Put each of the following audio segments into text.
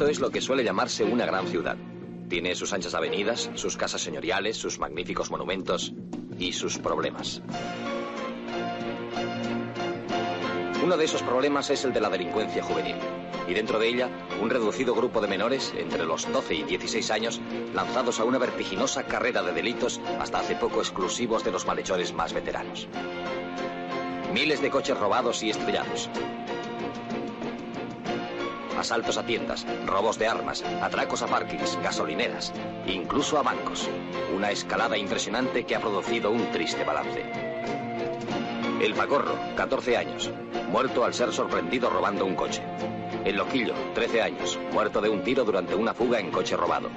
Esto es lo que suele llamarse una gran ciudad. Tiene sus anchas avenidas, sus casas señoriales, sus magníficos monumentos y sus problemas. Uno de esos problemas es el de la delincuencia juvenil. Y dentro de ella, un reducido grupo de menores, entre los 12 y 16 años, lanzados a una vertiginosa carrera de delitos hasta hace poco exclusivos de los malhechores más veteranos. Miles de coches robados y estrellados. Asaltos a tiendas, robos de armas, atracos a parkings, gasolineras, incluso a bancos. Una escalada impresionante que ha producido un triste balance. El Pacorro, 14 años, muerto al ser sorprendido robando un coche. El Loquillo, 13 años, muerto de un tiro durante una fuga en coche robado.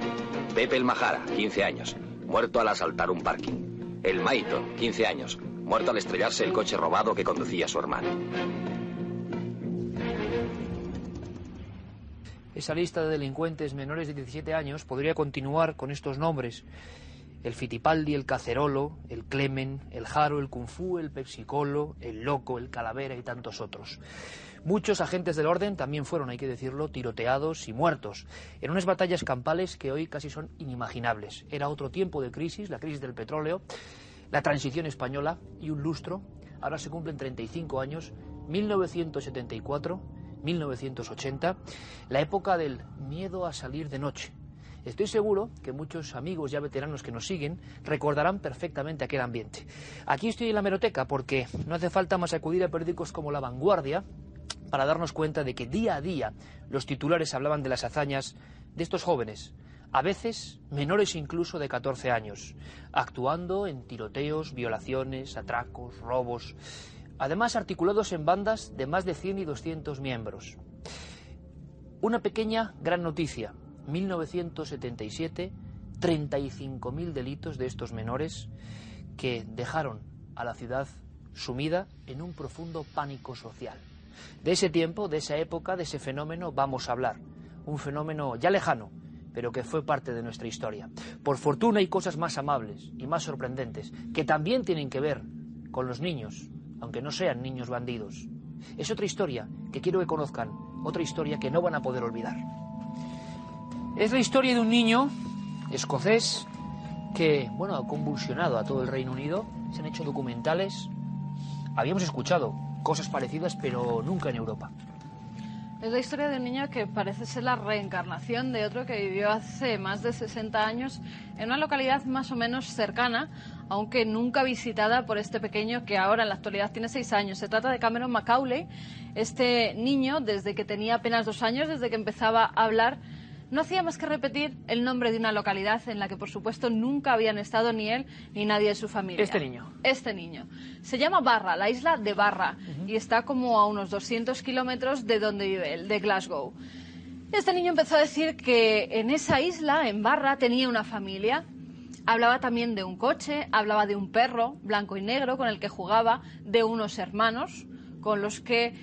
Pepe el Majara, 15 años, muerto al asaltar un parking. El Maito, 15 años, muerto al estrellarse el coche robado que conducía su hermano. Esa lista de delincuentes menores de 17 años podría continuar con estos nombres. El Fitipaldi, el Cacerolo, el Clemen, el Jaro, el Kung Fu, el Pepsicolo, el Loco, el Calavera y tantos otros. Muchos agentes del orden también fueron, hay que decirlo, tiroteados y muertos en unas batallas campales que hoy casi son inimaginables. Era otro tiempo de crisis, la crisis del petróleo, la transición española y un lustro. Ahora se cumplen 35 años, 1974 1980, la época del miedo a salir de noche. Estoy seguro que muchos amigos ya veteranos que nos siguen recordarán perfectamente aquel ambiente. Aquí estoy en la meroteca porque no hace falta más acudir a periódicos como La Vanguardia para darnos cuenta de que día a día los titulares hablaban de las hazañas de estos jóvenes, a veces menores incluso de 14 años, actuando en tiroteos, violaciones, atracos, robos además articulados en bandas de más de 100 y 200 miembros. Una pequeña gran noticia. 1977, 35.000 delitos de estos menores que dejaron a la ciudad sumida en un profundo pánico social. De ese tiempo, de esa época, de ese fenómeno vamos a hablar. Un fenómeno ya lejano, pero que fue parte de nuestra historia. Por fortuna hay cosas más amables y más sorprendentes, que también tienen que ver con los niños, aunque no sean niños bandidos. Es otra historia que quiero que conozcan, otra historia que no van a poder olvidar. Es la historia de un niño escocés que, bueno, ha convulsionado a todo el Reino Unido. Se han hecho documentales. Habíamos escuchado cosas parecidas, pero nunca en Europa. Es la historia de un niño que parece ser la reencarnación de otro que vivió hace más de 60 años en una localidad más o menos cercana, aunque nunca visitada por este pequeño que ahora en la actualidad tiene 6 años. Se trata de Cameron Macaulay. Este niño, desde que tenía apenas dos años, desde que empezaba a hablar, no hacía más que repetir el nombre de una localidad en la que, por supuesto, nunca habían estado ni él ni nadie de su familia. Este niño. Este niño. Se llama Barra, la isla de Barra, y está como a unos 200 kilómetros de donde vive él, de Glasgow. Este niño empezó a decir que en esa isla, en Barra, tenía una familia. Hablaba también de un coche, hablaba de un perro blanco y negro con el que jugaba, de unos hermanos con los que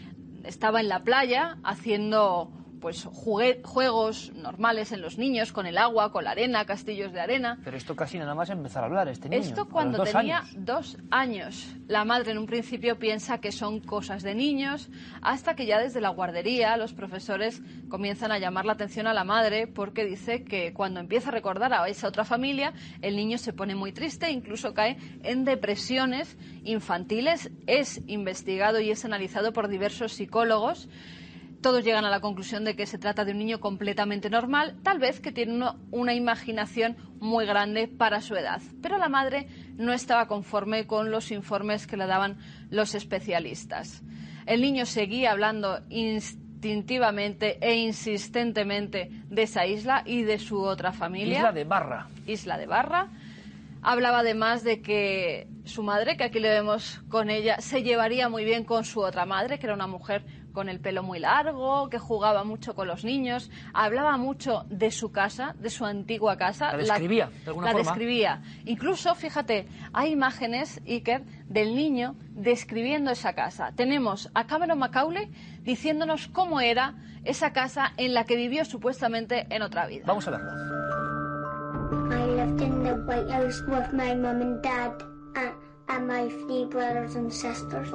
estaba en la playa haciendo pues juegos normales en los niños, con el agua, con la arena, castillos de arena. Pero esto casi nada más empezar a hablar, este niño. Esto cuando tenía dos años. La madre en un principio piensa que son cosas de niños, hasta que ya desde la guardería los profesores comienzan a llamar la atención a la madre porque dice que cuando empieza a recordar a esa otra familia, el niño se pone muy triste e incluso cae en depresiones infantiles. Es investigado y es analizado por diversos psicólogos todos llegan a la conclusión de que se trata de un niño completamente normal, tal vez que tiene una, imaginación muy grande para su edad. Pero la madre no estaba conforme con los informes que le daban los especialistas. El niño seguía hablando instintivamente e insistentemente de esa isla y de su otra familia. Isla de Barra. Isla de Barra. Hablaba además de que su madre, que aquí le vemos con ella, se llevaría muy bien con su otra madre, que era una mujer con el pelo muy largo, que jugaba mucho con los niños, hablaba mucho de su casa, de su antigua casa. La describía, la, de alguna la describía. Incluso, fíjate, hay imágenes, Iker, del niño describiendo esa casa. Tenemos a Cameron Macaulay diciéndonos cómo era esa casa en la que vivió supuestamente en otra vida. Vamos a verlo. I lived in the White House with my mom and dad and, and my three brothers and sisters.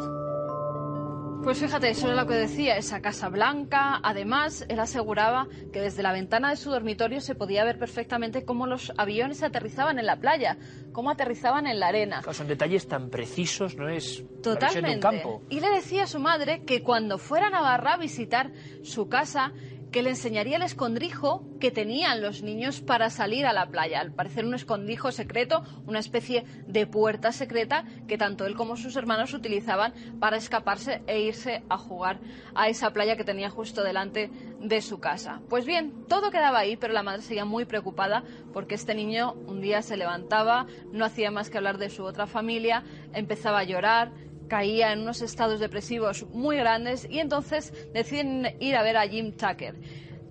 Pues fíjate, eso es lo que decía, esa casa blanca. Además, él aseguraba que desde la ventana de su dormitorio se podía ver perfectamente cómo los aviones aterrizaban en la playa, cómo aterrizaban en la arena. Claro, son detalles tan precisos, no es de un Totalmente. campo. Y le decía a su madre que cuando fuera a Navarra a visitar su casa, que le enseñaría el escondrijo que tenían los niños para salir a la playa. Al parecer un escondrijo secreto, una especie de puerta secreta que tanto él como sus hermanos utilizaban para escaparse e irse a jugar a esa playa que tenía justo delante de su casa. Pues bien, todo quedaba ahí, pero la madre seguía muy preocupada porque este niño un día se levantaba, no hacía más que hablar de su otra familia, empezaba a llorar, caía en unos estados depresivos muy grandes y entonces deciden ir a ver a Jim Tucker.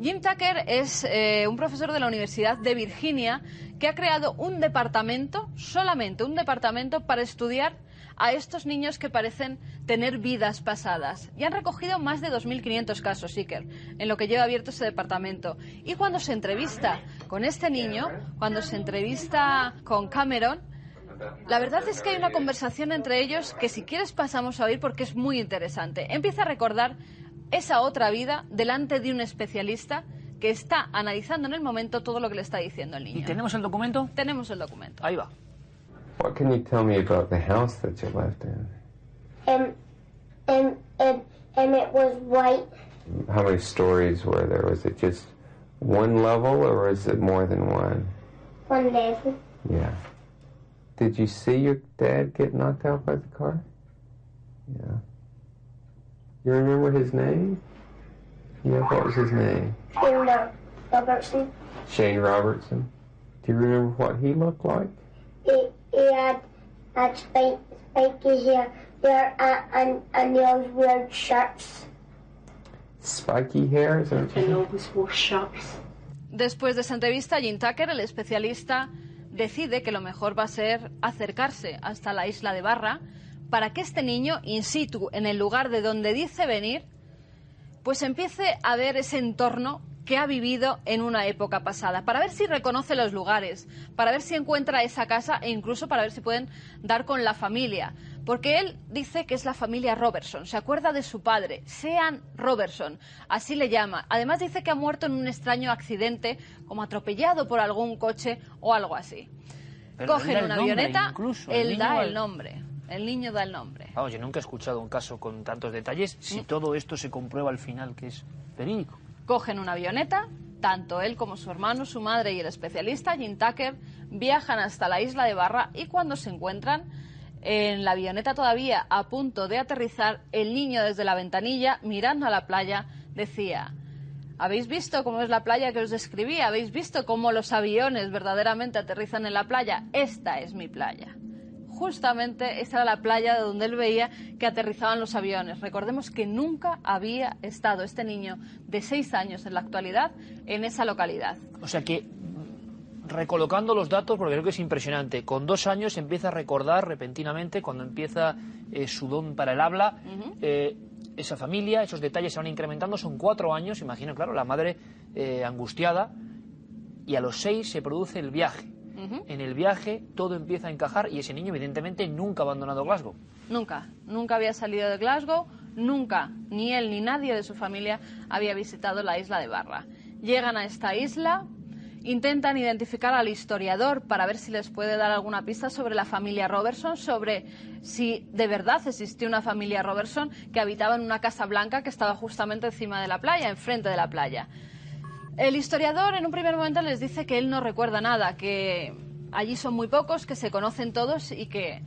Jim Tucker es eh, un profesor de la Universidad de Virginia que ha creado un departamento, solamente un departamento, para estudiar a estos niños que parecen tener vidas pasadas. Y han recogido más de 2.500 casos, Iker, en lo que lleva abierto ese departamento. Y cuando se entrevista con este niño, cuando se entrevista con Cameron, la verdad es que hay una conversación entre ellos que si quieres pasamos a oír porque es muy interesante. Empieza a recordar esa otra vida delante de un especialista que está analizando en el momento todo lo que le está diciendo el ¿Y niño. tenemos el documento? Tenemos el documento. Ahí va. What can you tell me about the house that you lived in? Um, and, and, and it was white. How many stories were there? Was it just one level or was it more than one? One level. Yeah. Did you see your dad get knocked out by the car? Yeah. You remember his name? Yeah, what was his name? Shane Robertson. Shane Robertson. Do you remember what he looked like? He, he had, had spike, spiky hair there and, and, and he always weared shirts. Spiky hair, is that what you and said? always wore shorts. Después de esa entrevista, Jim Tucker, el especialista, decide que lo mejor va a ser acercarse hasta la isla de Barra para que este niño, in situ, en el lugar de donde dice venir, pues empiece a ver ese entorno que ha vivido en una época pasada, para ver si reconoce los lugares, para ver si encuentra esa casa e incluso para ver si pueden dar con la familia. Porque él dice que es la familia Robertson, se acuerda de su padre, Sean Robertson, así le llama. Además dice que ha muerto en un extraño accidente, como atropellado por algún coche o algo así. Pero Cogen el una avioneta, incluso, el él niño da el nombre, el niño da el nombre. Vamos, yo nunca he escuchado un caso con tantos detalles si todo esto se comprueba al final que es verídico. Cogen una avioneta, tanto él como su hermano, su madre y el especialista Jim Tucker viajan hasta la isla de Barra y cuando se encuentran en la avioneta todavía a punto de aterrizar, el niño desde la ventanilla, mirando a la playa, decía, ¿habéis visto cómo es la playa que os describí? ¿Habéis visto cómo los aviones verdaderamente aterrizan en la playa? Esta es mi playa. Justamente esta era la playa de donde él veía que aterrizaban los aviones. Recordemos que nunca había estado este niño de seis años en la actualidad en esa localidad. O sea que, recolocando los datos, porque creo que es impresionante, con dos años empieza a recordar repentinamente, cuando empieza eh, su don para el habla, eh, esa familia, esos detalles se van incrementando, son cuatro años, imagino, claro, la madre eh, angustiada, y a los seis se produce el viaje. En el viaje todo empieza a encajar y ese niño evidentemente nunca ha abandonado Glasgow. Nunca, nunca había salido de Glasgow, nunca, ni él ni nadie de su familia había visitado la isla de Barra. Llegan a esta isla, intentan identificar al historiador para ver si les puede dar alguna pista sobre la familia Robertson, sobre si de verdad existió una familia Robertson que habitaba en una casa blanca que estaba justamente encima de la playa, enfrente de la playa. El historiador en un primer momento les dice que él no recuerda nada, que allí son muy pocos, que se conocen todos y que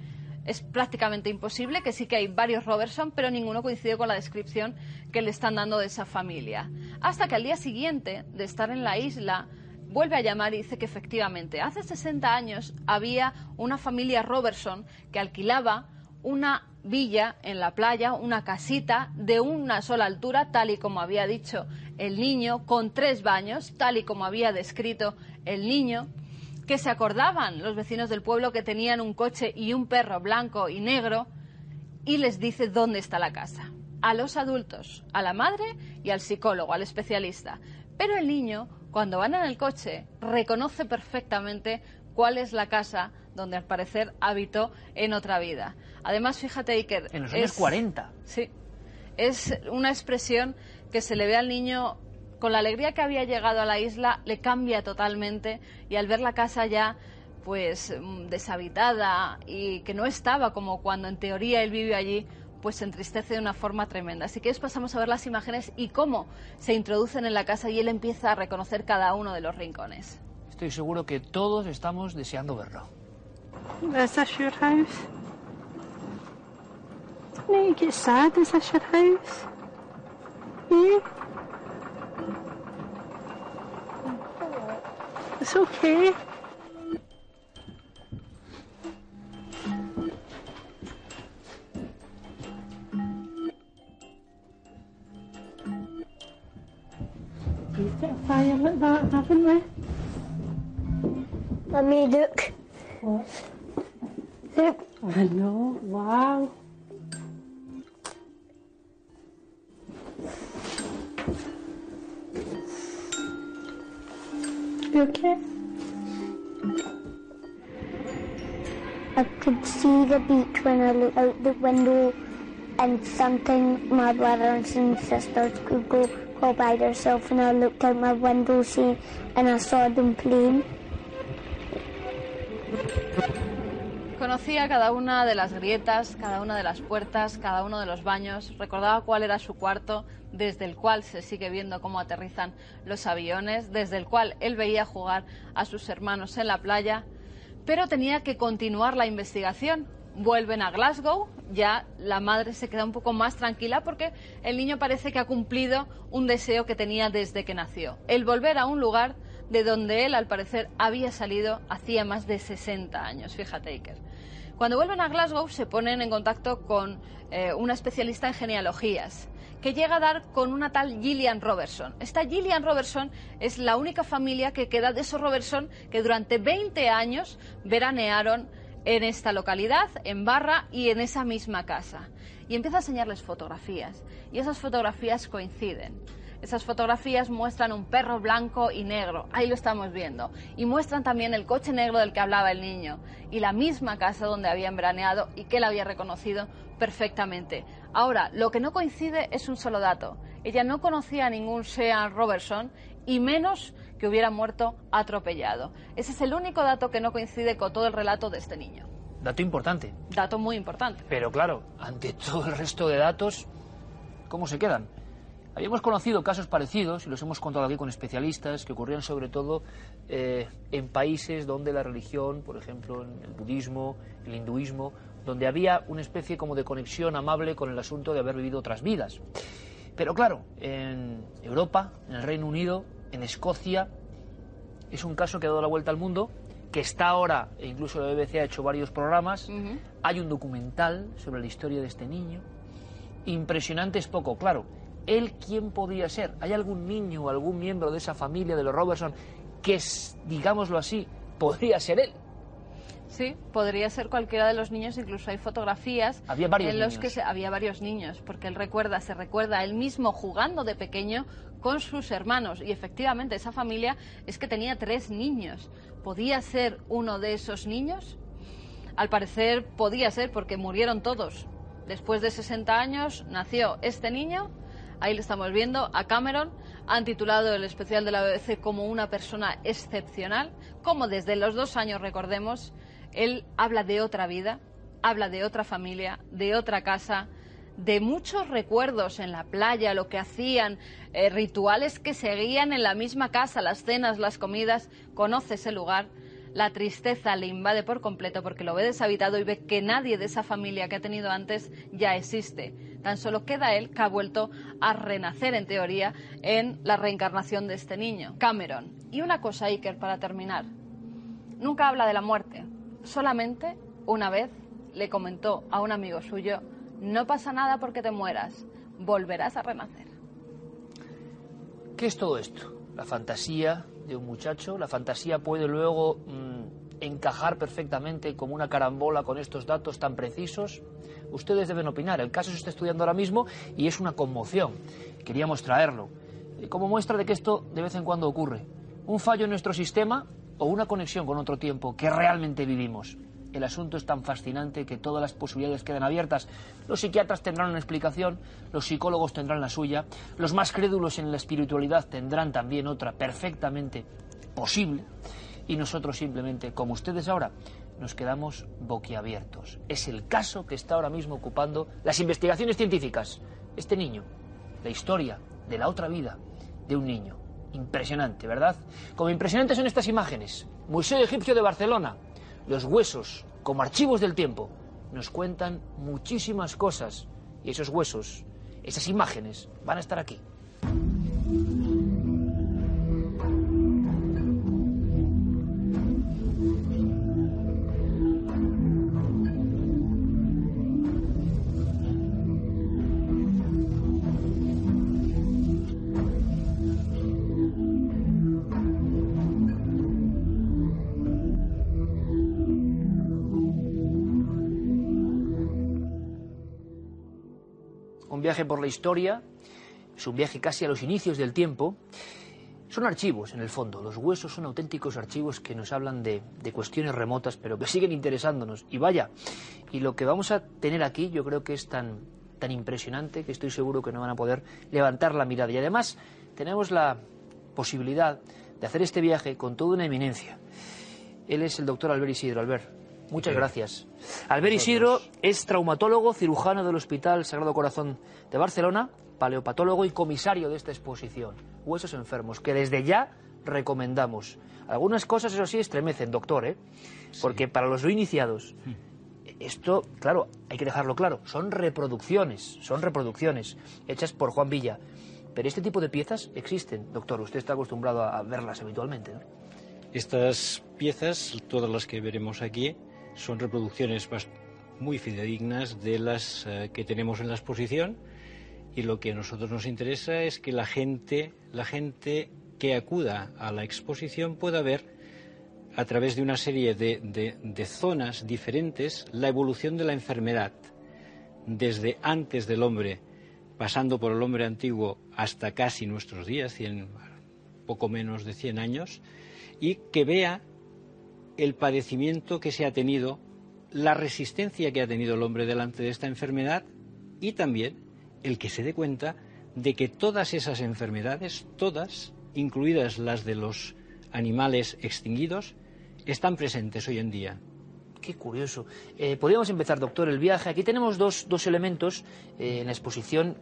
es prácticamente imposible, que sí que hay varios Robertson, pero ninguno coincide con la descripción que le están dando de esa familia. Hasta que al día siguiente de estar en la isla, vuelve a llamar y dice que efectivamente hace 60 años había una familia Robertson que alquilaba una villa en la playa, una casita de una sola altura, tal y como había dicho el niño, con tres baños, tal y como había descrito el niño, que se acordaban los vecinos del pueblo que tenían un coche y un perro blanco y negro, y les dice dónde está la casa. A los adultos, a la madre y al psicólogo, al especialista. Pero el niño, cuando van en el coche, reconoce perfectamente cuál es la casa donde al parecer habitó en otra vida. Además, fíjate, Iker. En los años es- 40. Sí. Es una expresión que se le ve al niño con la alegría que había llegado a la isla, le cambia totalmente y al ver la casa ya pues mm, deshabitada y que no estaba como cuando en teoría él vive allí, pues se entristece de una forma tremenda. Así que pasamos a ver las imágenes y cómo se introducen en la casa y él empieza a reconocer cada uno de los rincones. Estoy seguro que todos estamos deseando verlo. Is this your house? No, you get sad. Is this your house? Yeah? It's okay. We set fire like that, haven't we? Let me look. What? Look. I know. Wow. You okay? I could see the beach when I looked out the window, and something my brothers and sisters could go all by themselves, and I looked out my window, see, and I saw them playing. Conocía cada una de las grietas, cada una de las puertas, cada uno de los baños, recordaba cuál era su cuarto, desde el cual se sigue viendo cómo aterrizan los aviones, desde el cual él veía jugar a sus hermanos en la playa, pero tenía que continuar la investigación. Vuelven a Glasgow, ya la madre se queda un poco más tranquila porque el niño parece que ha cumplido un deseo que tenía desde que nació, el volver a un lugar de donde él, al parecer, había salido hacía más de 60 años. Fíjate. Cuando vuelven a Glasgow se ponen en contacto con eh, una especialista en genealogías que llega a dar con una tal Gillian Robertson. Esta Gillian Robertson es la única familia que queda de esos Robertson que durante 20 años veranearon en esta localidad, en Barra y en esa misma casa. Y empieza a enseñarles fotografías y esas fotografías coinciden. Esas fotografías muestran un perro blanco y negro, ahí lo estamos viendo, y muestran también el coche negro del que hablaba el niño y la misma casa donde habían veraneado y que él había reconocido perfectamente. Ahora, lo que no coincide es un solo dato. Ella no conocía a ningún Sean Robertson y menos que hubiera muerto atropellado. Ese es el único dato que no coincide con todo el relato de este niño. Dato importante. Dato muy importante. Pero claro, ante todo el resto de datos, ¿cómo se quedan? Habíamos conocido casos parecidos, y los hemos contado aquí con especialistas, que ocurrían sobre todo eh, en países donde la religión, por ejemplo, en el budismo, el hinduismo, donde había una especie como de conexión amable con el asunto de haber vivido otras vidas. Pero claro, en Europa, en el Reino Unido, en Escocia, es un caso que ha dado la vuelta al mundo, que está ahora, e incluso la BBC ha hecho varios programas, hay un documental sobre la historia de este niño. Impresionante es poco, claro. ¿Él quién podía ser? ¿Hay algún niño o algún miembro de esa familia de los Robertson que, digámoslo así, podría ser él? Sí, podría ser cualquiera de los niños, incluso hay fotografías había varios en los niños. que se, había varios niños, porque él recuerda, se recuerda a él mismo jugando de pequeño con sus hermanos y efectivamente esa familia es que tenía tres niños. ¿Podía ser uno de esos niños? Al parecer podía ser porque murieron todos. Después de 60 años nació este niño, ahí le estamos viendo, a Cameron, han titulado el especial de la BBC como una persona excepcional, como desde los dos años recordemos, él habla de otra vida, habla de otra familia, de otra casa, de muchos recuerdos en la playa, lo que hacían, eh, rituales que seguían en la misma casa, las cenas, las comidas, conoce ese lugar. La tristeza le invade por completo porque lo ve deshabitado y ve que nadie de esa familia que ha tenido antes ya existe. Tan solo queda él que ha vuelto a renacer en teoría en la reencarnación de este niño, Cameron. Y una cosa, Iker, para terminar. Nunca habla de la muerte. Solamente una vez le comentó a un amigo suyo, no pasa nada porque te mueras, volverás a renacer. ¿Qué es todo esto? La fantasía de un muchacho. La fantasía puede luego mm, encajar perfectamente como una carambola con estos datos tan precisos. Ustedes deben opinar. El caso se está estudiando ahora mismo y es una conmoción. Queríamos traerlo eh, como muestra de que esto de vez en cuando ocurre. Un fallo en nuestro sistema o una conexión con otro tiempo que realmente vivimos. el asunto es tan fascinante que todas las posibilidades quedan abiertas. Los psiquiatras tendrán una explicación, los psicólogos tendrán la suya, los más crédulos en la espiritualidad tendrán también otra perfectamente posible y nosotros simplemente, como ustedes ahora, nos quedamos boquiabiertos. Es el caso que está ahora mismo ocupando las investigaciones científicas. Este niño, la historia de la otra vida de un niño. Impresionante, ¿verdad? Como impresionantes son estas imágenes. Museo Egipcio de Barcelona, los huesos como archivos del tiempo, nos cuentan muchísimas cosas. Y esos huesos, esas imágenes, van a estar aquí. Por la historia, es un viaje casi a los inicios del tiempo. Son archivos, en el fondo. Los huesos son auténticos archivos que nos hablan de, de, cuestiones remotas, pero que siguen interesándonos. Y vaya, y lo que vamos a tener aquí yo creo que es tan, tan impresionante que estoy seguro que no van a poder levantar la mirada. Y además tenemos la posibilidad de hacer este viaje con toda una eminencia. Él es el doctor Albert Isidro. Albert, Muchas gracias. Albert Isidro es traumatólogo, cirujano del Hospital Sagrado Corazón de Barcelona, paleopatólogo y comisario de esta exposición. Huesos enfermos, que desde ya recomendamos. Algunas cosas, eso sí, estremecen, doctor, ¿eh? Porque para los no iniciados, esto, claro, hay que dejarlo claro, son reproducciones, son reproducciones hechas por Juan Villa. Pero este tipo de piezas existen, doctor. Usted está acostumbrado a verlas habitualmente, ¿no? Estas piezas, todas las que veremos aquí, son reproducciones muy fidedignas de las uh, que tenemos en la exposición y lo que a nosotros nos interesa es que la gente, la gente que acuda a la exposición pueda ver a través de una serie de, de, de zonas diferentes la evolución de la enfermedad desde antes del hombre pasando por el hombre antiguo hasta casi nuestros días, 100, poco menos de 100 años, y que vea el padecimiento que se ha tenido, la resistencia que ha tenido el hombre delante de esta enfermedad y también el que se dé cuenta de que todas esas enfermedades, todas, incluidas las de los animales extinguidos, están presentes hoy en día. Qué curioso. Eh, podríamos empezar, doctor, el viaje. Aquí tenemos dos, dos elementos eh, en la exposición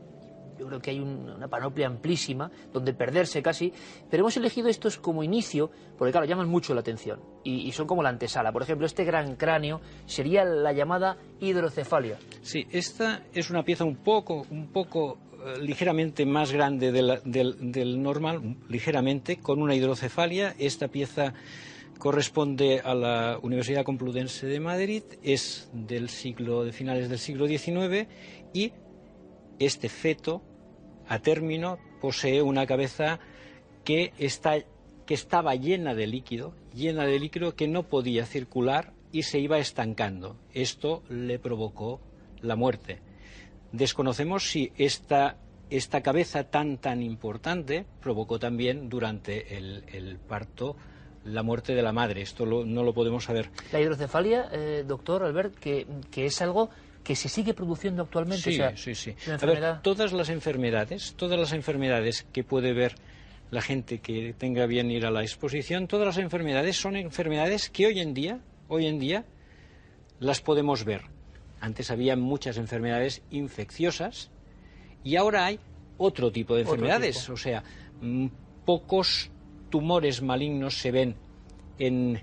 yo creo que hay un, una panoplia amplísima donde perderse casi, pero hemos elegido estos como inicio porque, claro, llaman mucho la atención y, son como la antesala. Por ejemplo, este gran cráneo sería la llamada hidrocefalia. Sí, esta es una pieza un poco, un poco uh, ligeramente más grande del, del normal, ligeramente, con una hidrocefalia. Esta pieza corresponde a la Universidad Complutense de Madrid, es del siglo, de finales del siglo XIX y este feto a término posee una cabeza que, está, que estaba llena de líquido, llena de líquido que no podía circular y se iba estancando. Esto le provocó la muerte. Desconocemos si esta, esta cabeza tan tan importante provocó también durante el, parto la muerte de la madre. Esto lo, no lo podemos saber. La hidrocefalia, eh, doctor Albert, que, que es algo que se sigue produciendo actualmente. Sí, o sea, sí, sí. enfermedad... A ver, todas las enfermedades, todas las enfermedades que puede ver la gente que tenga bien ir a la exposición, todas las enfermedades son enfermedades que hoy en día, hoy en día, las podemos ver. Antes había muchas enfermedades infecciosas y ahora hay otro tipo de enfermedades. Tipo. O sea, mm, pocos tumores malignos se ven en,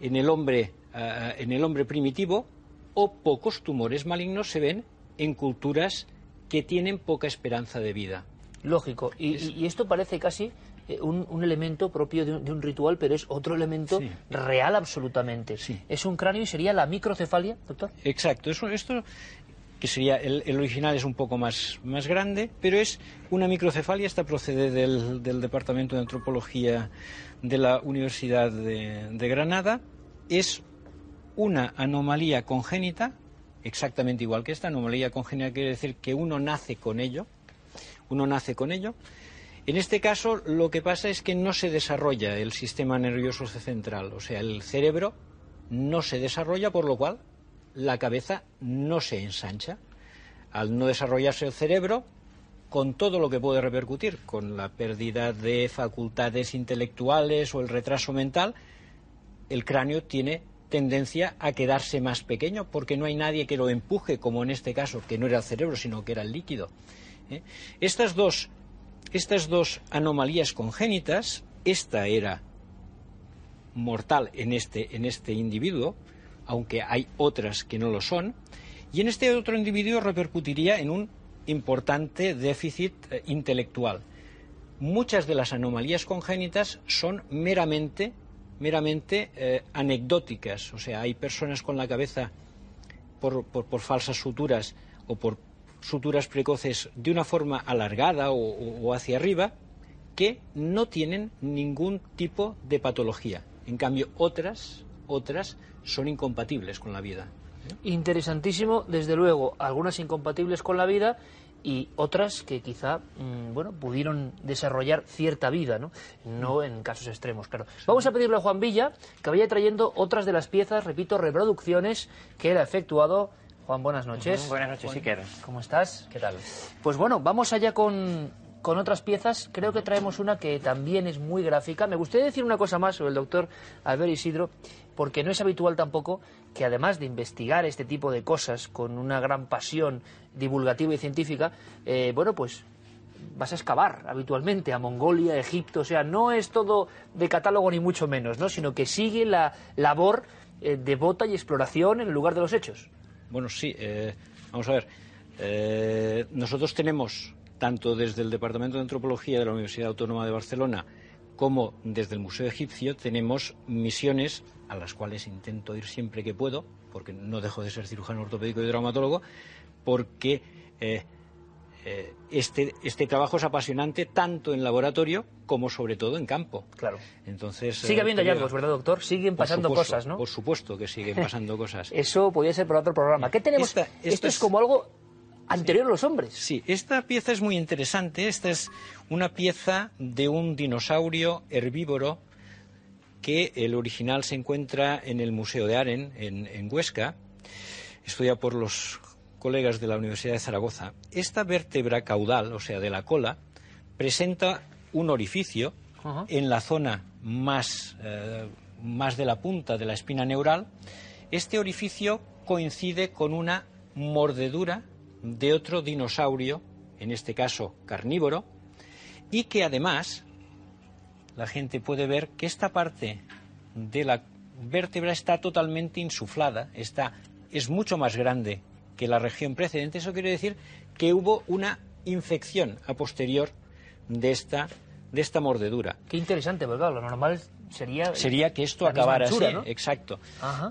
en el hombre, uh, en el hombre primitivo o pocos tumores malignos se ven en culturas que tienen poca esperanza de vida. Lógico. Y, es... y esto parece casi eh, un, un, elemento propio de un, de un, ritual, pero es otro elemento sí. real absolutamente. Sí. Es un cráneo y sería la microcefalia, doctor. Exacto. Eso, esto que sería el, el, original es un poco más, más grande, pero es una microcefalia, esta procede del, del Departamento de Antropología de la Universidad de, de Granada, es una anomalía congénita, exactamente igual que esta anomalía congénita quiere decir que uno nace con ello, uno nace con ello. En este caso lo que pasa es que no se desarrolla el sistema nervioso central, o sea, el cerebro no se desarrolla, por lo cual la cabeza no se ensancha. Al no desarrollarse el cerebro, con todo lo que puede repercutir, con la pérdida de facultades intelectuales o el retraso mental, el cráneo tiene tendencia a quedarse más pequeño porque no hay nadie que lo empuje, como en este caso, que no era el cerebro, sino que era el líquido. ¿eh? Estas, dos, estas dos anomalías congénitas, esta era mortal en este, en este individuo, aunque hay otras que no lo son, y en este otro individuo repercutiría en un importante déficit eh, intelectual. Muchas de las anomalías congénitas son meramente, meramente eh, anecdóticas, o sea, hay personas con la cabeza por, falsas suturas o por suturas precoces de una forma alargada o hacia arriba que no tienen ningún tipo de patología. En cambio, otras, otras son incompatibles con la vida. Interesantísimo, desde luego, algunas incompatibles con la vida y otras que quizá mm, bueno pudieron desarrollar cierta vida, ¿no? No en casos extremos, claro. Vamos a pedirle a Juan Villa que vaya trayendo otras de las piezas, repito, reproducciones que él ha efectuado. Juan, buenas noches. buenas noches, Iker. ¿Cómo estás? ¿Qué tal? Pues bueno, vamos allá con con otras piezas, creo que traemos una que también es muy gráfica. Me gustaría decir una cosa más sobre el doctor Albert Isidro, porque no es habitual tampoco que además de investigar este tipo de cosas con una gran pasión divulgativa y científica, eh, bueno, pues vas a excavar habitualmente a Mongolia, Egipto, o sea, no es todo de catálogo ni mucho menos, ¿no? sino que sigue la labor eh, de bota y exploración en el lugar de los hechos. Bueno, sí, eh, vamos a ver. nosotros tenemos tanto desde el Departamento de Antropología de la Universidad Autónoma de Barcelona como desde el Museo Egipcio tenemos misiones a las cuales intento ir siempre que puedo, porque no dejo de ser cirujano ortopédico y traumatólogo, porque eh, eh, este, este trabajo es apasionante tanto en laboratorio como sobre todo en campo. Claro. Entonces, Sigue habiendo eh, hallazgos, ¿verdad, doctor? Siguen pasando cosas, ¿no? Por supuesto que siguen pasando cosas. Eso podría ser por otro programa. ¿Qué tenemos? Esto es como algo anterior a los hombres. Sí, esta pieza es muy interesante. Esta es una pieza de un dinosaurio herbívoro que el original se encuentra en el Museo de Aren, en, Huesca, estudiado por los colegas de la Universidad de Zaragoza. Esta vértebra caudal, o sea, de la cola, presenta un orificio en la zona más, eh, más de la punta de la espina neural. Este orificio coincide con una mordedura de otro dinosaurio, en este caso carnívoro, y que además la gente puede ver que esta parte de la vértebra está totalmente insuflada, está, es mucho más grande que la región precedente. Eso quiere decir que hubo una infección a posterior de esta, de esta mordedura. Qué interesante, ¿verdad? Lo normal sería... Sería que esto acabara así, exacto.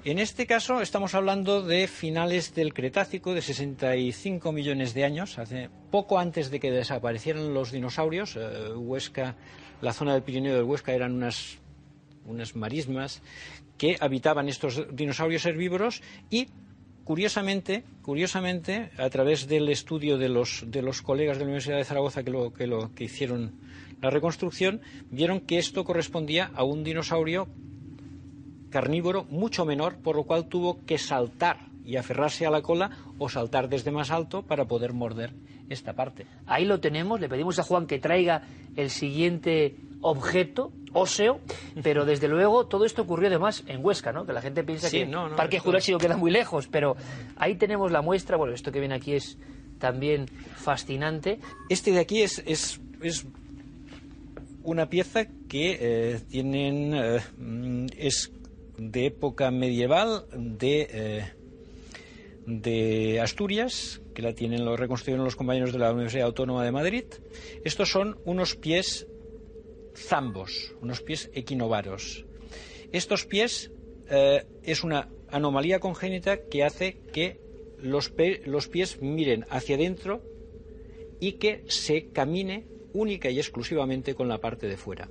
En este caso estamos hablando de finales del Cretácico, de 65 millones de años, hace poco antes de que desaparecieran los dinosaurios. Eh, Huesca, la zona del Pirineo del Huesca eran unas, unas marismas que habitaban estos dinosaurios herbívoros y curiosamente, curiosamente, a través del estudio de los, de los colegas de la Universidad de Zaragoza que lo, que lo que hicieron la reconstrucción, vieron que esto correspondía a un dinosaurio carnívoro mucho menor, por lo cual tuvo que saltar y aferrarse a la cola o saltar desde más alto para poder morder esta parte. Ahí lo tenemos, le pedimos a Juan que traiga el siguiente objeto óseo, pero desde luego todo esto ocurrió además en Huesca, ¿no? Que la gente piensa que el Parque Jurásico queda muy lejos, pero ahí tenemos la muestra, bueno, esto que viene aquí es también fascinante. Este de aquí es, es, es una pieza que eh, tienen eh, es de época medieval de, eh, de Asturias, que la tienen, lo reconstruyeron los compañeros de la Universidad Autónoma de Madrid. Estos son unos pies zambos, unos pies equinovaros. Estos pies es una anomalía congénita que hace que los, los pies miren hacia adentro y que se camine única y exclusivamente con la parte de fuera.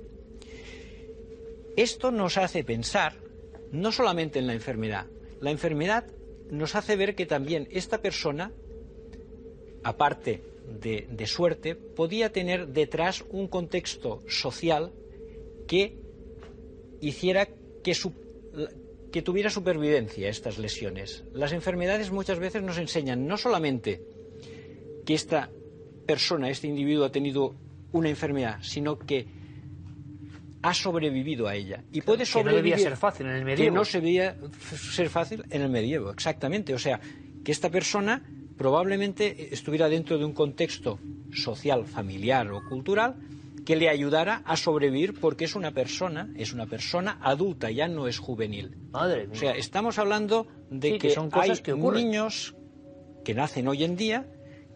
Esto nos hace pensar no solamente en la enfermedad, la enfermedad nos hace ver que también esta persona, aparte de, suerte, podía tener detrás un contexto social que hiciera que, que tuviera supervivencia estas lesiones. Las enfermedades muchas veces nos enseñan no solamente que esta persona, este individuo ha tenido una enfermedad, sino que ha sobrevivido a ella. Y puede sobrevivir. Que no debía ser fácil en el medievo. Que no se debía ser fácil en el medievo, exactamente. O sea, que esta persona probablemente estuviera dentro de un contexto social, familiar o cultural que le ayudara a sobrevivir porque es una persona, es una persona adulta, ya no es juvenil. Madre O sea, estamos hablando de que, son cosas hay que niños que nacen hoy en día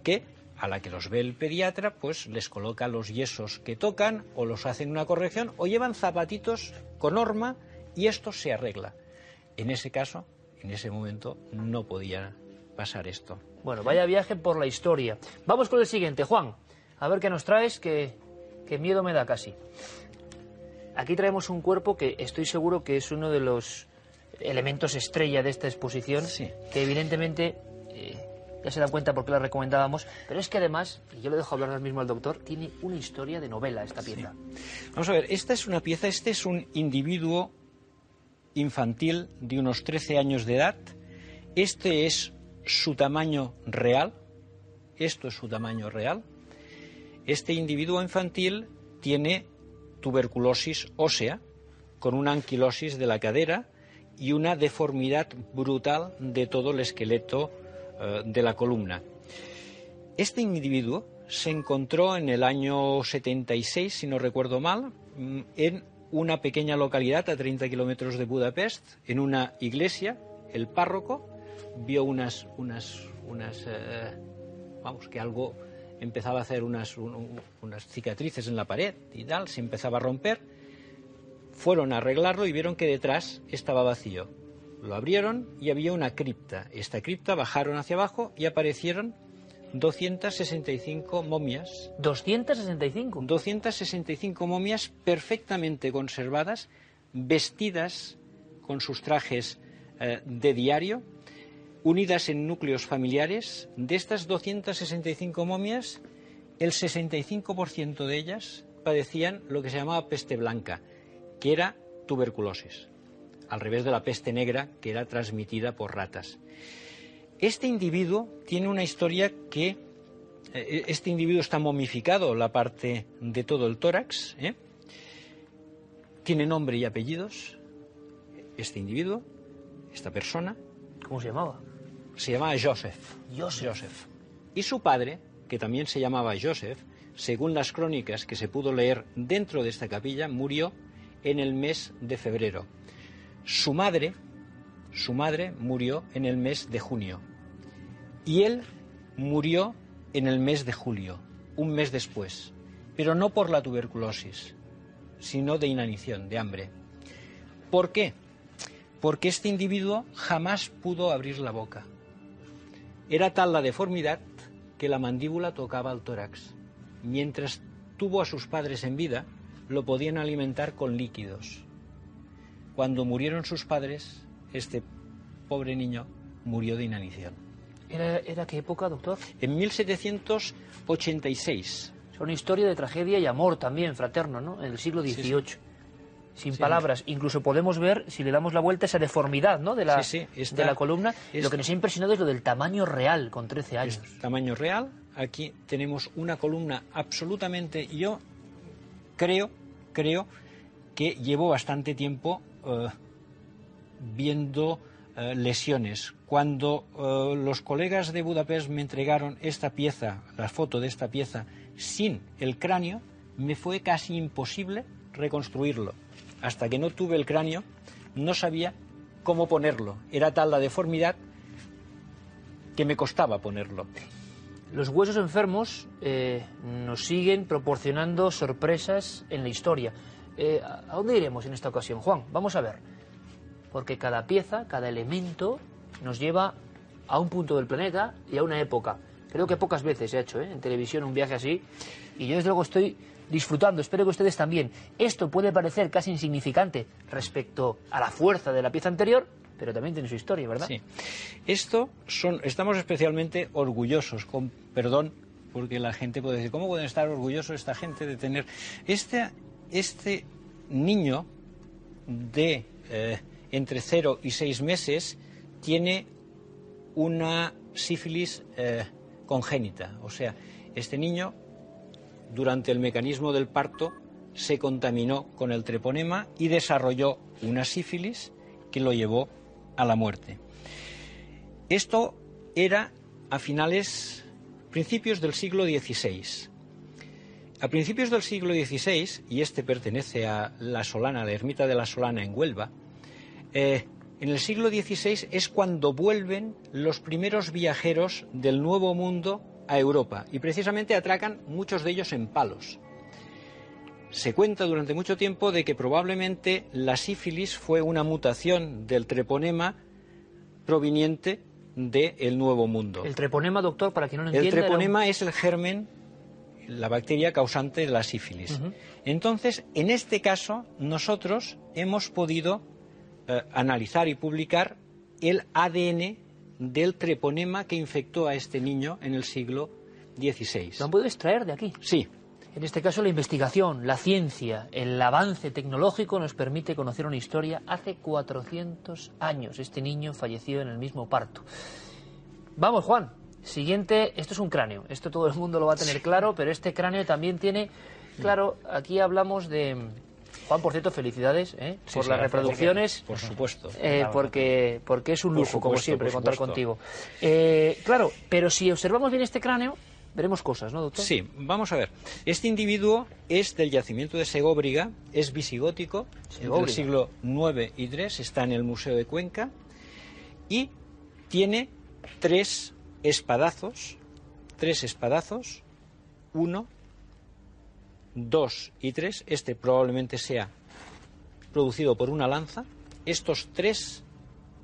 que a la que los ve el pediatra, pues les coloca los yesos que tocan o los hacen una corrección o llevan zapatitos con norma y esto se arregla. En ese caso, en ese momento, no podía pasar esto. Bueno, vaya viaje por la historia. Vamos con el siguiente, Juan. A ver qué nos traes, que, que miedo me da casi. Aquí traemos un cuerpo que estoy seguro que es uno de los elementos estrella de esta exposición, Sí. que evidentemente ya se dan cuenta por qué la recomendábamos, pero es que además, y yo le dejo hablar ahora mismo al doctor, tiene una historia de novela esta pieza. Vamos a ver, esta es una pieza, este es un individuo infantil de unos 13 años de edad. Este es su tamaño real. Esto es su tamaño real. Este individuo infantil tiene tuberculosis ósea, con una anquilosis de la cadera y una deformidad brutal de todo el esqueleto eh, de la columna. Este individuo se encontró en el año 76, si no recuerdo mal, mm, en una pequeña localidad a 30 kilómetros de Budapest, en una iglesia. El párroco vio unas, unas, unas eh, vamos, que algo empezaba a hacer unas, un- un- unas cicatrices en la pared y tal, se empezaba a romper. Fueron a arreglarlo y vieron que detrás estaba vacío. Lo abrieron y había una cripta. Esta cripta bajaron hacia abajo y aparecieron 265 momias 265. 265 momias perfectamente conservadas, vestidas con sus trajes eh, de diario, unidas en núcleos familiares. De estas 265 momias, el 65% de ellas padecían lo que se llamaba peste blanca, que era tuberculosis, al revés de la peste negra, que era transmitida por ratas. Este individuo tiene una historia que eh, este individuo está momificado, la parte de todo el tórax. ¿eh? Tiene nombre y apellidos. Este individuo, esta persona, ¿Cómo se llamaba? se llamaba Joseph. Joseph. Y su padre, que también se llamaba Joseph, según las crónicas que se pudo leer dentro de esta capilla, murió en el mes de febrero. Su madre, su madre murió en el mes de junio. Y él murió en el mes de julio, un mes después, pero no por la tuberculosis, sino de inanición, de hambre. ¿Por qué? Porque este individuo jamás pudo abrir la boca. Era tal la deformidad que la mandíbula tocaba el tórax. Mientras tuvo a sus padres en vida, lo podían alimentar con líquidos. Cuando murieron sus padres, este pobre niño murió de inanición. ¿Era, ¿Era qué época, doctor? En 1786. Es una historia de tragedia y amor también, fraterno, ¿no? En el siglo XVIII. sí. Sin Sí, palabras. Incluso podemos ver, si le damos la vuelta, esa deformidad, ¿no? De la, de la columna. Lo que nos ha impresionado es lo del tamaño real, con 13 años. Tamaño real. Aquí tenemos una columna absolutamente. Yo creo, creo que llevo bastante tiempo eh, viendo eh, lesiones. Cuando eh, los colegas de Budapest me entregaron esta pieza, la foto de esta pieza, sin el cráneo, me fue casi imposible reconstruirlo. Hasta que no tuve el cráneo, no sabía cómo ponerlo. Era tal la deformidad que me costaba ponerlo. Los huesos enfermos nos siguen proporcionando sorpresas en la historia. Eh, ¿A dónde iremos en esta ocasión, Juan? Vamos a ver. Porque cada pieza, cada elemento nos lleva a un punto del planeta y a una época. Creo que pocas veces se ha hecho ¿eh? en televisión un viaje así. Y yo desde luego estoy disfrutando, espero que ustedes también. Esto puede parecer casi insignificante respecto a la fuerza de la pieza anterior, pero también tiene su historia, ¿verdad? Sí. Esto son, estamos especialmente orgullosos, con perdón, porque la gente puede decir, ¿cómo pueden estar orgullosos esta gente de tener este, este niño de eh, entre 0 y 6 meses, tiene una sífilis eh, congénita. O sea, este niño, durante el mecanismo del parto, se contaminó con el treponema y desarrolló una sífilis que lo llevó a la muerte. Esto era a finales, principios del siglo XVI. A principios del siglo XVI, y este pertenece a La Solana, la ermita de La Solana en Huelva, eh, en el siglo XVI es cuando vuelven los primeros viajeros del Nuevo Mundo a Europa y precisamente atracan muchos de ellos en palos. Se cuenta durante mucho tiempo de que probablemente la sífilis fue una mutación del treponema proveniente del Nuevo Mundo. El treponema, doctor, para quien no lo El entienda... era un- treponema es el germen, la bacteria causante de la sífilis. Entonces, en este caso, nosotros hemos podido eh, analizar y publicar el ADN del treponema que infectó a este niño en el siglo XVI. Lo han podido extraer de aquí. Sí, En este caso, la investigación, la ciencia, el avance tecnológico nos permite conocer una historia hace 400 años. Este niño falleció en el mismo parto. Vamos, Juan. Siguiente, esto es un cráneo. Esto todo el mundo lo va a tener claro, pero este cráneo también tiene. Claro, aquí hablamos de. Juan, por cierto, felicidades ¿eh? Sí, por sí, las reproducciones. por supuesto. Eh, porque, porque es un lujo, como siempre, contar contigo. Eh, claro, pero si observamos bien este cráneo, veremos cosas, ¿no, doctor? Sí, vamos a ver. Este individuo es del yacimiento de Segóbriga, es visigótico, entre Segóbriga. el siglo IX y III, está en el Museo de Cuenca y tiene tres espadazos, tres espadazos, uno, dos y tres. Este probablemente sea producido por una lanza. Estos tres,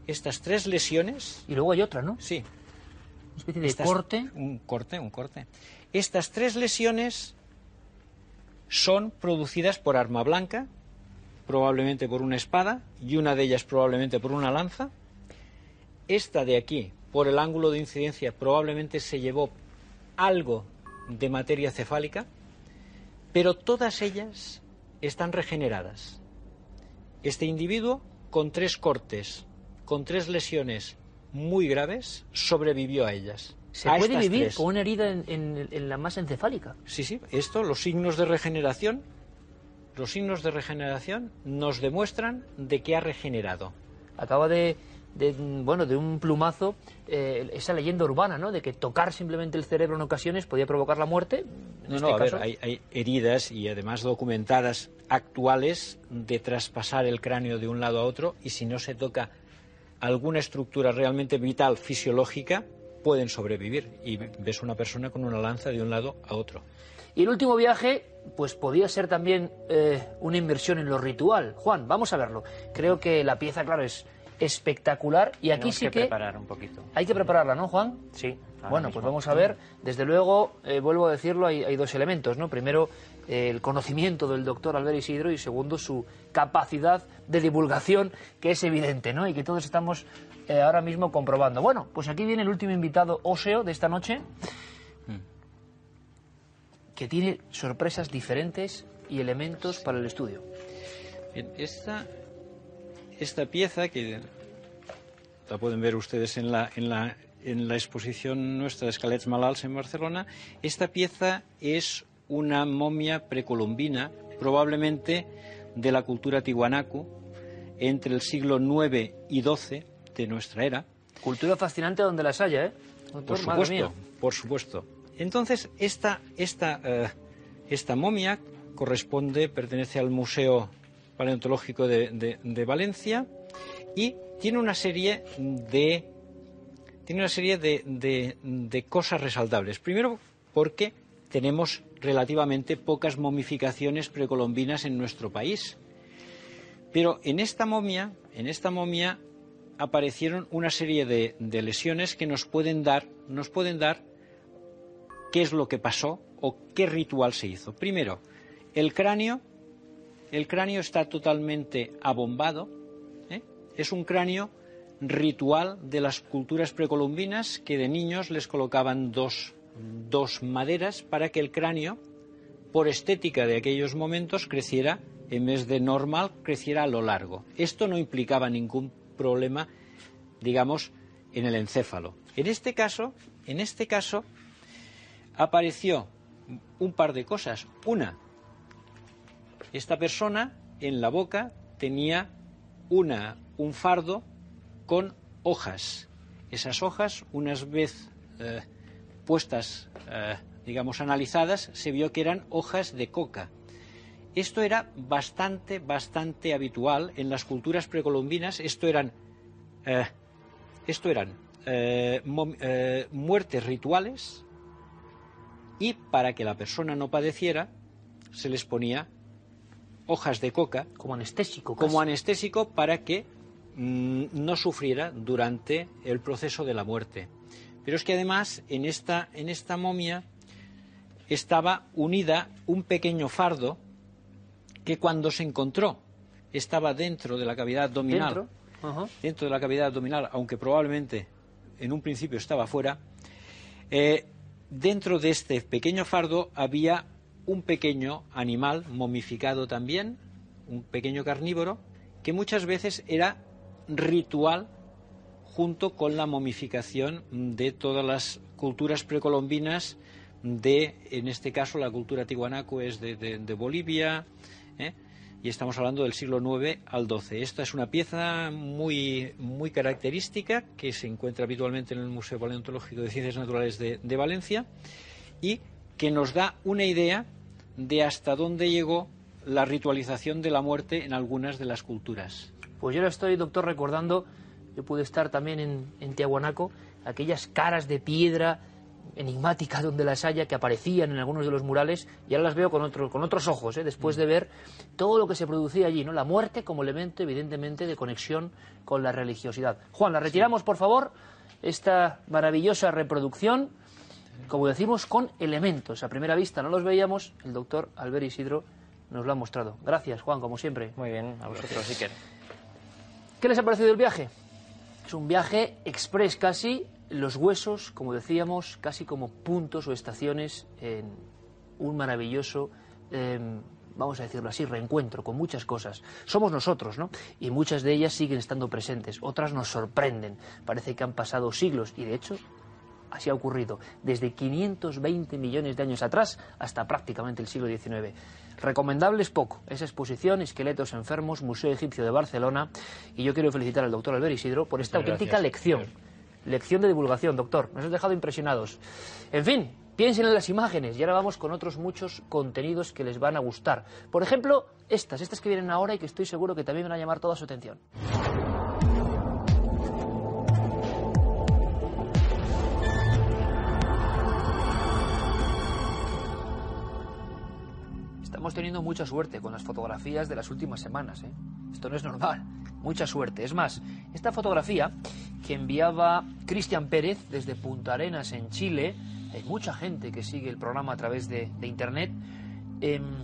estas tres lesiones, Y luego hay otra, ¿no? sí, Una especie de estas- corte. Un corte, un corte. Estas tres lesiones son producidas por arma blanca, probablemente por una espada, y una de ellas probablemente por una lanza. Esta de aquí, por el ángulo de incidencia, probablemente se llevó algo de materia cefálica, pero todas ellas están regeneradas. Este individuo, con tres cortes, con tres lesiones muy graves, sobrevivió a ellas. Se A puede vivir tres. con una herida en, en- en la masa encefálica. Sí, sí, esto, los signos de regeneración, los signos de regeneración nos demuestran de que ha regenerado. Acaba de, de, bueno, de un plumazo eh, esa leyenda urbana, ¿no? De que tocar simplemente el cerebro en ocasiones podía provocar la muerte. En No, este no, a ver, caso, hay, hay heridas y además documentadas actuales de traspasar el cráneo de un lado a otro y si no se toca alguna estructura realmente vital, fisiológica, pueden sobrevivir. Y ves una persona con una lanza de un lado a otro. Y el último viaje, pues podía ser también eh, una inversión en lo ritual. Juan, vamos a verlo. Creo que la pieza, claro, es espectacular y aquí Tenemos sí que que preparar un poquito. hay que prepararla, ¿no, Juan? Sí. Bueno, mismo. pues vamos a ver. Desde luego, eh, vuelvo a decirlo, hay, hay dos elementos, ¿no? Primero, eh, el conocimiento del doctor Albert Isidro y segundo, su capacidad de divulgación, que es evidente, ¿no? Y que todos estamos eh, ahora mismo comprobando. Bueno, pues aquí viene el último invitado óseo de esta noche, que tiene sorpresas diferentes y elementos para el estudio. Bien, esta, esta pieza, que la pueden ver ustedes en la, en la, en la exposición nuestra de Escalets Malals en Barcelona, esta pieza es una momia precolombina, probablemente de la cultura tiwanaku, entre el siglo IX y XII de nuestra era. Cultura fascinante donde las haya, ¿eh? Doctor, Por supuesto, por supuesto. Entonces, esta, esta, eh, esta momia corresponde, pertenece al Museo Paleontológico de, Valencia y tiene una serie de tiene una serie de, de- de cosas resaltables. Primero, porque tenemos relativamente pocas momificaciones precolombinas en nuestro país. Pero en esta momia, en esta momia aparecieron una serie de, de lesiones que nos pueden dar, nos pueden dar qué es lo que pasó o qué ritual se hizo. Primero, el cráneo, el cráneo está totalmente abombado. ¿eh? Es un cráneo ritual de las culturas precolombinas que de niños les colocaban dos, dos maderas para que el cráneo, por estética de aquellos momentos, creciera en vez de normal, creciera a lo largo. Esto no implicaba ningún problema, digamos, en el encéfalo. En este caso, en este caso, apareció un par de cosas. Una, esta persona en la boca tenía una, un fardo con hojas. Esas hojas, unas vez eh, puestas, eh, digamos, analizadas, se vio que eran hojas de coca. Esto era bastante, bastante habitual en las culturas precolombinas. Esto eran, eh, esto eran muertes rituales y para que la persona no padeciera se les ponía hojas de coca como anestésico como anestésico para que mm, no sufriera durante el proceso de la muerte. Pero es que además en esta en esta momia estaba unida un pequeño fardo que cuando se encontró estaba dentro de la cavidad abdominal. ¿Dentro? de la cavidad abdominal aunque probablemente en un principio estaba fuera eh, dentro de este pequeño fardo había un pequeño animal momificado también, un pequeño carnívoro, que muchas veces era ritual junto con la momificación de todas las culturas precolombinas de, en este caso, la cultura tihuanaco es de, Bolivia, ¿eh? y estamos hablando del siglo IX al XII. Esta es una pieza muy, muy característica que se encuentra habitualmente en el Museo Paleontológico de Ciencias Naturales de, de Valencia y que nos da una idea de hasta dónde llegó la ritualización de la muerte en algunas de las culturas. Pues yo ahora estoy, doctor, recordando, yo pude estar también en, en Tiahuanaco, aquellas caras de piedra enigmáticas donde las haya que aparecían en algunos de los murales y ahora las veo con, otro, con otros ojos, ¿eh? después de ver todo lo que se producía allí, ¿no? la muerte como elemento evidentemente de conexión con la religiosidad. Juan, la retiramos por favor, esta maravillosa reproducción como decimos, con elementos. A primera vista no los veíamos, el doctor Albert Isidro nos lo ha mostrado. Gracias, Juan, como siempre. Muy bien, a vosotros, que. ¿Qué les ha parecido el viaje? Es un viaje express casi, los huesos, como decíamos, casi como puntos o estaciones en un maravilloso, em, vamos a decirlo así, reencuentro con muchas cosas. Somos nosotros, ¿no? Y muchas de ellas siguen estando presentes, otras nos sorprenden. Parece que han pasado siglos y de hecho Así ha ocurrido desde 520 millones de años atrás hasta prácticamente el siglo XIX. Recomendable es poco. Esa exposición, Esqueletos Enfermos, Museo Egipcio de Barcelona. Y yo quiero felicitar al doctor Albert Isidro por esta auténtica lección. Lección de divulgación, doctor. Nos has dejado impresionados. En fin, piensen en las imágenes y ahora vamos con otros muchos contenidos que les van a gustar. Por ejemplo, estas, estas que vienen ahora y que estoy seguro que también van a llamar toda su atención. Estamos teniendo mucha suerte con las fotografías de las últimas semanas. ¿eh? Esto no es normal. Mucha suerte. Es más, esta fotografía que enviaba Cristian Pérez desde Punta Arenas en Chile, hay mucha gente que sigue el programa a través de, Internet. Em,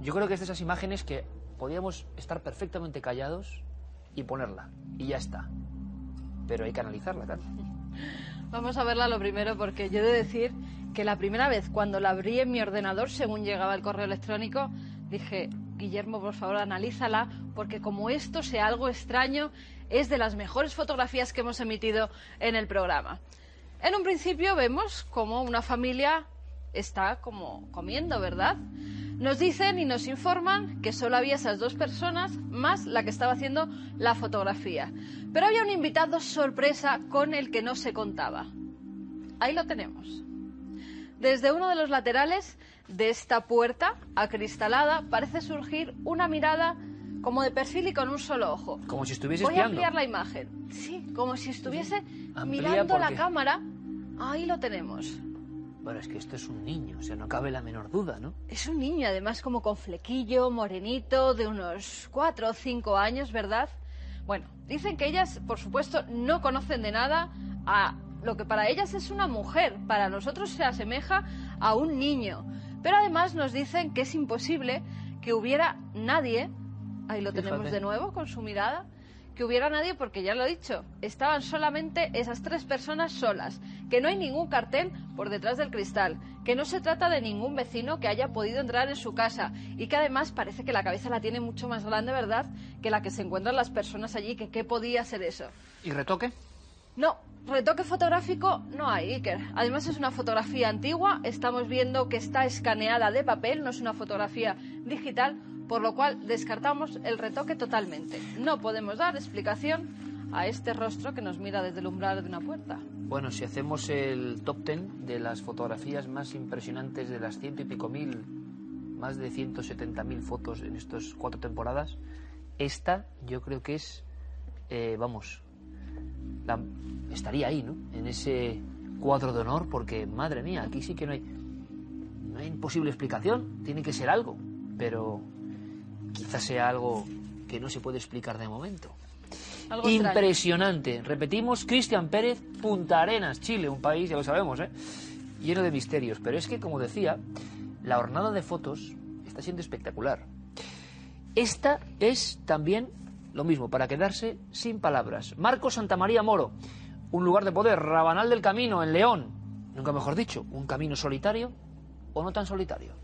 yo creo que es de esas imágenes que podíamos estar perfectamente callados y ponerla. Y ya está. Pero hay que analizarla, claro. Vamos a verla lo primero porque yo he de decir que la primera vez cuando la abrí en mi ordenador, según llegaba el correo electrónico, dije, Guillermo, por favor, analízala, porque como esto sea algo extraño, es de las mejores fotografías que hemos emitido en el programa. En un principio vemos como una familia está como comiendo, ¿verdad? Nos dicen y nos informan que solo había esas dos personas más la que estaba haciendo la fotografía. Pero había un invitado sorpresa con el que no se contaba. Ahí lo tenemos. Desde uno de los laterales de esta puerta acristalada parece surgir una mirada como de perfil y con un solo ojo. Como si estuviese Voy a ampliar la imagen. Sí, como si estuviese mirando la cámara. Ahí lo tenemos. Bueno, es que esto es un niño, o sea, no cabe la menor duda, ¿no? Es un niño, además, como con flequillo, morenito, de unos cuatro o cinco años, ¿verdad? Bueno, dicen que ellas, por supuesto, no conocen de nada a lo que para ellas es una mujer, para nosotros se asemeja a un niño. Pero además nos dicen que es imposible que hubiera nadie, ahí lo tenemos de nuevo con su mirada, que hubiera nadie porque ya lo he dicho, estaban solamente esas tres personas solas, que no hay ningún cartel por detrás del cristal, que no se trata de ningún vecino que haya podido entrar en su casa y que además parece que la cabeza la tiene mucho más grande, ¿verdad?, que la que se encuentran las personas allí, que qué podía ser eso. ¿Y retoque? No, retoque fotográfico no hay, Iker. Además es una fotografía antigua, estamos viendo que está escaneada de papel, no es una fotografía digital, por lo cual descartamos el retoque totalmente. No podemos dar explicación a este rostro que nos mira desde el umbral de una puerta. Bueno, si hacemos el top ten de las fotografías más impresionantes de las ciento y pico mil, más de 170 mil fotos en estas cuatro temporadas, esta yo creo que es, eh, vamos, la- estaría ahí, ¿no? En ese cuadro de honor, porque madre mía, aquí sí que no hay, no hay posible explicación, tiene que ser algo, pero quizás sea algo que no se puede explicar de momento. Algo extraño. Impresionante. Repetimos, Cristian Pérez, Punta Arenas, Chile, un país, ya lo sabemos, ¿eh? lleno de misterios. Pero es que, como decía, la jornada de fotos está siendo espectacular. Esta es también lo mismo, para quedarse sin palabras. Marco Santamaría Moro, un lugar de poder, Rabanal del Camino, en León. Nunca mejor dicho, un camino solitario o no tan solitario.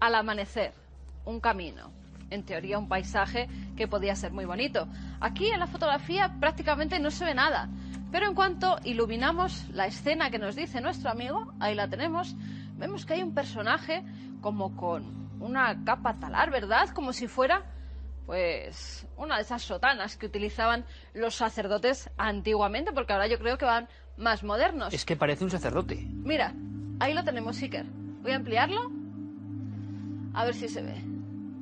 Al amanecer, un camino. En teoría, un paisaje que podía ser muy bonito. Aquí en la fotografía prácticamente no se ve nada. Pero en cuanto iluminamos la escena que nos dice nuestro amigo, ahí la tenemos, vemos que hay un personaje como con una capa talar, ¿verdad? Como si fuera, pues, una de esas sotanas que utilizaban los sacerdotes antiguamente, porque ahora yo creo que van más modernos. Es que parece un sacerdote. Mira, ahí lo tenemos, Iker. Voy a ampliarlo. A ver si se ve.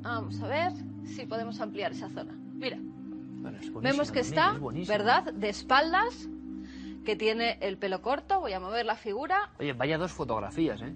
Vamos a ver si podemos ampliar esa zona. Mira, Bueno, es vemos que está, es. ¿verdad? De espaldas, que tiene el pelo corto. Voy a mover la figura. Oye, vaya dos fotografías, ¿eh?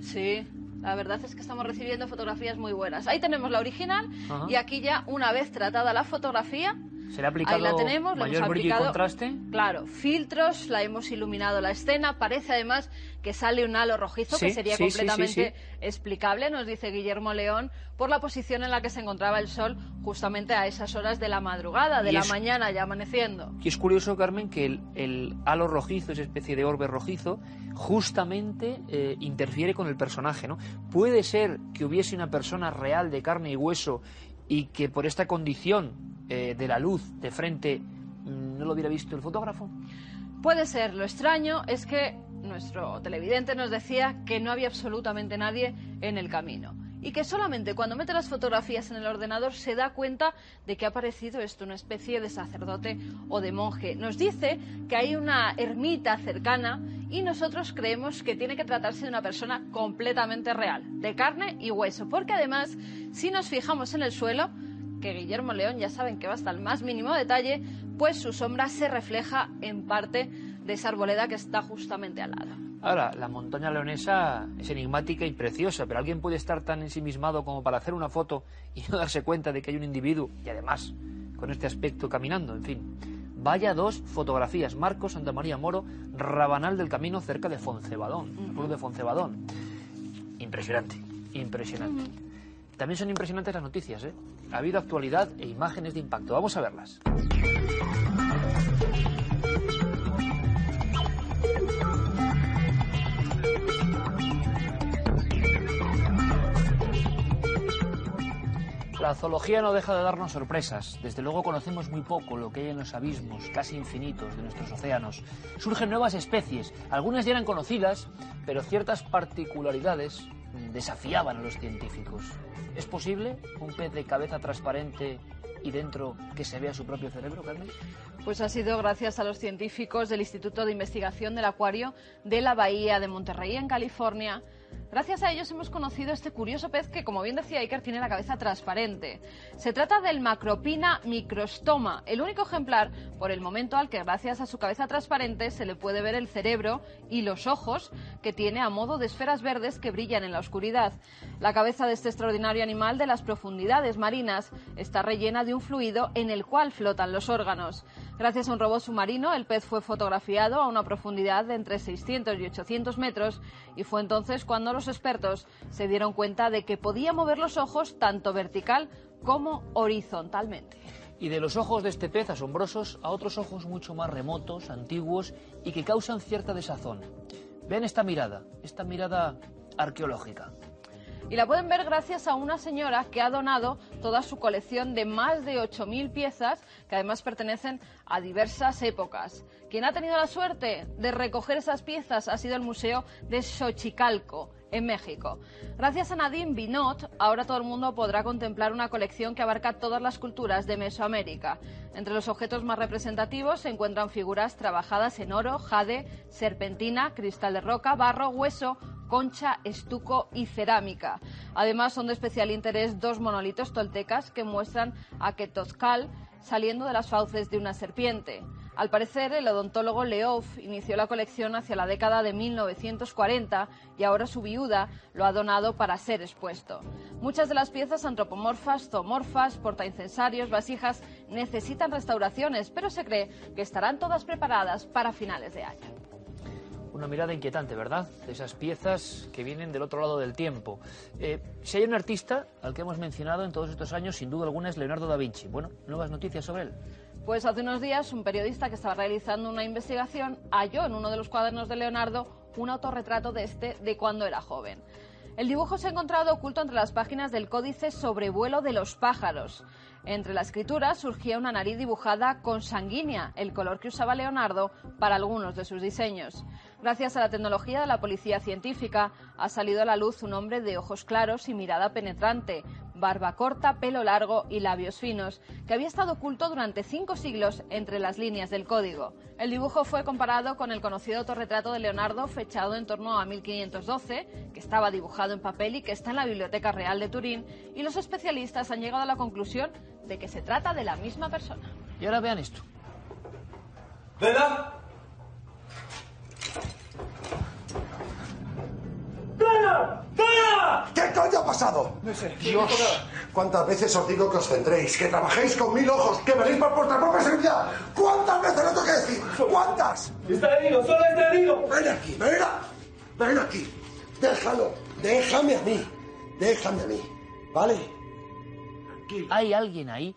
Sí, la verdad es que estamos recibiendo fotografías muy buenas. Ahí tenemos la original Ajá. y aquí ya, una vez tratada la fotografía, Se le ha aplicado Ahí la tenemos, mayor hemos brillo y contraste. claro, filtros, la hemos iluminado la escena, parece además que sale un halo rojizo Sí, que sería sí, sí, sí, completamente explicable, nos dice Guillermo León, por la posición en la que se encontraba el sol justamente a esas horas de la madrugada, de Y la es- mañana ya amaneciendo. Y es curioso, Carmen, que el, el halo rojizo, esa especie de orbe rojizo, justamente eh, interfiere con el personaje, ¿no? Puede ser que hubiese una persona real de carne y hueso y que por esta condición eh, de la luz de frente mm, no lo hubiera visto el fotógrafo. Puede ser, lo extraño es que nuestro televidente nos decía que no había absolutamente nadie en el camino y que solamente cuando mete las fotografías en el ordenador se da cuenta de que ha aparecido esto, una especie de sacerdote o de monje. Nos dice que hay una ermita cercana y nosotros creemos que tiene que tratarse de una persona completamente real, de carne y hueso, porque además, si nos fijamos en el suelo, que Guillermo León ya saben que va hasta el más mínimo detalle, pues su sombra se refleja en parte de esa arboleda que está justamente al lado. Ahora, la montaña leonesa es enigmática y preciosa, pero alguien puede estar tan ensimismado como para hacer una foto y no darse cuenta de que hay un individuo, y además con este aspecto caminando, en fin. Vaya dos fotografías, Marcos Santa María Moro, Rabanal del Camino cerca de Foncebadón, el pueblo de Foncebadón. Impresionante, impresionante. También son impresionantes las noticias, ¿eh? Ha habido actualidad e imágenes de impacto. Vamos a verlas. La zoología no deja de darnos sorpresas. Desde luego conocemos muy poco lo que hay en los abismos casi infinitos de nuestros océanos. Surgen nuevas especies, algunas ya eran conocidas, pero ciertas particularidades desafiaban a los científicos. ¿Es posible un pez de cabeza transparente y dentro que se vea su propio cerebro, Carmen? Pues ha sido gracias a los científicos del Instituto de Investigación del Acuario de la Bahía de Monterrey, en California. Gracias a ellos hemos conocido este curioso pez que, como bien decía Iker, tiene la cabeza transparente. Se trata del Macropina microstoma, el único ejemplar por el momento al que, gracias a su cabeza transparente, se le puede ver el cerebro y los ojos que tiene a modo de esferas verdes que brillan en la oscuridad. La cabeza de este extraordinario animal de las profundidades marinas está rellena de un fluido en el cual flotan los órganos. Gracias a un robot submarino, el pez fue fotografiado a una profundidad de entre 600 y 800 metros y fue entonces cuando los expertos se dieron cuenta de que podía mover los ojos tanto vertical como horizontalmente. Y de los ojos de este pez asombrosos a otros ojos mucho más remotos, antiguos y que causan cierta desazón. Vean esta mirada, esta mirada arqueológica. Y la pueden ver gracias a una señora que ha donado toda su colección de más de 8.000 piezas, que además pertenecen a diversas épocas. Quien ha tenido la suerte de recoger esas piezas ha sido el Museo de Xochicalco, en México. Gracias a Nadine Binot, ahora todo el mundo podrá contemplar una colección que abarca todas las culturas de Mesoamérica. Entre los objetos más representativos se encuentran figuras trabajadas en oro, jade, serpentina, cristal de roca, barro, hueso, concha, estuco y cerámica. Además, son de especial interés dos monolitos toltecas que muestran a Quetzalcóatl saliendo de las fauces de una serpiente. Al parecer, el odontólogo Leof inició la colección hacia la década de 1940 y ahora su viuda lo ha donado para ser expuesto. Muchas de las piezas antropomorfas, zoomorfas, portaincensarios, vasijas necesitan restauraciones, pero se cree que estarán todas preparadas para finales de año. Una mirada inquietante, ¿verdad? De esas piezas que vienen del otro lado del tiempo. Eh, si hay un artista al que hemos mencionado en todos estos años, sin duda alguna es Leonardo da Vinci. Bueno, nuevas noticias sobre él. Pues hace unos días un periodista que estaba realizando una investigación halló en uno de los cuadernos de Leonardo un autorretrato de este de cuando era joven. El dibujo se ha encontrado oculto entre las páginas del Códice Sobrevuelo de los pájaros. Entre la escritura surgía una nariz dibujada con sanguínea, el color que usaba Leonardo para algunos de sus diseños. Gracias a la tecnología de la policía científica, ha salido a la luz un hombre de ojos claros y mirada penetrante, barba corta, pelo largo y labios finos, que había estado oculto durante cinco siglos entre las líneas del código. El dibujo fue comparado con el conocido autorretrato de Leonardo fechado en torno a 1512, que estaba dibujado en papel y que está en la Biblioteca Real de Turín, y los especialistas han llegado a la conclusión de que se trata de la misma persona. Y ahora vean esto. ¿Verdad? ¡Dana! ¡Dana! ¿Qué coño ha pasado? No sé. Dios, ¿cuántas veces os digo que os centréis, que trabajéis con mil ojos, que veréis por vuestra propia seguridad? ¿Cuántas veces lo tengo que decir? ¿Cuántas? Está herido, solo está herido. Ven aquí, ven, ven aquí. Déjalo, déjame a mí, déjame a mí, ¿vale? Hay alguien ahí.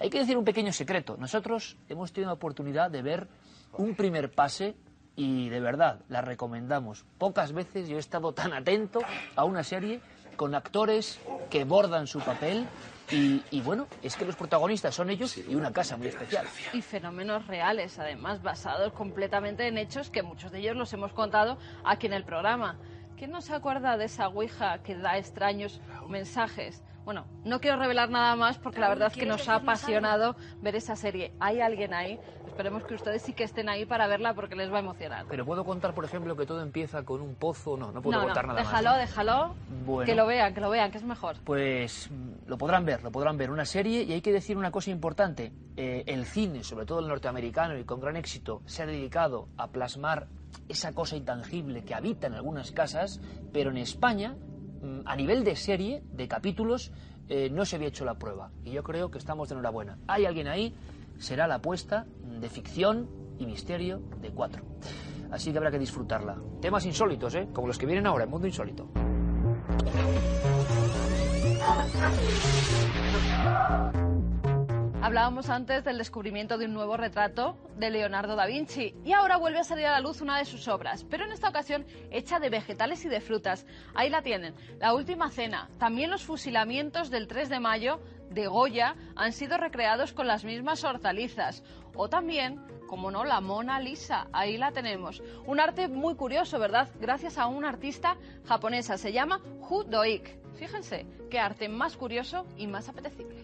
Hay que decir un pequeño secreto. Nosotros hemos tenido la oportunidad de ver un primer pase y de verdad la recomendamos. Pocas veces yo he estado tan atento a una serie con actores que bordan su papel y, y bueno, es que los protagonistas son ellos y una casa muy especial. Y fenómenos reales, además, basados completamente en hechos que muchos de ellos los hemos contado aquí en el programa. ¿Quién no se acuerda de esa Ouija que da extraños mensajes? Bueno, no quiero revelar nada más porque la verdad es que nos ha apasionado ver esa serie. ¿Hay alguien ahí? Esperemos que ustedes sí que estén ahí para verla porque les va a emocionar. Pero puedo contar, por ejemplo, que todo empieza con un pozo. No, no puedo no, contar no, nada déjalo, más. ¿no? déjalo. Bueno. Que lo vean, que lo vean, que es mejor. Pues lo podrán ver, lo podrán ver. Una serie y hay que decir una cosa importante. Eh, el cine, sobre todo el norteamericano y con gran éxito, se ha dedicado a plasmar esa cosa intangible que habita en algunas casas, pero en España, a nivel de serie, de capítulos, eh, no se había hecho la prueba. Y yo creo que estamos de enhorabuena. Hay alguien ahí, será la apuesta de ficción y misterio de cuatro. Así que habrá que disfrutarla. Temas insólitos, ¿eh? Como los que vienen ahora, en Mundo Insólito. Hablábamos antes del descubrimiento de un nuevo retrato de Leonardo da Vinci y ahora vuelve a salir a la luz una de sus obras, pero en esta ocasión hecha de vegetales y de frutas. Ahí la tienen, La Última Cena. También los fusilamientos del 3 de mayo de Goya han sido recreados con las mismas hortalizas. O también, como no, la Mona Lisa. Ahí la tenemos. Un arte muy curioso, ¿verdad? Gracias a una artista japonesa. Se llama Hu Doik. Fíjense, qué arte más curioso y más apetecible.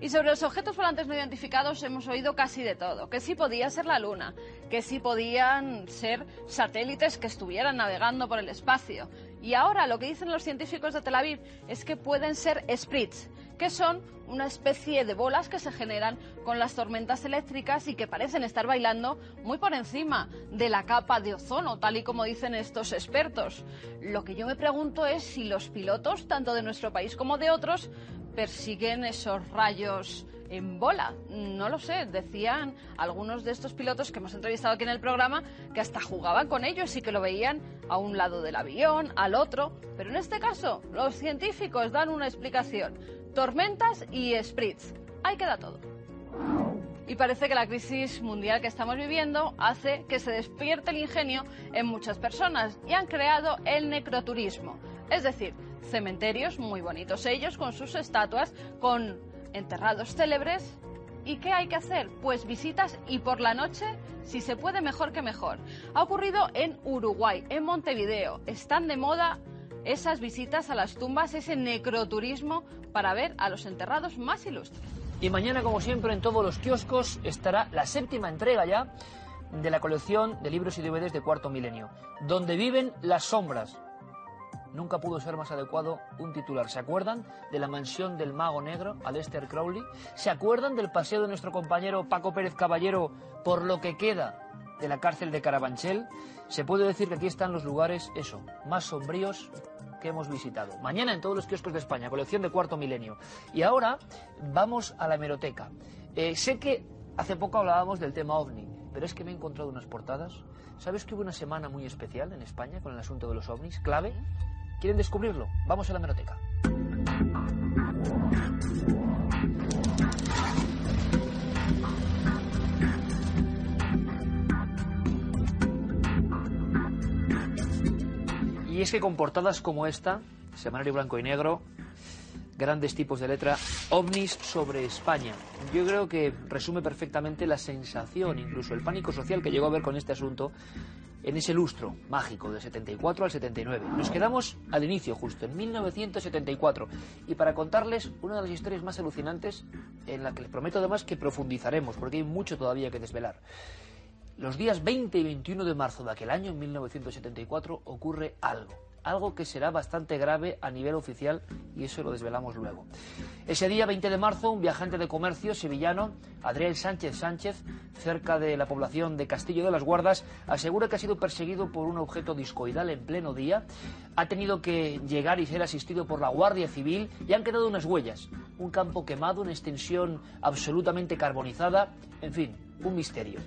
Y sobre los objetos volantes no identificados hemos oído casi de todo. Que sí podía ser la Luna, que sí podían ser satélites que estuvieran navegando por el espacio. Y ahora lo que dicen los científicos de Tel Aviv es que pueden ser sprits, que son una especie de bolas que se generan con las tormentas eléctricas y que parecen estar bailando muy por encima de la capa de ozono, tal y como dicen estos expertos. Lo que yo me pregunto es si los pilotos, tanto de nuestro país como de otros, persiguen esos rayos en bola. No lo sé, decían algunos de estos pilotos que hemos entrevistado aquí en el programa que hasta jugaban con ellos y que lo veían a un lado del avión, al otro. Pero en este caso, los científicos dan una explicación. Tormentas y spritz. ahí queda todo. Y parece que la crisis mundial que estamos viviendo hace que se despierte el ingenio en muchas personas y han creado el necroturismo. Es decir, cementerios muy bonitos ellos con sus estatuas, con enterrados célebres. ¿Y qué hay que hacer? Pues visitas y por la noche, si se puede, mejor que mejor. Ha ocurrido en Uruguay, en Montevideo. Están de moda esas visitas a las tumbas, ese necroturismo para ver a los enterrados más ilustres. Y mañana, como siempre, en todos los kioscos estará la séptima entrega ya de la colección de libros y DVDs de Cuarto Milenio, donde viven las sombras. Nunca pudo ser más adecuado un titular. ¿Se acuerdan de la mansión del mago negro, Aleister Crowley? ¿Se acuerdan del paseo de nuestro compañero Paco Pérez Caballero por lo que queda de la cárcel de Carabanchel? Se puede decir que aquí están los lugares, eso, más sombríos que hemos visitado. Mañana en todos los kioscos de España, colección de cuarto milenio. Y ahora vamos a la hemeroteca. Eh, sé que hace poco hablábamos del tema ovni, pero es que me he encontrado unas portadas. ¿Sabes que hubo una semana muy especial en España con el asunto de los ovnis? Clave. ¿Quieren descubrirlo? Vamos a la hemeroteca. Y es que con portadas como esta, semanario blanco y negro, grandes tipos de letra, ovnis sobre España. Yo creo que resume perfectamente la sensación, incluso el pánico social que llegó a ver con este asunto en ese lustro mágico del 74 al 79. Nos quedamos al inicio, justo, en 1974. Y para contarles una de las historias más alucinantes, en la que les prometo además que profundizaremos, porque hay mucho todavía que desvelar. Los días 20 y 21 de marzo de aquel año, en 1974, ocurre algo. Algo que será bastante grave a nivel oficial y eso lo desvelamos luego. Ese día, 20 de marzo, un viajante de comercio sevillano, Adriel Sánchez Sánchez, cerca de la población de Castillo de las Guardas, asegura que ha sido perseguido por un objeto discoidal en pleno día. Ha tenido que llegar y ser asistido por la Guardia Civil y han quedado unas huellas. Un campo quemado, una extensión absolutamente carbonizada, en fin, un misterio.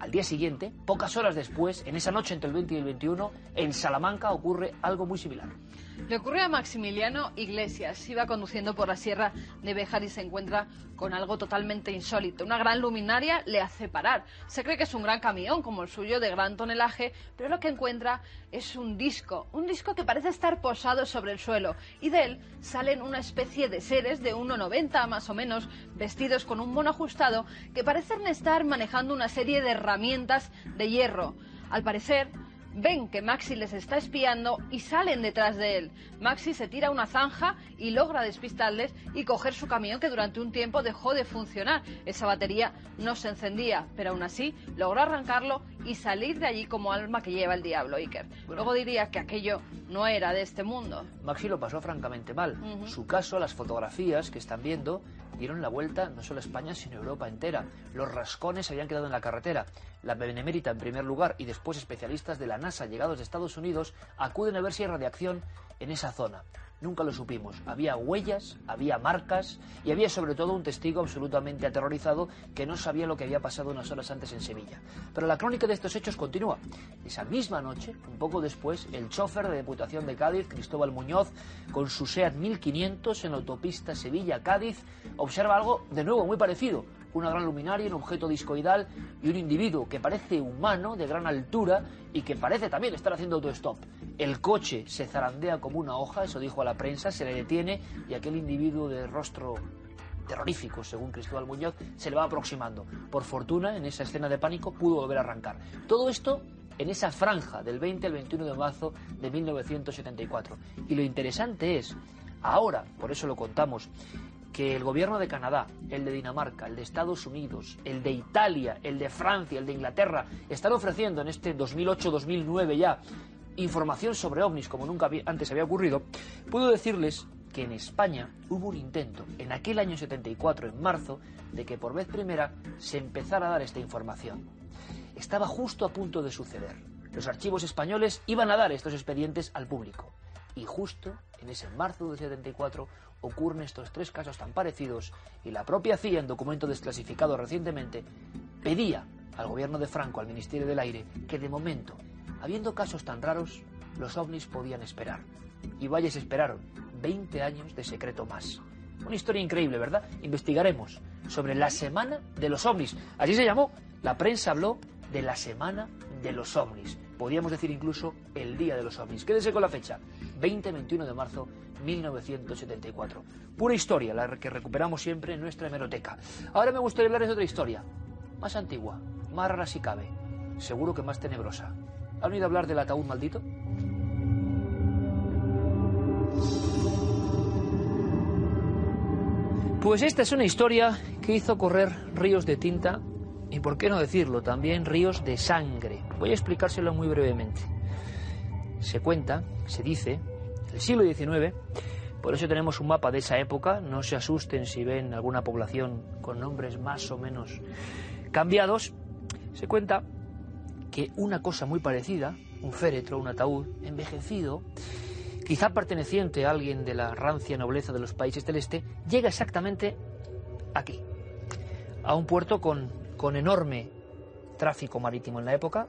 Al día siguiente, pocas horas después, en esa noche entre el 20 y el 21, en Salamanca ocurre algo muy similar. Le ocurre a Maximiliano Iglesias. Iba conduciendo por la sierra de Béjar y se encuentra con algo totalmente insólito. Una gran luminaria le hace parar. Se cree que es un gran camión, como el suyo, de gran tonelaje, pero lo que encuentra es un disco. Un disco que parece estar posado sobre el suelo. Y de él salen una especie de seres de 1,90 más o menos, vestidos con un mono ajustado, que parecen estar manejando una serie de herramientas de hierro. Al parecer, ven que Maxi les está espiando y salen detrás de él. Maxi se tira a una zanja y logra despistarles y coger su camión que durante un tiempo dejó de funcionar. Esa batería no se encendía, pero aún así logró arrancarlo y salir de allí como alma que lleva el diablo, Iker. Luego diría que aquello no era de este mundo. Maxi lo pasó francamente mal. Su caso, las fotografías que están viendo, dieron la vuelta no solo a España, sino a Europa entera. Los rascones habían quedado en la carretera. La Benemérita, en primer lugar, y después especialistas de la NASA llegados de Estados Unidos acuden a ver si hay radiación en esa zona. Nunca lo supimos. Había huellas, había marcas y había sobre todo un testigo absolutamente aterrorizado que no sabía lo que había pasado unas horas antes en Sevilla. Pero la crónica de estos hechos continúa. Esa misma noche, un poco después, el chofer de Deputación de Cádiz, Cristóbal Muñoz, con su SEAT 1500 en la autopista Sevilla-Cádiz, observa algo de nuevo muy parecido una gran luminaria, un objeto discoidal y un individuo que parece humano, de gran altura y que parece también estar haciendo autostop. El coche se zarandea como una hoja, eso dijo a la prensa, se le detiene y aquel individuo de rostro terrorífico, según Cristóbal Muñoz, se le va aproximando. Por fortuna, en esa escena de pánico, pudo volver a arrancar. Todo esto en esa franja del 20 al 21 de marzo de 1974. Y lo interesante es, ahora, por eso lo contamos, que el gobierno de Canadá, el de Dinamarca, el de Estados Unidos, el de Italia, el de Francia, el de Inglaterra, están ofreciendo en este 2008-2009 ya información sobre ovnis como nunca antes había ocurrido, puedo decirles que en España hubo un intento en aquel año 74, en marzo, de que por vez primera se empezara a dar esta información. Estaba justo a punto de suceder. Los archivos españoles iban a dar estos expedientes al público. Y justo en ese marzo del 74 ocurren estos tres casos tan parecidos y la propia CIA, en documento desclasificado recientemente, pedía al gobierno de Franco, al Ministerio del Aire, que de momento, habiendo casos tan raros, los ovnis podían esperar. Y vaya, esperaron 20 años de secreto más. Una historia increíble, ¿verdad? Investigaremos sobre la Semana de los OVNIs. Así se llamó. La prensa habló de la Semana de los OVNIs. Podríamos decir incluso el Día de los OVNIs. Quédese con la fecha, 20-21 de marzo 1974. Pura historia, la que recuperamos siempre en nuestra hemeroteca. Ahora me gustaría hablarles de otra historia, más antigua, más rara si cabe, seguro que más tenebrosa. ¿Han oído hablar del ataúd maldito? Pues esta es una historia que hizo correr ríos de tinta y, por qué no decirlo, también ríos de sangre. Voy a explicárselo muy brevemente. Se cuenta, se dice, el siglo XIX, por eso tenemos un mapa de esa época, no se asusten si ven alguna población con nombres más o menos cambiados, se cuenta que una cosa muy parecida, un féretro, un ataúd, envejecido, quizá perteneciente a alguien de la rancia nobleza de los países del este, llega exactamente aquí, a un puerto con, con enorme tráfico marítimo en la época,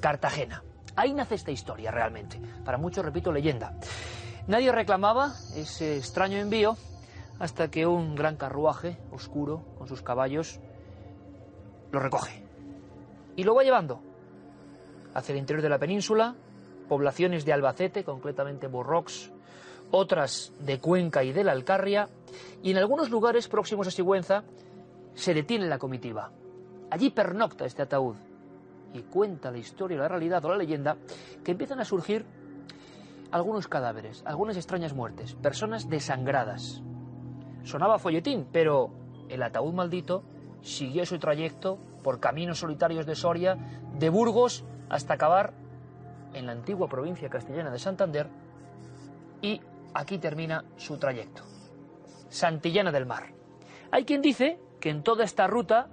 Cartagena. Ahí nace esta historia realmente, para muchos, repito, leyenda. Nadie reclamaba ese extraño envío hasta que un gran carruaje oscuro con sus caballos lo recoge y lo va llevando hacia el interior de la península, poblaciones de Albacete, concretamente Borrox, otras de Cuenca y de la Alcarria, y en algunos lugares próximos a Sigüenza se detiene la comitiva. Allí pernocta este ataúd y cuenta la historia, la realidad o la leyenda que empiezan a surgir algunos cadáveres, algunas extrañas muertes, personas desangradas. Sonaba folletín, pero el ataúd maldito siguió su trayecto por caminos solitarios de Soria, de Burgos hasta acabar en la antigua provincia castellana de Santander y aquí termina su trayecto. Santillana del Mar. Hay quien dice que en toda esta ruta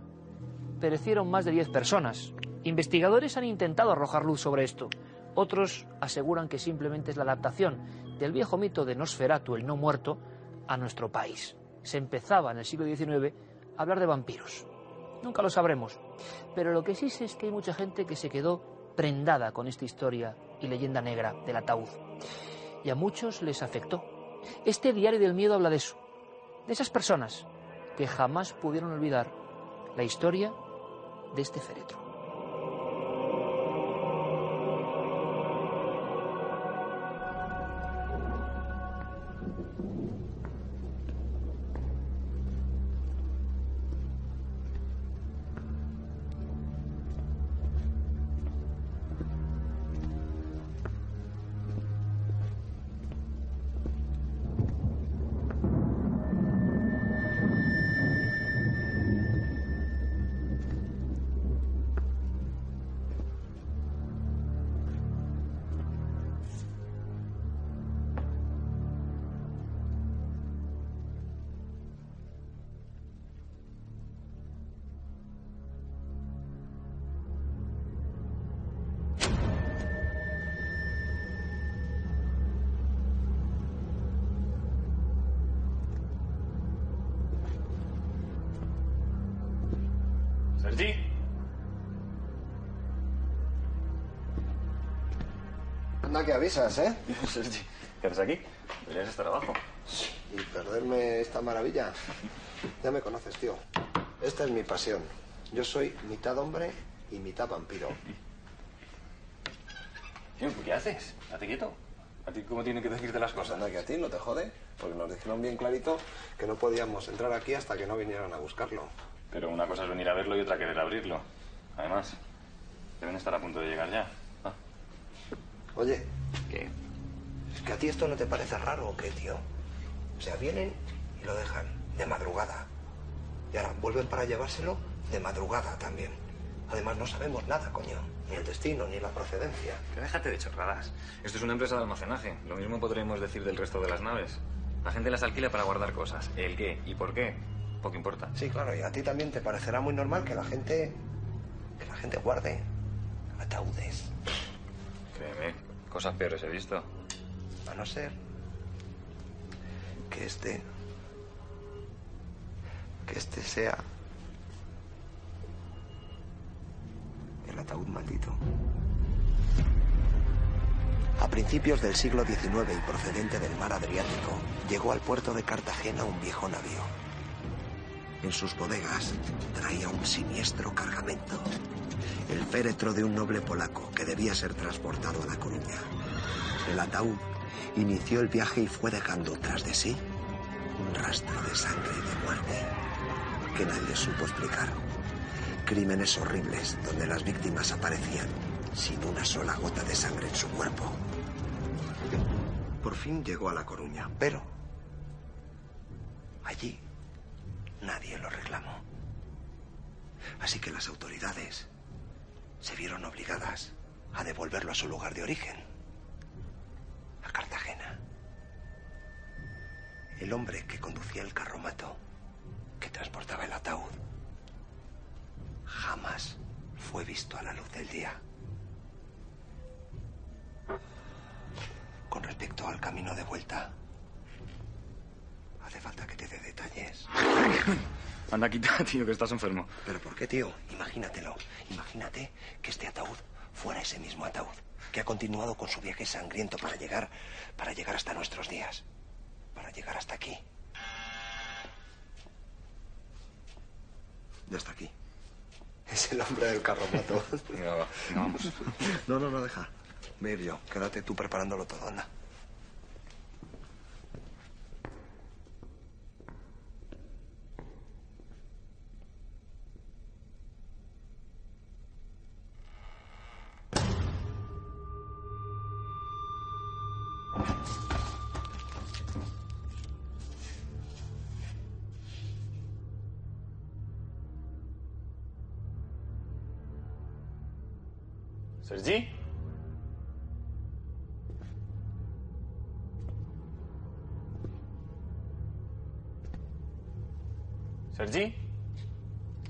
perecieron más de 10 personas. Investigadores han intentado arrojar luz sobre esto. Otros aseguran que simplemente es la adaptación del viejo mito de Nosferatu, el no muerto, a nuestro país. Se empezaba en el siglo XIX a hablar de vampiros. Nunca lo sabremos. Pero lo que sí sé es que hay mucha gente que se quedó prendada con esta historia y leyenda negra del ataúd. Y a muchos les afectó. Este diario del miedo habla de eso, de esas personas que jamás pudieron olvidar la historia de este féretro. Avisas, ¿eh? ¿qué haces aquí? Deberías estar abajo. Y perderme esta maravilla. Ya me conoces, tío. Esta es mi pasión. Yo soy mitad hombre y mitad vampiro. Tío, ¿qué haces? Date quieto. ¿A ti cómo tienen que decirte las cosas? Anda que a ti no te jode, porque nos dijeron bien clarito que no podíamos entrar aquí hasta que no vinieran a buscarlo. Pero una cosa es venir a verlo y otra querer abrirlo. Además, deben estar a punto de llegar ya. Ah, Oye, ¿Qué? ¿es que a ti esto no te parece raro o qué, tío? O sea, vienen y lo dejan de madrugada. Y ahora vuelven para llevárselo de madrugada también. Además, no sabemos nada, coño. Ni el destino, ni la procedencia. Que déjate de chorradas. Esto es una empresa de almacenaje. Lo mismo podríamos decir del resto de las naves. La gente las alquila para guardar cosas. ¿El qué y por qué? Poco importa. Sí, claro, y a ti también te parecerá muy normal que la gente. que la gente guarde ataúdes. Cosas peores he visto. A no ser que este. que este sea. el ataúd maldito. A principios del siglo XIX y procedente del mar Adriático, llegó al puerto de Cartagena un viejo navío. En sus bodegas traía un siniestro cargamento, el féretro de un noble polaco que debía ser transportado a La Coruña. El ataúd inició el viaje y fue dejando tras de sí un rastro de sangre y de muerte que nadie supo explicar. Crímenes horribles donde las víctimas aparecían sin una sola gota de sangre en su cuerpo. Por fin llegó a La Coruña, pero allí nadie lo reclamó. Así que las autoridades se vieron obligadas a devolverlo a su lugar de origen, a Cartagena. El hombre que conducía el carromato, que transportaba el ataúd, jamás fue visto a la luz del día. Con respecto al camino de vuelta, hace falta que te dé detalles. Anda, quita, tío, que estás enfermo. ¿Pero por qué, tío? Imagínatelo. Imagínate que este ataúd fuera ese mismo ataúd que ha continuado con su viaje sangriento para llegar, para llegar hasta nuestros días, para llegar hasta aquí. Ya está aquí. Es el hombre del carromato. Venga, vamos. No, no, no, deja. Voy a ir yo. Quédate tú preparándolo todo, anda.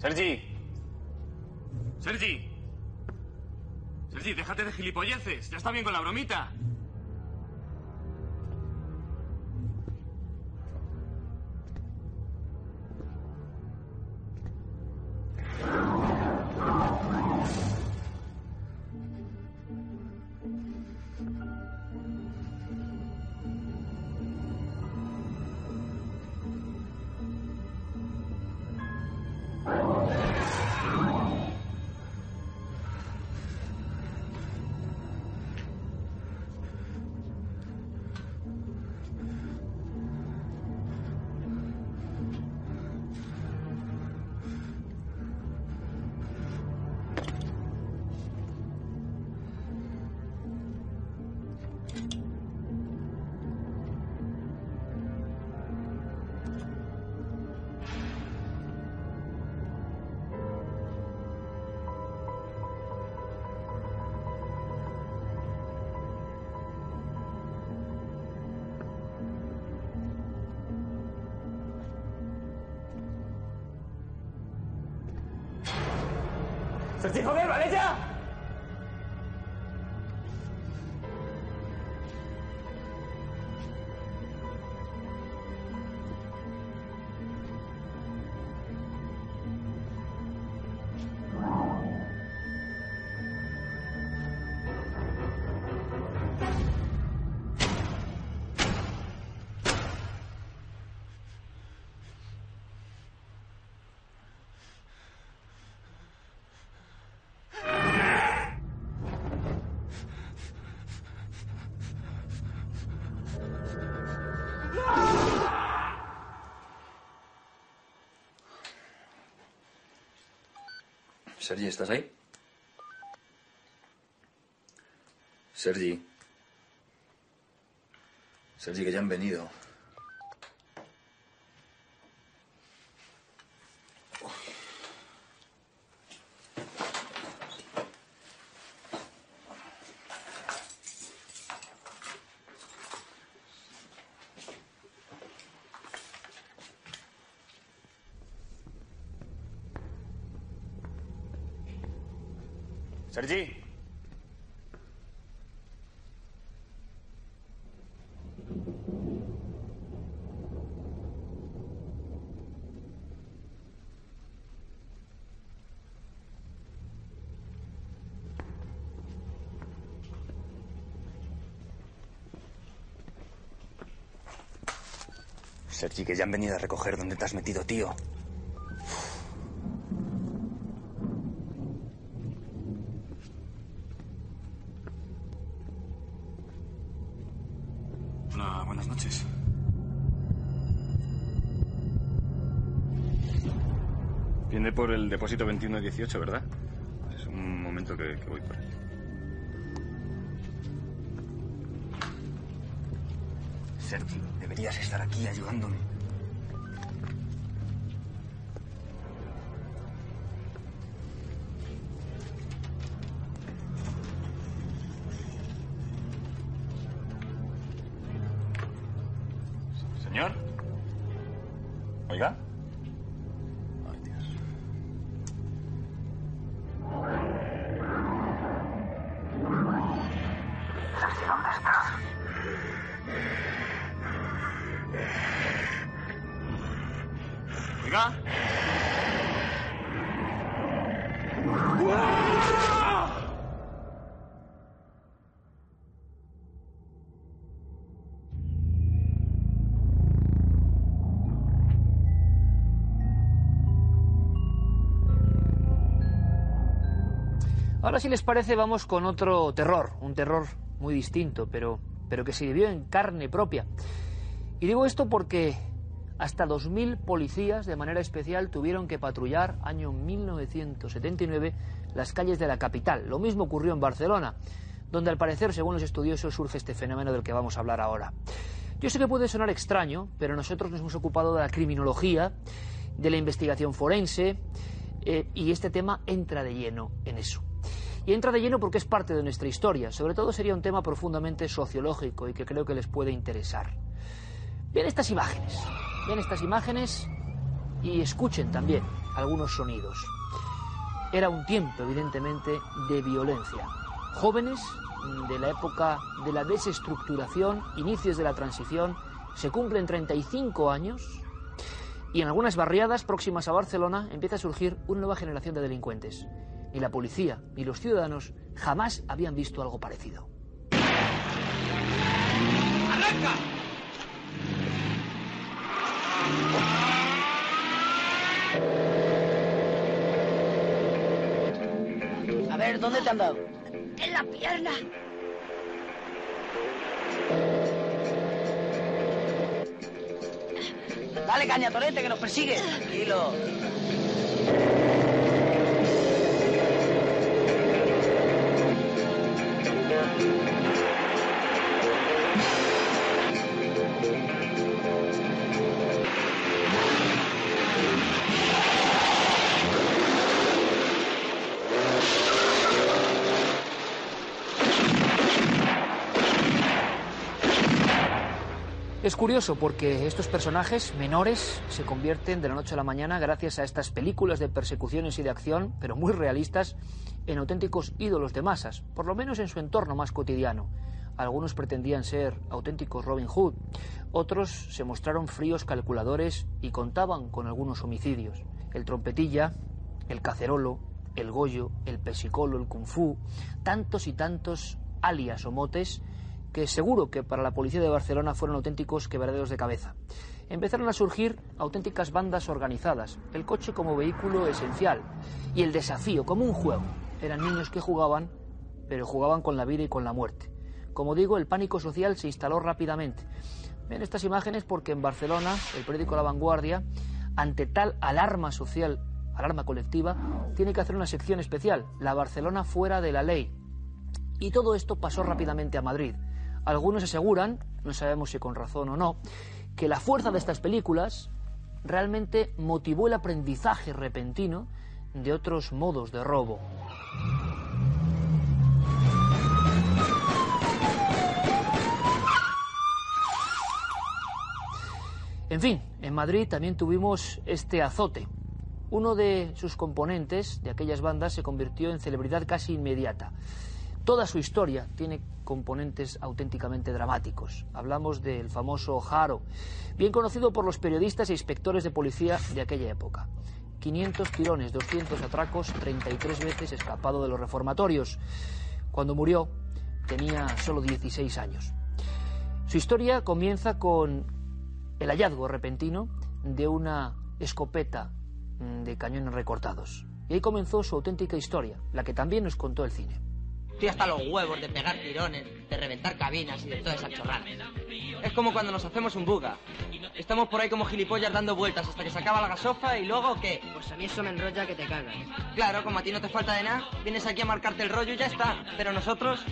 ¿Sergi? ¿Sergi? Sergi, déjate de gilipolleces. Ya está bien con la bromita. ¡Sergi, joder, vale ya! Sergi, ¿estás ahí? Sergi. Sergi, que ya han venido. Sergi. Sergi, que ya han venido a recoger dónde te has metido, tío. El depósito 2118, ¿verdad? Es un momento que, voy por ahí. Sergi, deberías estar aquí ayudándome. Si les parece, vamos con otro terror, un terror muy distinto, pero, pero que se vivió en carne propia. Y digo esto porque hasta 2.000 policías de manera especial tuvieron que patrullar, año 1979, las calles de la capital. Lo mismo ocurrió en Barcelona, donde al parecer, según los estudiosos, surge este fenómeno del que vamos a hablar ahora. Yo sé que puede sonar extraño, pero nosotros nos hemos ocupado de la criminología, de la investigación forense, eh, y este tema entra de lleno en eso. Y entra de lleno porque es parte de nuestra historia. Sobre todo sería un tema profundamente sociológico y que creo que les puede interesar. Vean estas imágenes. Vean estas imágenes y escuchen también algunos sonidos. Era un tiempo, evidentemente, de violencia. Jóvenes de la época de la desestructuración, inicios de la transición, se cumplen 35 años y en algunas barriadas próximas a Barcelona empieza a surgir una nueva generación de delincuentes. Ni la policía ni los ciudadanos jamás habían visto algo parecido. ¡Arranca! A ver, ¿dónde te han dado? En la pierna. Dale caña, Torete, que nos persigue. Tranquilo. Es curioso porque estos personajes menores se convierten de la noche a la mañana gracias a estas películas de persecuciones y de acción, pero muy realistas, en auténticos ídolos de masas, por lo menos en su entorno más cotidiano. Algunos pretendían ser auténticos Robin Hood, otros se mostraron fríos calculadores y contaban con algunos homicidios. El trompetilla, el cacerolo, el goyo, el pesicolo, el kung fu, tantos y tantos alias o motes que seguro que para la policía de Barcelona fueron auténticos quebraderos de cabeza. Empezaron a surgir auténticas bandas organizadas, el coche como vehículo esencial y el desafío como un juego. Eran niños que jugaban, pero jugaban con la vida y con la muerte. Como digo, el pánico social se instaló rápidamente. Ven estas imágenes porque en Barcelona, el periódico La Vanguardia, ante tal alarma social, alarma colectiva, tiene que hacer una sección especial, la Barcelona fuera de la ley. Y todo esto pasó rápidamente a Madrid. Algunos aseguran, no sabemos si con razón o no, que la fuerza de estas películas realmente motivó el aprendizaje repentino de otros modos de robo. En fin, en Madrid también tuvimos este azote. Uno de sus componentes de aquellas bandas se convirtió en celebridad casi inmediata. Toda su historia tiene componentes auténticamente dramáticos. Hablamos del famoso Jaro, bien conocido por los periodistas e inspectores de policía de aquella época. 500 tirones, 200 atracos, 33 veces escapado de los reformatorios. Cuando murió tenía solo 16 años. Su historia comienza con el hallazgo repentino de una escopeta mm, de cañones recortados. Y ahí comenzó su auténtica historia, la que también nos contó el cine. Estoy hasta los huevos de pegar tirones, de reventar cabinas y de toda esa chorrada. Es como cuando nos hacemos un buga. Estamos por ahí como gilipollas dando vueltas hasta que se acaba la gasofa y luego ¿qué? Pues a mí eso me enrolla que te cagas. Claro, como a ti no te falta de nada, vienes aquí a marcarte el rollo y ya está. Pero nosotros...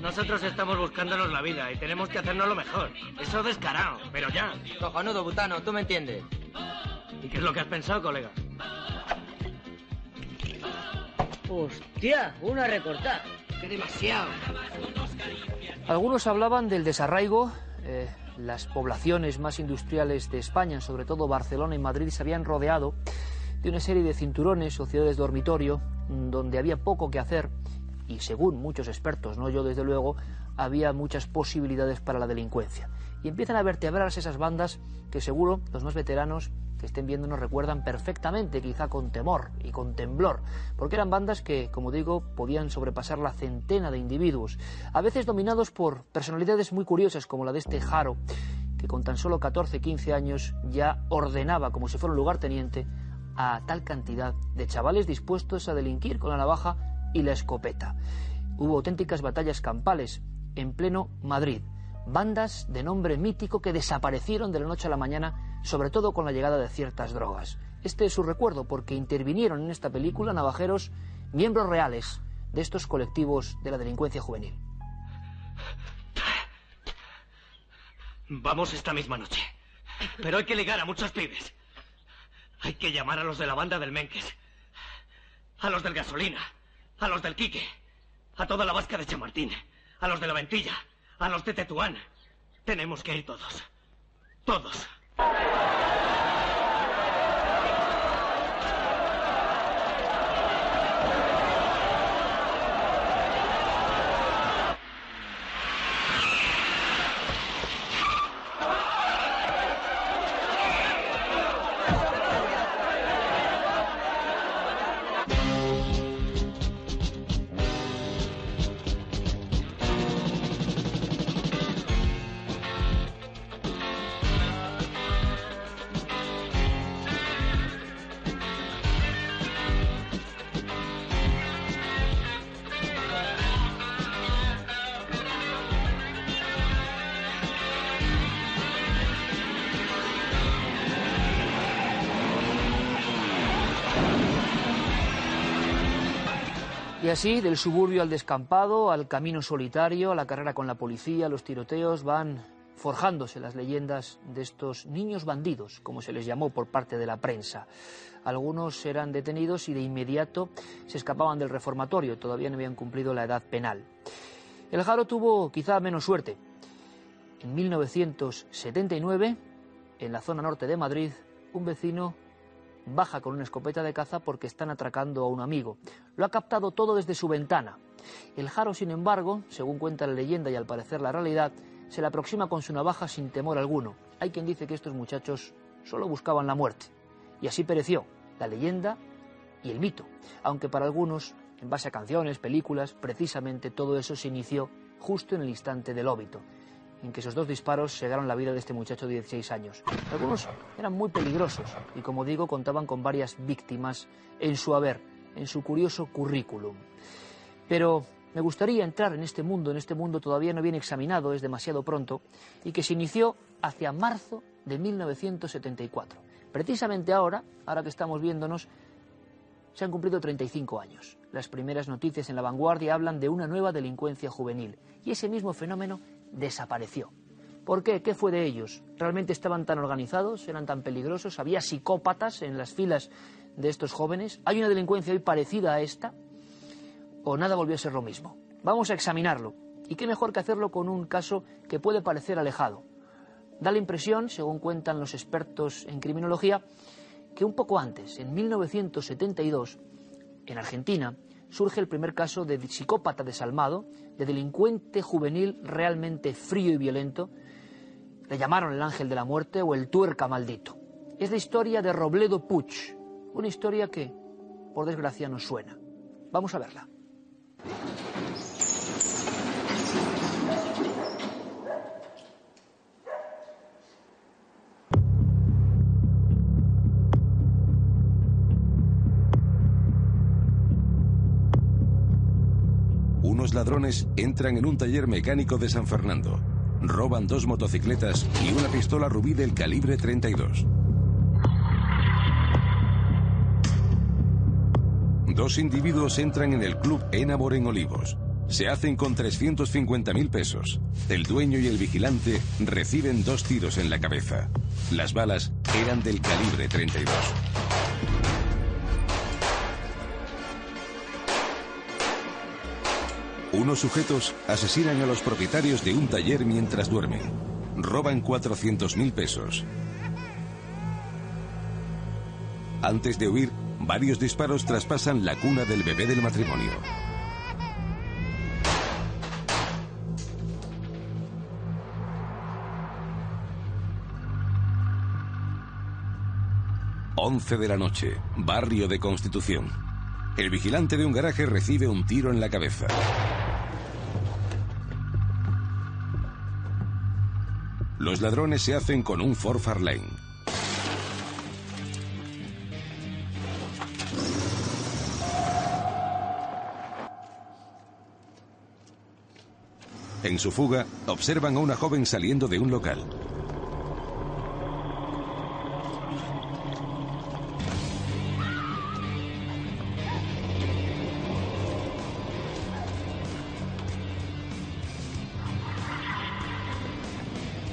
Nosotros estamos buscándonos la vida y tenemos que hacernos lo mejor. Eso descarado, pero ya. Cojonudo, butano, tú me entiendes. ¿Y qué es lo que has pensado, colega? Hostia, una recortada. ¡Qué demasiado! Algunos hablaban del desarraigo. eh, las poblaciones más industriales de España, sobre todo Barcelona y Madrid, se habían rodeado de una serie de cinturones o ciudades dormitorio mm, donde había poco que hacer y según muchos expertos, no yo desde luego, había muchas posibilidades para la delincuencia. Y empiezan a vertebrarse esas bandas que seguro los más veteranos que estén viendo nos recuerdan perfectamente, quizá con temor y con temblor, porque eran bandas que, como digo, podían sobrepasar la centena de individuos, a veces dominados por personalidades muy curiosas como la de este Jaro, que con tan solo 14-15 años ya ordenaba, como si fuera un lugarteniente, a tal cantidad de chavales dispuestos a delinquir con la navaja y la escopeta. Hubo auténticas batallas campales en pleno Madrid, bandas de nombre mítico que desaparecieron de la noche a la mañana, sobre todo con la llegada de ciertas drogas. Este es su recuerdo porque intervinieron en esta película navajeros, miembros reales de estos colectivos de la delincuencia juvenil. Vamos esta misma noche. Pero hay que ligar a muchos pibes. Hay que llamar a los de la banda del Menques. A los del Gasolina. A los del Quique. A toda la vasca de Chamartín. A los de la Ventilla. A los de Tetuán. Tenemos que ir todos. Todos. Así, del suburbio al descampado, al camino solitario, a la carrera con la policía, los tiroteos, van forjándose las leyendas de estos niños bandidos, como se les llamó por parte de la prensa. Algunos eran detenidos y de inmediato se escapaban del reformatorio, todavía no habían cumplido la edad penal. El Jaro tuvo quizá menos suerte. En 1979, en la zona norte de Madrid, un vecino baja con una escopeta de caza porque están atracando a un amigo. Lo ha captado todo desde su ventana. El Jaro, sin embargo, según cuenta la leyenda y al parecer la realidad, se le aproxima con su navaja sin temor alguno. Hay quien dice que estos muchachos solo buscaban la muerte. Y así pereció la leyenda y el mito. Aunque para algunos, en base a canciones, películas, precisamente todo eso se inició justo en el instante del óbito en que esos dos disparos cegaron la vida de este muchacho de 16 años. Algunos eran muy peligrosos y, como digo, contaban con varias víctimas en su haber, en su curioso currículum. Pero me gustaría entrar en este mundo, en este mundo todavía no bien examinado, es demasiado pronto, y que se inició hacia marzo de 1974. Precisamente ahora, ahora que estamos viéndonos, se han cumplido 35 años. Las primeras noticias en la vanguardia hablan de una nueva delincuencia juvenil, y ese mismo fenómeno desapareció. ¿Por qué? ¿Qué fue de ellos? ¿Realmente estaban tan organizados? ¿Eran tan peligrosos? ¿Había psicópatas en las filas de estos jóvenes? ¿Hay una delincuencia hoy parecida a esta? ¿O nada volvió a ser lo mismo? Vamos a examinarlo. ¿Y qué mejor que hacerlo con un caso que puede parecer alejado? Da la impresión, según cuentan los expertos en criminología, que un poco antes, en 1972, en Argentina, surge el primer caso de psicópata desalmado, de delincuente juvenil realmente frío y violento. Le llamaron el ángel de la muerte o el tuerca maldito. Es la historia de Robledo Puig, una historia que, por desgracia, nos suena. Vamos a verla. Ladrones entran en un taller mecánico de San Fernando. Roban dos motocicletas y una pistola rubí del calibre 32. Dos individuos entran en el club Enamor en Olivos. Se hacen con 350 mil pesos. El dueño y el vigilante reciben dos tiros en la cabeza. Las balas eran del calibre 32. Unos sujetos asesinan a los propietarios de un taller mientras duermen. Roban 400 mil pesos. Antes de huir, varios disparos traspasan la cuna del bebé del matrimonio. Once de la noche, barrio de Constitución. El vigilante de un garaje recibe un tiro en la cabeza. Los ladrones se hacen con un Ford Fairlane. En su fuga, observan a una joven saliendo de un local.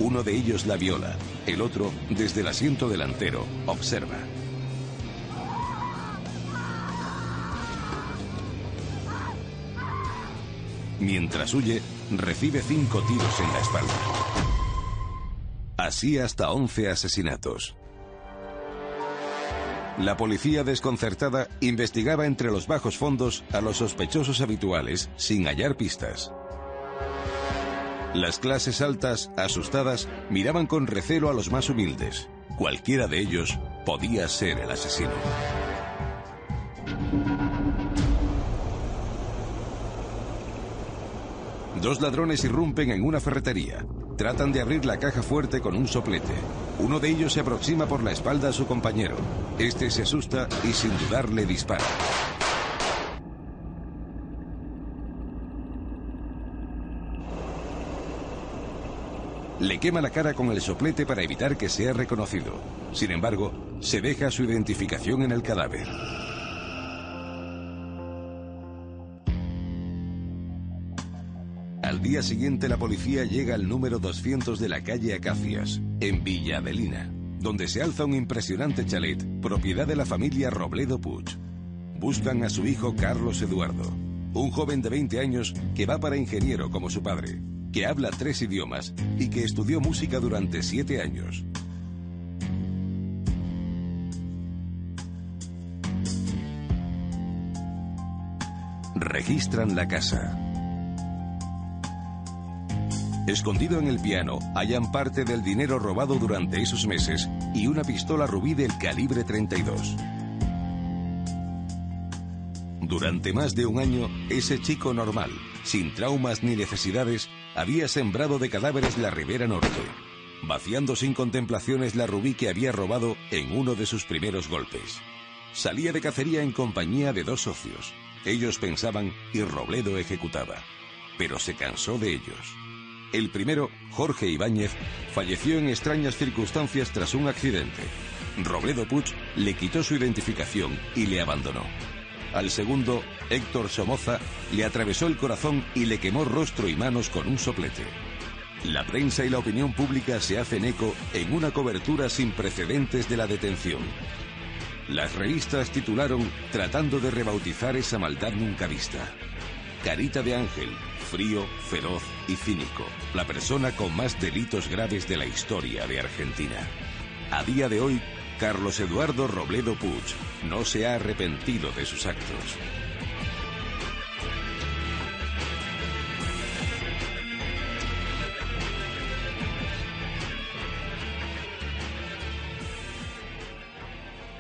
Uno de ellos la viola, el otro, desde el asiento delantero, observa. Mientras huye, recibe cinco tiros en la espalda. Así hasta 11 asesinatos. La policía desconcertada investigaba entre los bajos fondos a los sospechosos habituales sin hallar pistas. Las clases altas, asustadas, miraban con recelo a los más humildes. Cualquiera de ellos podía ser el asesino. Dos ladrones irrumpen en una ferretería. Tratan de abrir la caja fuerte con un soplete. Uno de ellos se aproxima por la espalda a su compañero. Este se asusta y sin dudar le dispara. Le quema la cara con el soplete para evitar que sea reconocido. Sin embargo, se deja su identificación en el cadáver. Al día siguiente la policía llega al número 200 de la calle Acacias, en Villa Adelina, donde se alza un impresionante chalet, propiedad de la familia Robledo Puig. Buscan a su hijo Carlos Eduardo, un joven de 20 años que va para ingeniero como su padre, que habla tres idiomas y que estudió música durante siete años. Registran la casa. Escondido en el piano, hallan parte del dinero robado durante esos meses y una pistola rubí del calibre 32. Durante más de un año, ese chico normal, sin traumas ni necesidades, había sembrado de cadáveres la ribera norte, vaciando sin contemplaciones la rubí que había robado en uno de sus primeros golpes. Salía de cacería en compañía de dos socios. Ellos pensaban y Robledo ejecutaba, pero se cansó de ellos. El primero, Jorge Ibáñez, falleció en extrañas circunstancias tras un accidente. Robledo Puig le quitó su identificación y le abandonó. Al segundo, Héctor Somoza, le atravesó el corazón y le quemó rostro y manos con un soplete. La prensa y la opinión pública se hacen eco en una cobertura sin precedentes de la detención. Las revistas titularon tratando de rebautizar esa maldad nunca vista. Carita de ángel, frío, feroz y cínico, la persona con más delitos graves de la historia de Argentina. A día de hoy, Carlos Eduardo Robledo Puig no se ha arrepentido de sus actos.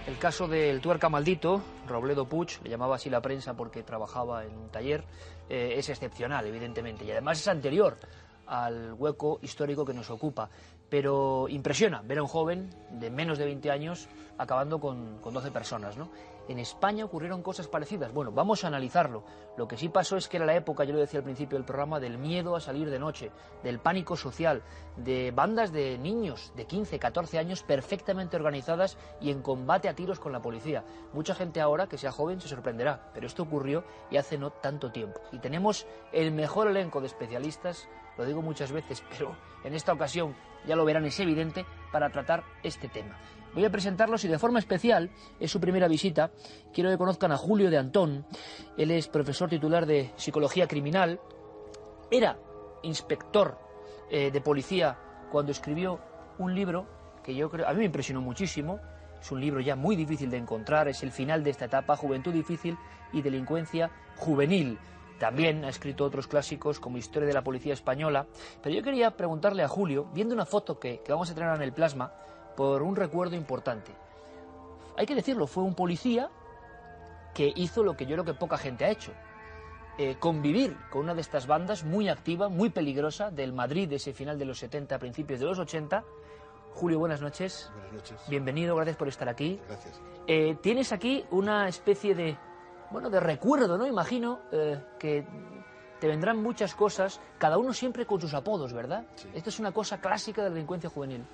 El caso del tuerca maldito, Robledo Puig, le llamaba así la prensa porque trabajaba en un taller, eh, es excepcional, evidentemente, y además es anterior al hueco histórico que nos ocupa. Pero impresiona ver a un joven de menos de 20 años acabando con, con 12 personas, ¿no? en España ocurrieron cosas parecidas. Bueno, vamos a analizarlo. Lo que sí pasó es que era la época, yo lo decía al principio del programa, del miedo a salir de noche, del pánico social, de bandas de niños de 15, 14 años perfectamente organizadas y en combate a tiros con la policía. Mucha gente ahora que sea joven se sorprenderá, pero esto ocurrió y hace no tanto tiempo. Y tenemos el mejor elenco de especialistas, lo digo muchas veces, pero en esta ocasión ya lo verán, es evidente, para tratar este tema. Voy a presentarlos y de forma especial, es su primera visita, quiero que conozcan a Julio de Antón. Él es profesor titular de Psicología Criminal, era inspector eh, de policía cuando escribió un libro que yo creo, a mí me impresionó muchísimo, es un libro ya muy difícil de encontrar, es el final de esta etapa, Juventud Difícil y Delincuencia Juvenil. También ha escrito otros clásicos como Historia de la Policía Española, pero yo quería preguntarle a Julio, viendo una foto que, que vamos a tener en el plasma, por un recuerdo importante. Hay que decirlo, fue un policía que hizo lo que yo creo que poca gente ha hecho. Eh, convivir con una de estas bandas muy activa, muy peligrosa, del Madrid de ese final de los 70, principios de los 80. Julio, buenas noches. Buenas noches. Bienvenido, gracias por estar aquí. Gracias. Eh, tienes aquí una especie de, bueno, de recuerdo, ¿no? Imagino eh, que te vendrán muchas cosas, cada uno siempre con sus apodos, ¿verdad? Esto es una cosa clásica de la delincuencia juvenil.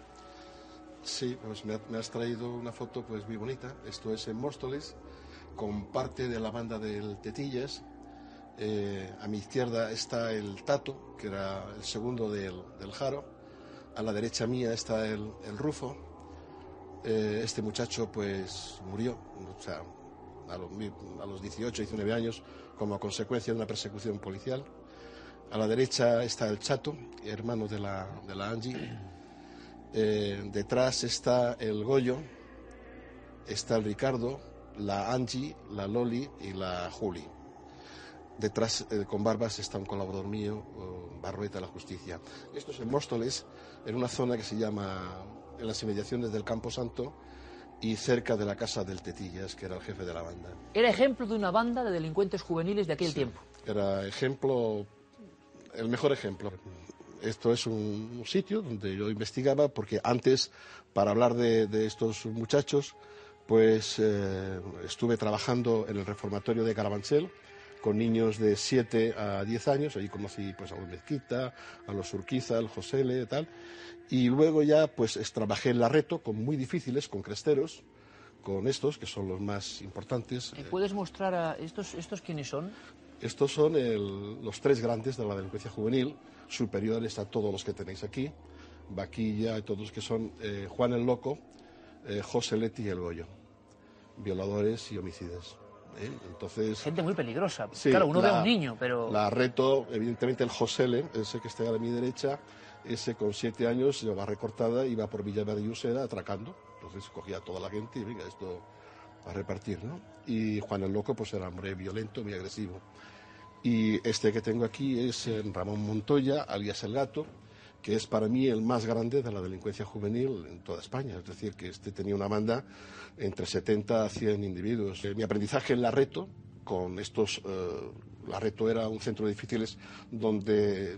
Sí, pues me has traído una foto pues muy bonita. Esto es en Móstoles, con parte de la banda del Tetillas. Eh, a mi izquierda está el Tato, que era el segundo del, del Jaro. A la derecha mía está el, el Rufo. Eh, este muchacho pues murió, o sea, a los, a los 18, 19 años, como consecuencia de una persecución policial. A la derecha está el Chato, hermano de la, de la Angie. Eh, detrás está el Goyo, está el Ricardo, la Angie, la Loli y la Juli. Detrás, eh, con barbas, está un colaborador mío, eh, Barrueta de la Justicia. Esto es en Móstoles, en una zona que se llama, en las inmediaciones del Campo Santo y cerca de la casa del Tetillas, que era el jefe de la banda. Era ejemplo de una banda de delincuentes juveniles de aquel tiempo. Era ejemplo, el mejor ejemplo. Esto es un, un sitio donde yo investigaba porque antes, para hablar de, de estos muchachos, pues eh, estuve trabajando en el reformatorio de Carabanchel con niños de 7 a 10 años. Allí conocí pues, a los Mezquita, a los Urquiza, al Josele y tal. Y luego ya pues es- trabajé en Larreto con muy difíciles, con cresteros, con estos, que son los más importantes. ¿Me puedes mostrar a estos, estos quiénes son? Estos son el- los tres grandes de la delincuencia juvenil, superiores a todos los que tenéis aquí, Vaquilla y todos los que son eh, Juan el Loco, eh, José Leti y el Goyo, violadores y homicidas. ¿Eh? Entonces, Gente muy peligrosa. Sí, claro, uno ve la- a un niño, pero... la reto, evidentemente, el Josele, ese que está a mi derecha, ese con siete años, lleva recortada, iba por Usera atracando. Entonces cogía a toda la gente y venga, esto a repartir, ¿no? Y Juan el Loco, pues era hombre violento, muy agresivo. Y este que tengo aquí es eh, Ramón Montoya, alias El Gato, que es para mí el más grande de la delincuencia juvenil en toda España. Es decir, que este tenía una banda entre 70 a 100 individuos. Eh, mi aprendizaje en la reto, con estos, eh, la reto era un centro de difíciles donde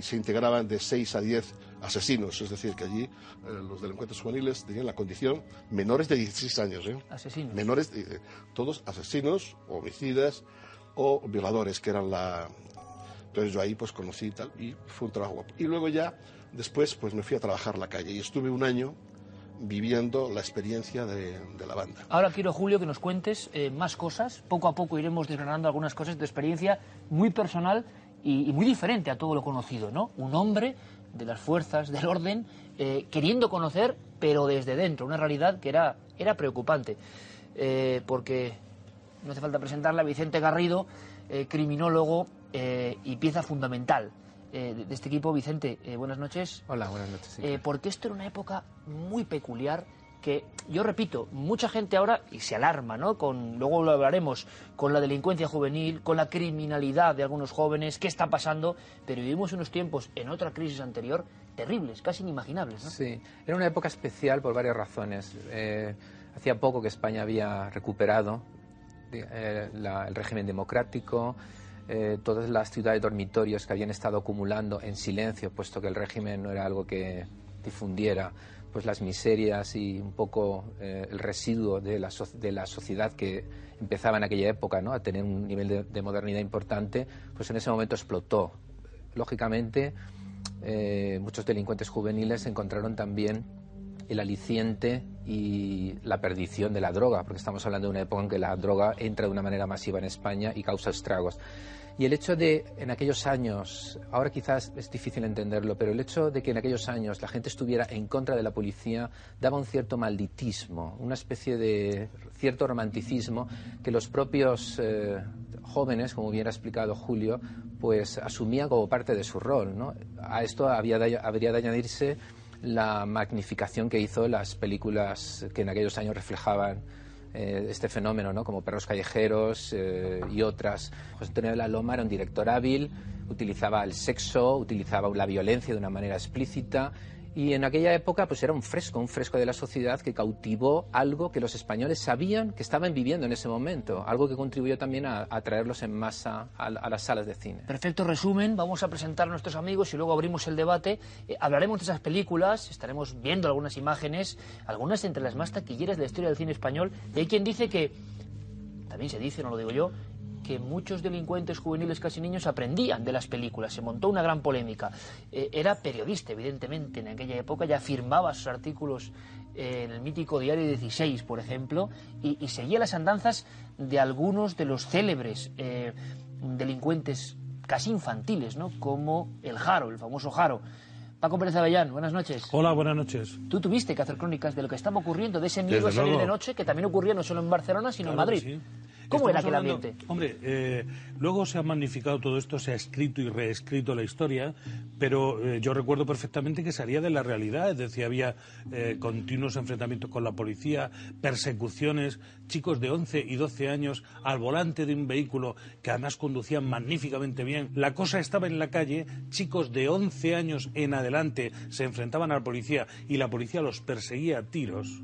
se integraban de 6 a 10 asesinos, es decir, que allí eh, los delincuentes juveniles tenían la condición menores de 16 años. ¿eh? Asesinos. menores, eh, todos asesinos, homicidas o violadores, que eran la... Entonces yo ahí pues conocí y tal, y fue un trabajo guapo. Y luego ya, después, pues me fui a trabajar la calle y estuve un año viviendo la experiencia de, la banda. Ahora quiero, Julio, que nos cuentes eh, más cosas. Poco a poco iremos desgranando algunas cosas de experiencia muy personal y, muy diferente a todo lo conocido, ¿no? Un hombre de las fuerzas del orden eh, queriendo conocer, pero desde dentro, una realidad que era, era preocupante. Eh, porque no hace falta presentarla, Vicente Garrido, criminólogo eh, y pieza fundamental eh, de, este equipo. Vicente, eh, buenas noches. Hola, buenas noches. Eh, porque esto era una época muy peculiar que, yo repito, mucha gente ahora, y se alarma, ¿no? Con, luego lo hablaremos, con la delincuencia juvenil, con la criminalidad de algunos jóvenes, qué está pasando, pero vivimos unos tiempos en otra crisis anterior terribles, casi inimaginables, ¿no? Sí, era una época especial por varias razones. Eh, hacía poco que España había recuperado eh, la- el régimen democrático, eh, todas las ciudades dormitorios que habían estado acumulando en silencio, puesto que el régimen no era algo que difundiera pues las miserias y un poco eh, el residuo de la, de la sociedad que empezaba en aquella época ¿no? a tener un nivel de, modernidad importante, pues en ese momento explotó. Lógicamente, eh, muchos delincuentes juveniles encontraron también el aliciente y la perdición de la droga, porque estamos hablando de una época en que la droga entra de una manera masiva en España y causa estragos. Y el hecho de, en aquellos años, ahora quizás es difícil entenderlo, pero el hecho de que en aquellos años la gente estuviera en contra de la policía daba un cierto malditismo, una especie de cierto romanticismo que los propios eh, jóvenes, como bien ha explicado Julio, pues asumían como parte de su rol. A esto había habría de añadirse la magnificación que hizo las películas que en aquellos años reflejaban eh, este fenómeno, ¿no? como Perros Callejeros eh, y otras. José Antonio de la Loma era un director hábil, utilizaba el sexo, utilizaba la violencia de una manera explícita y en aquella época pues era un fresco, un fresco de la sociedad que cautivó algo que los españoles sabían que estaban viviendo en ese momento, algo que contribuyó también a, traerlos en masa a, las salas de cine. Perfecto resumen, vamos a presentar a nuestros amigos y luego abrimos el debate. Eh, hablaremos de esas películas, estaremos viendo algunas imágenes, algunas entre las más taquilleras de la historia del cine español. Y hay quien dice que, también se dice, no lo digo yo, que muchos delincuentes juveniles, casi niños, aprendían de las películas. Se montó una gran polémica. Eh, era periodista, evidentemente, en aquella época, ya firmaba sus artículos en el mítico Diario 16, por ejemplo, y, seguía las andanzas de algunos de los célebres eh, delincuentes casi infantiles, ¿no? Como el Jaro, el famoso Jaro. Paco Pérez Avellán, buenas noches. Hola, buenas noches. Tú tuviste que hacer crónicas de lo que estaba ocurriendo, de ese miedo a salir de noche, que también ocurría no solo en Barcelona, sino en Madrid. ¿Cómo era aquel ambiente? Hombre, eh, luego se ha magnificado todo esto, se ha escrito y reescrito la historia, pero eh, yo recuerdo perfectamente que salía de la realidad, es decir, había eh, continuos enfrentamientos con la policía, persecuciones, chicos de 11 y 12 años al volante de un vehículo que además conducían magníficamente bien. La cosa estaba en la calle, chicos de 11 años en adelante se enfrentaban a la policía y la policía los perseguía a tiros.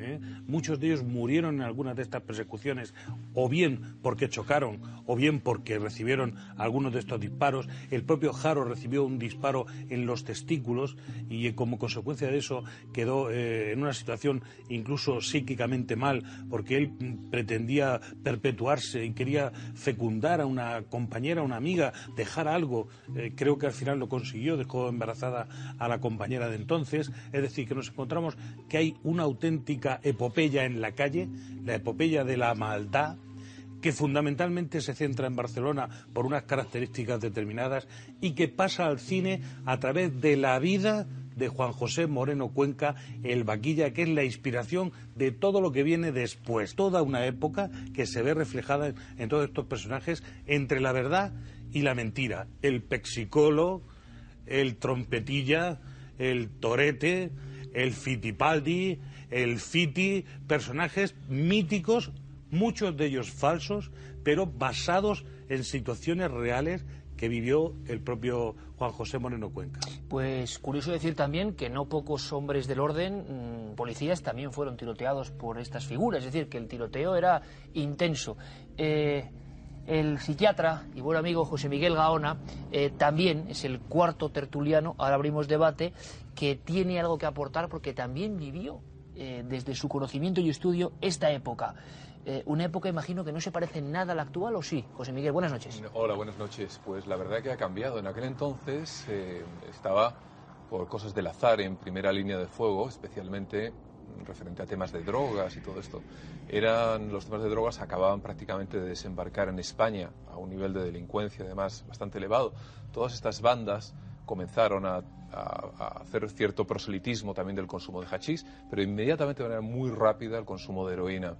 ¿Eh? Muchos de ellos murieron en algunas de estas persecuciones, o bien porque chocaron, o bien porque recibieron algunos de estos disparos. El propio Jaro recibió un disparo en los testículos y como consecuencia de eso quedó eh, en una situación incluso psíquicamente mal, porque él pretendía perpetuarse y quería fecundar a una compañera, a una amiga, dejar algo. Eh, creo que al final lo consiguió, dejó embarazada a la compañera de entonces. Es decir, que nos encontramos que hay una auténtica epopeya en la calle, la epopeya de la maldad, que fundamentalmente se centra en Barcelona por unas características determinadas y que pasa al cine a través de la vida de Juan José Moreno Cuenca, el vaquilla, que es la inspiración de todo lo que viene después. Toda una época que se ve reflejada en, todos estos personajes entre la verdad y la mentira. El pexicolo, el trompetilla, el torete, el fitipaldi, el Fiti, personajes míticos, muchos de ellos falsos, pero basados en situaciones reales que vivió el propio Juan José Moreno Cuenca. Pues curioso decir también que no pocos hombres del orden, mm, policías, también fueron tiroteados por estas figuras, es decir, que el tiroteo era intenso. Eh, el psiquiatra y buen amigo José Miguel Gaona eh, también es el cuarto tertuliano, ahora abrimos debate, que tiene algo que aportar porque también vivió eh, desde su conocimiento y estudio esta época. Eh, una época, imagino, que no se parece nada a la actual, ¿o sí? José Miguel, buenas noches. Hola, buenas noches. Pues la verdad que ha cambiado. En aquel entonces eh, estaba, por cosas del azar, en primera línea de fuego, especialmente referente a temas de drogas y todo esto. Eran los temas de drogas acababan prácticamente de desembarcar en España a un nivel de delincuencia además bastante elevado. Todas estas bandas comenzaron a, hacer cierto proselitismo también del consumo de hachís, pero inmediatamente de manera muy rápida el consumo de heroína.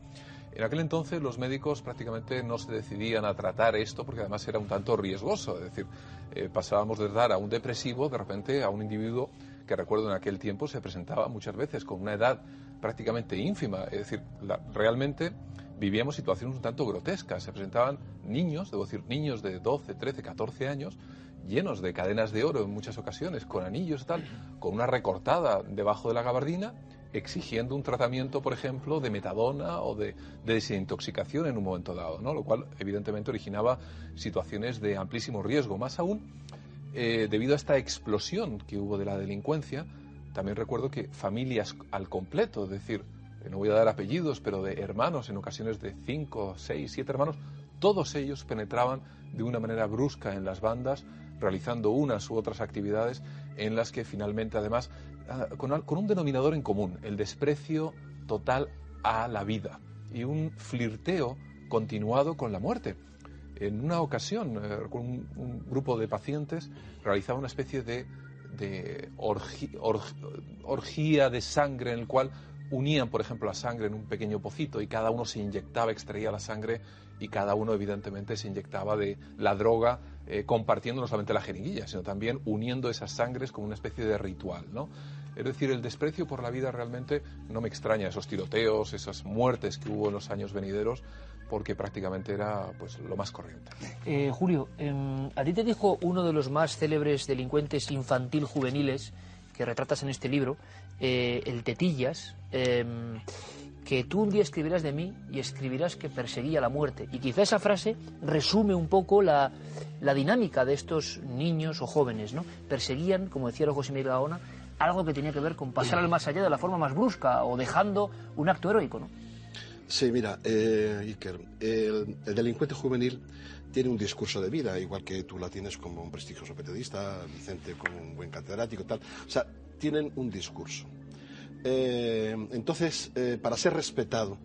En aquel entonces los médicos prácticamente no se decidían a tratar esto porque además era un tanto riesgoso, es decir, eh, pasábamos de dar a un depresivo de repente a un individuo que recuerdo en aquel tiempo se presentaba muchas veces con una edad prácticamente ínfima, es decir, realmente vivíamos situaciones un tanto grotescas, se presentaban niños, debo decir, niños de 12, 13, 14 años llenos de cadenas de oro en muchas ocasiones, con anillos tal, con una recortada debajo de la gabardina, exigiendo un tratamiento, por ejemplo, de metadona o de, desintoxicación en un momento dado, ¿no? lo cual evidentemente originaba situaciones de amplísimo riesgo. Más aún, eh, debido a esta explosión que hubo de la delincuencia, también recuerdo que familias al completo, es decir, no voy a dar apellidos, pero de hermanos, en ocasiones de cinco, seis, siete hermanos, todos ellos penetraban de una manera brusca en las bandas, realizando unas u otras actividades en las que finalmente, además, ah, con, un denominador en común, el desprecio total a la vida y un flirteo continuado con la muerte. En una ocasión, eh, un, grupo de pacientes realizaba una especie de, orgía de sangre en el cual unían, por ejemplo, la sangre en un pequeño pocito y cada uno se inyectaba, extraía la sangre y cada uno, evidentemente, se inyectaba de la droga, eh, compartiendo no solamente la jeringuilla, sino también uniendo esas sangres como una especie de ritual, ¿no? Es decir, el desprecio por la vida realmente no me extraña, esos tiroteos, esas muertes que hubo en los años venideros, porque prácticamente era pues lo más corriente. Eh, Julio, em, a ti te dijo uno de los más célebres delincuentes infantil juveniles que retratas en este libro, eh, el Tetillas, em, que tú un día escribirás de mí y escribirás que perseguía la muerte. Y quizá esa frase resume un poco la, la dinámica de estos niños o jóvenes, ¿no? Perseguían, como decía José Miguel Gaona, algo que tenía que ver con pasar al más allá de la forma más brusca o dejando un acto heroico, ¿no? Sí, mira, eh, Iker, el, el delincuente juvenil tiene un discurso de vida, igual que tú la tienes como un prestigioso periodista, Vicente como un buen catedrático, tal. O sea, tienen un discurso. Eh, entonces, eh, para ser respetado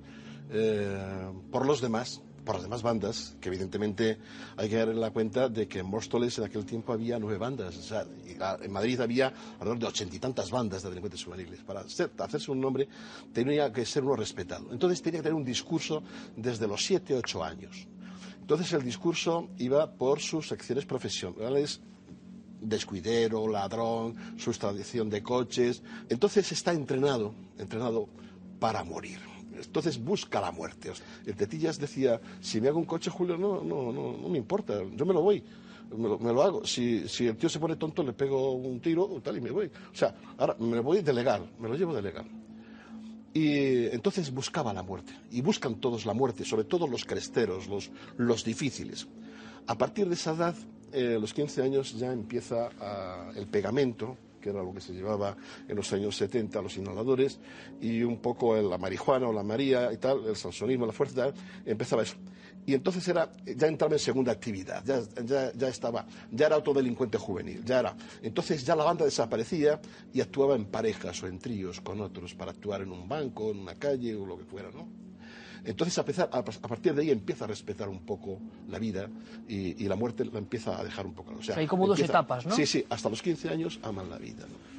eh, por los demás, por las demás bandas, que evidentemente hay que dar en la cuenta de que en Móstoles en aquel tiempo había nueve bandas, o sea, y la- en Madrid había alrededor de ochenta y tantas bandas de delincuentes juveniles. Para ser- hacerse un nombre tenía que ser uno respetado. Entonces tenía que tener un discurso desde los siete, ocho años. Entonces el discurso iba por sus secciones profesionales, descuidero, ladrón, su extradición de coches. Entonces está entrenado, entrenado para morir. Entonces busca la muerte. El Tetillas decía, si me hago un coche, Julio, no, no, no, no me importa, yo me lo voy. Me lo, me lo hago. Si, si el tío se pone tonto, le pego un tiro tal y me voy. O sea, ahora me voy de legal, me lo llevo de legal. Y entonces buscaba la muerte. Y buscan todos la muerte, sobre todo los cresteros, los, los difíciles. A partir de esa edad, eh, a los 15 años, ya empieza ah, el pegamento, que era lo que se llevaba en los años 70, los inhaladores, y un poco la marihuana o la maría y tal, el sansonismo, la fuerza y tal, empezaba eso. Y entonces era, ya entraba en segunda actividad, ya, ya, ya estaba, ya era otro delincuente juvenil, ya era. Entonces ya la banda desaparecía y actuaba en parejas o en tríos con otros para actuar en un banco, en una calle o lo que fuera, ¿no? Entonces, a, pesar- a- a partir de ahí empieza a respetar un poco la vida y, y la muerte la empieza a dejar un poco. O sea, hay como dos etapas, ¿no? Sí, sí, hasta los 15 años aman la vida. ¿no?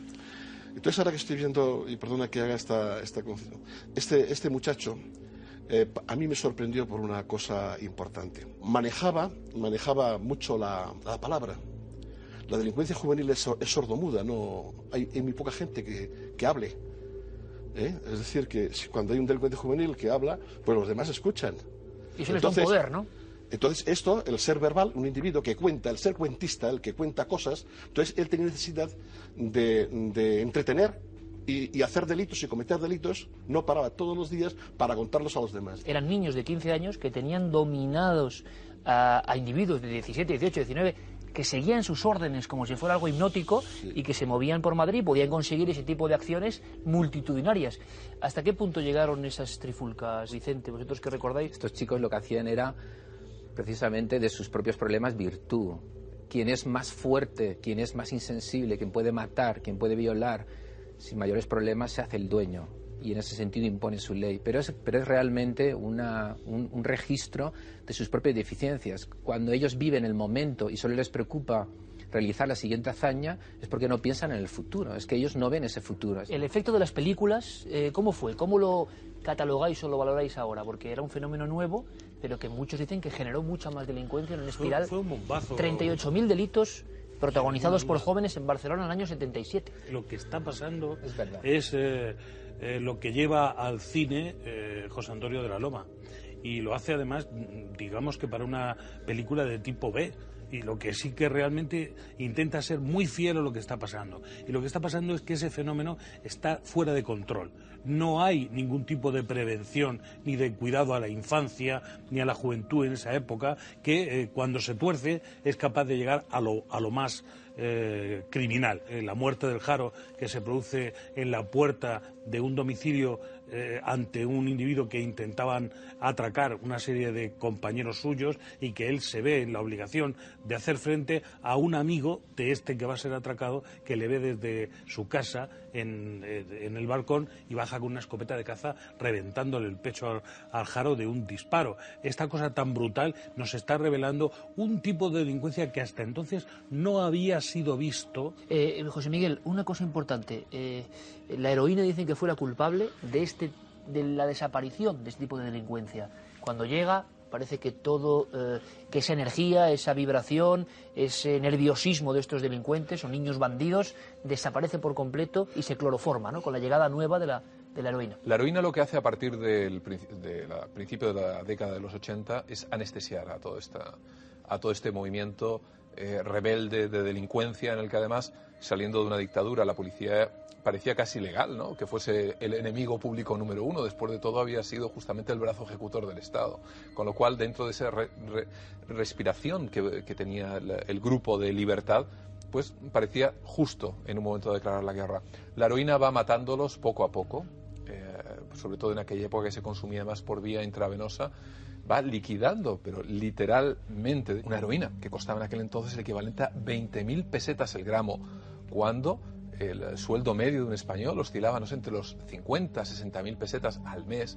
Entonces, ahora que estoy viendo, y perdona que haga esta, esta concesión, este, este muchacho eh, a mí me sorprendió por una cosa importante. Manejaba, manejaba mucho la, la palabra. La delincuencia juvenil es, es sordomuda, no hay, hay muy poca gente que, que hable. ¿Eh? Es decir, que cuando hay un delincuente juvenil que habla, pues los demás escuchan. Y eso les da un poder, ¿no? Entonces, esto, el ser verbal, un individuo que cuenta, el ser cuentista, el que cuenta cosas, entonces él tenía necesidad de, de entretener y, y hacer delitos y cometer delitos, no paraba todos los días para contarlos a los demás. eran niños de 15 años que tenían dominados a, a individuos de 17, 18, 19 que seguían sus órdenes como si fuera algo hipnótico y que se movían por Madrid y podían conseguir ese tipo de acciones multitudinarias. ¿Hasta qué punto llegaron esas trifulcas, Vicente? ¿Vosotros qué recordáis? Estos chicos lo que hacían era precisamente de sus propios problemas virtud. Quien es más fuerte, quien es más insensible, quien puede matar, quien puede violar, sin mayores problemas se hace el dueño y en ese sentido impone su ley. Pero es, pero es realmente una- un, un registro de sus propias deficiencias. Cuando ellos viven el momento y solo les preocupa realizar la siguiente hazaña, es porque no piensan en el futuro. Es que ellos no ven ese futuro. El efecto de las películas, eh, ¿cómo fue? ¿Cómo lo catalogáis o lo valoráis ahora? Porque era un fenómeno nuevo, pero que muchos dicen que generó mucha más delincuencia en una espiral. fue un bombazo. 38.000 delitos protagonizados por jóvenes en Barcelona en el año 77. Lo que está pasando Es verdad. es eh, eh, lo que lleva al cine eh, José Antonio de la Loma. Y lo hace además, digamos que para una película de tipo B. y lo que sí que realmente intenta ser muy fiel a lo que está pasando. Y lo que está pasando es que ese fenómeno está fuera de control. No hay ningún tipo de prevención ni de cuidado a la infancia ni a la juventud en esa época que eh, cuando se tuerce es capaz de llegar a lo, a lo más eh, criminal. Eh, la muerte del Jaro que se produce en la puerta de un domicilio eh, ante un individuo que intentaban atracar una serie de compañeros suyos y que él se ve en la obligación de hacer frente a un amigo de este que va a ser atracado que le ve desde su casa en, eh, en el balcón y baja con una escopeta de caza reventándole el pecho al, Jaro de un disparo. Esta cosa tan brutal nos está revelando un tipo de delincuencia que hasta entonces no había sido visto. Eh, José Miguel, una cosa importante. Eh, la heroína dicen que fue la culpable de, este, de la desaparición de este tipo de delincuencia. Cuando llega, parece que todo, eh, que esa energía, esa vibración, ese nerviosismo de estos delincuentes o niños bandidos desaparece por completo y se cloroforma, ¿no? Con la llegada nueva de la, de la heroína. La heroína lo que hace a partir del principio de la década de los 80 es anestesiar a todo, esta, a todo este movimiento eh, rebelde de delincuencia en el que además, saliendo de una dictadura, la policía parecía casi legal, ¿no? Que fuese el enemigo público número uno. Después de todo había sido justamente el brazo ejecutor del Estado. Con lo cual, dentro de esa re- re- respiración que, tenía el, el grupo de libertad, pues parecía justo en un momento de declarar la guerra. La heroína va matándolos poco a poco, eh, sobre todo en aquella época que se consumía más por vía intravenosa, va liquidando, pero literalmente, una heroína que costaba en aquel entonces el equivalente a 20.000 pesetas el gramo, cuando el sueldo medio de un español oscilaba, no sé, entre los 50, 60.000 pesetas al mes.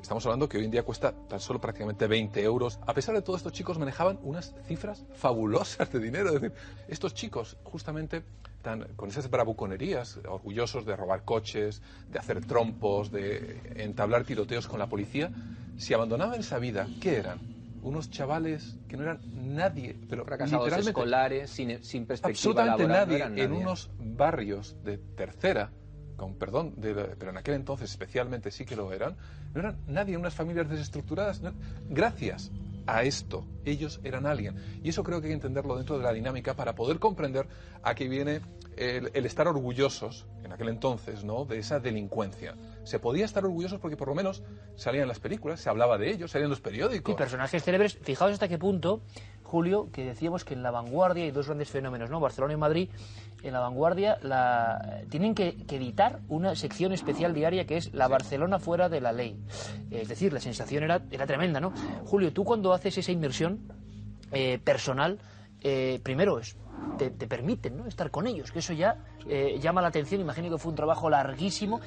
Estamos hablando que hoy en día cuesta tan solo prácticamente 20 euros. A pesar de todo, estos chicos manejaban unas cifras fabulosas de dinero. Es decir, estos chicos, justamente, tan, con esas bravuconerías, orgullosos de robar coches, de hacer trompos, de entablar tiroteos con la policía, si abandonaban esa vida, ¿qué eran? Unos chavales que no eran nadie, pero Fracasados escolares, sin, sin perspectiva absolutamente laboral, nadie, en nadie. unos barrios de tercera, con perdón, de pero en aquel entonces especialmente sí que lo eran, no eran nadie, unas familias desestructuradas. no- gracias a esto, ellos eran alguien. Y eso creo que hay que entenderlo dentro de la dinámica para poder comprender a qué viene el, el estar orgullosos, en aquel entonces, ¿no?, de esa delincuencia. Se podía estar orgullosos porque por lo menos salían las películas, se hablaba de ellos, salían los periódicos. Y personajes célebres, fijaos hasta qué punto, Julio, que decíamos que en la vanguardia hay dos grandes fenómenos, ¿no? Barcelona y Madrid. En la vanguardia la, tienen que, que editar una sección especial diaria que es la Barcelona fuera de la ley. Es decir, la sensación era, era tremenda, ¿no? Julio, tú cuando haces esa inmersión eh, personal, eh, primero es te, te permiten ¿no? estar con ellos, que eso ya eh, llama la atención. Imagino que fue un trabajo larguísimo,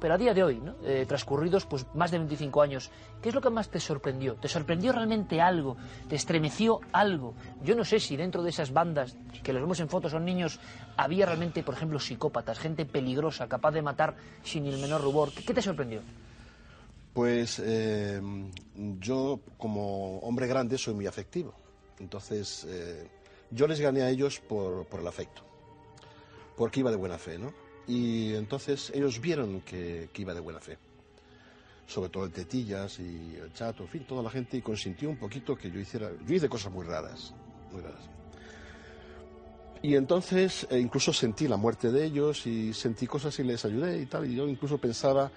pero a día de hoy, ¿no? Eh, transcurridos pues más de 25 años, ¿qué es lo que más te sorprendió? ¿Te sorprendió realmente algo? ¿Te estremeció algo? Yo no sé si dentro de esas bandas que los vemos en fotos son niños, había realmente, por ejemplo, psicópatas, gente peligrosa, capaz de matar sin el menor rubor. ¿Qué, qué te sorprendió? Pues eh, yo, como hombre grande, soy muy afectivo. Entonces, eh, yo les gané a ellos por, el afecto, porque iba de buena fe, ¿no? Y entonces ellos vieron que, iba de buena fe. Sobre todo el Tetillas y el Chato, en fin, toda la gente, y consintió un poquito que yo hiciera. Yo hice cosas muy raras, muy raras. Y entonces eh, incluso sentí la muerte de ellos y sentí cosas y les ayudé y tal. Y yo incluso pensaba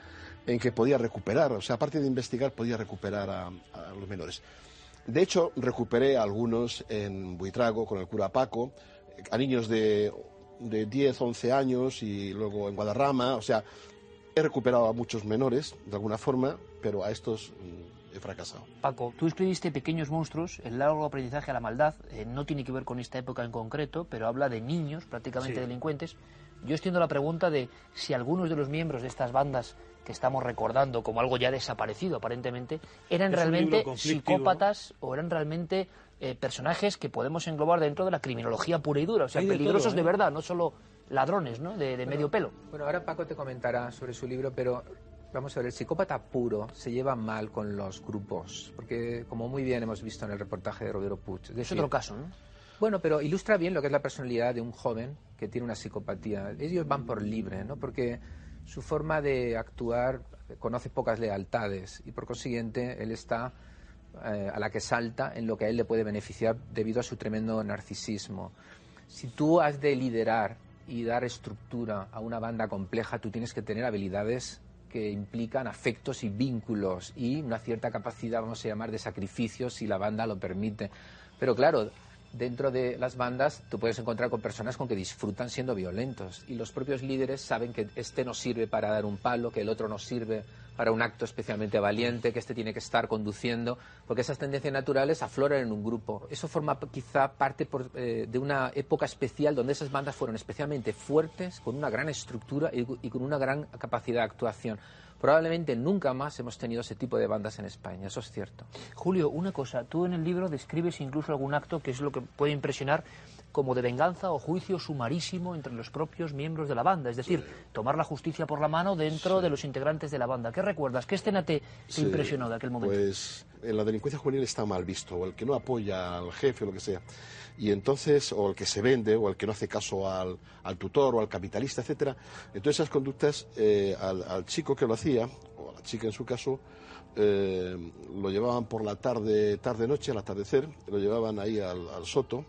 en que podía recuperar, o sea, aparte de investigar, podía recuperar a los menores. De hecho, recuperé a algunos en Buitrago con el cura Paco, a niños de, de 10, 11 años y luego en Guadarrama. O sea, he recuperado a muchos menores de alguna forma, pero a estos mm, he fracasado. Paco, tú escribiste Pequeños Monstruos, el largo aprendizaje a la maldad. Eh, no tiene que ver con esta época en concreto, pero habla de niños prácticamente Sí. delincuentes. Yo extiendo la pregunta de si algunos de los miembros de estas bandas que estamos recordando como algo ya desaparecido aparentemente, eran Es realmente psicópatas o eran realmente eh, personajes que podemos englobar dentro de la criminología pura y dura, o sea, de peligrosos todo, de ¿eh? verdad, no solo ladrones, ¿no? De, de Bueno, medio pelo. Bueno, ahora Paco te comentará sobre su libro, pero vamos a ver, el psicópata puro se lleva mal con los grupos, porque como muy bien hemos visto en el reportaje de Rodero. Es, Es decir, otro caso, ¿no? Bueno, pero ilustra bien lo que es la personalidad de un joven que tiene una psicopatía. Ellos van por libre, ¿no? Porque su forma de actuar conoce pocas lealtades y por consiguiente él está eh, a la que salta en lo que a él le puede beneficiar debido a su tremendo narcisismo. Si tú has de liderar y dar estructura a una banda compleja, tú tienes que tener habilidades que implican afectos y vínculos y una cierta capacidad, vamos a llamar, de sacrificio si la banda lo permite. Pero claro, dentro de las bandas tú puedes encontrar con personas con que disfrutan siendo violentos y los propios líderes saben que este no sirve para dar un palo, que el otro no sirve para un acto especialmente valiente, que este tiene que estar conduciendo, porque esas tendencias naturales afloran en un grupo. Eso forma quizá parte eh, de una época especial donde esas bandas fueron especialmente fuertes, con una gran estructura y, y con una gran capacidad de actuación. Probablemente nunca más hemos tenido ese tipo de bandas en España, eso es cierto. Julio, una cosa, tú en el libro describes incluso algún acto que es lo que puede impresionar como de venganza o juicio sumarísimo entre los propios miembros de la banda, es decir, tomar la justicia por la mano dentro de los integrantes de la banda. ¿Qué recuerdas? ¿Qué escena te, impresionó de aquel momento? Pues en la delincuencia juvenil está mal visto, o el que no apoya al jefe o lo que sea. Y entonces, o el que se vende, o el que no hace caso al, tutor o al capitalista, etcétera. Entonces esas conductas eh, al, chico que lo hacía, o a la chica en su caso, eh, lo llevaban por la tarde, tarde-noche, al atardecer, lo llevaban ahí al, al soto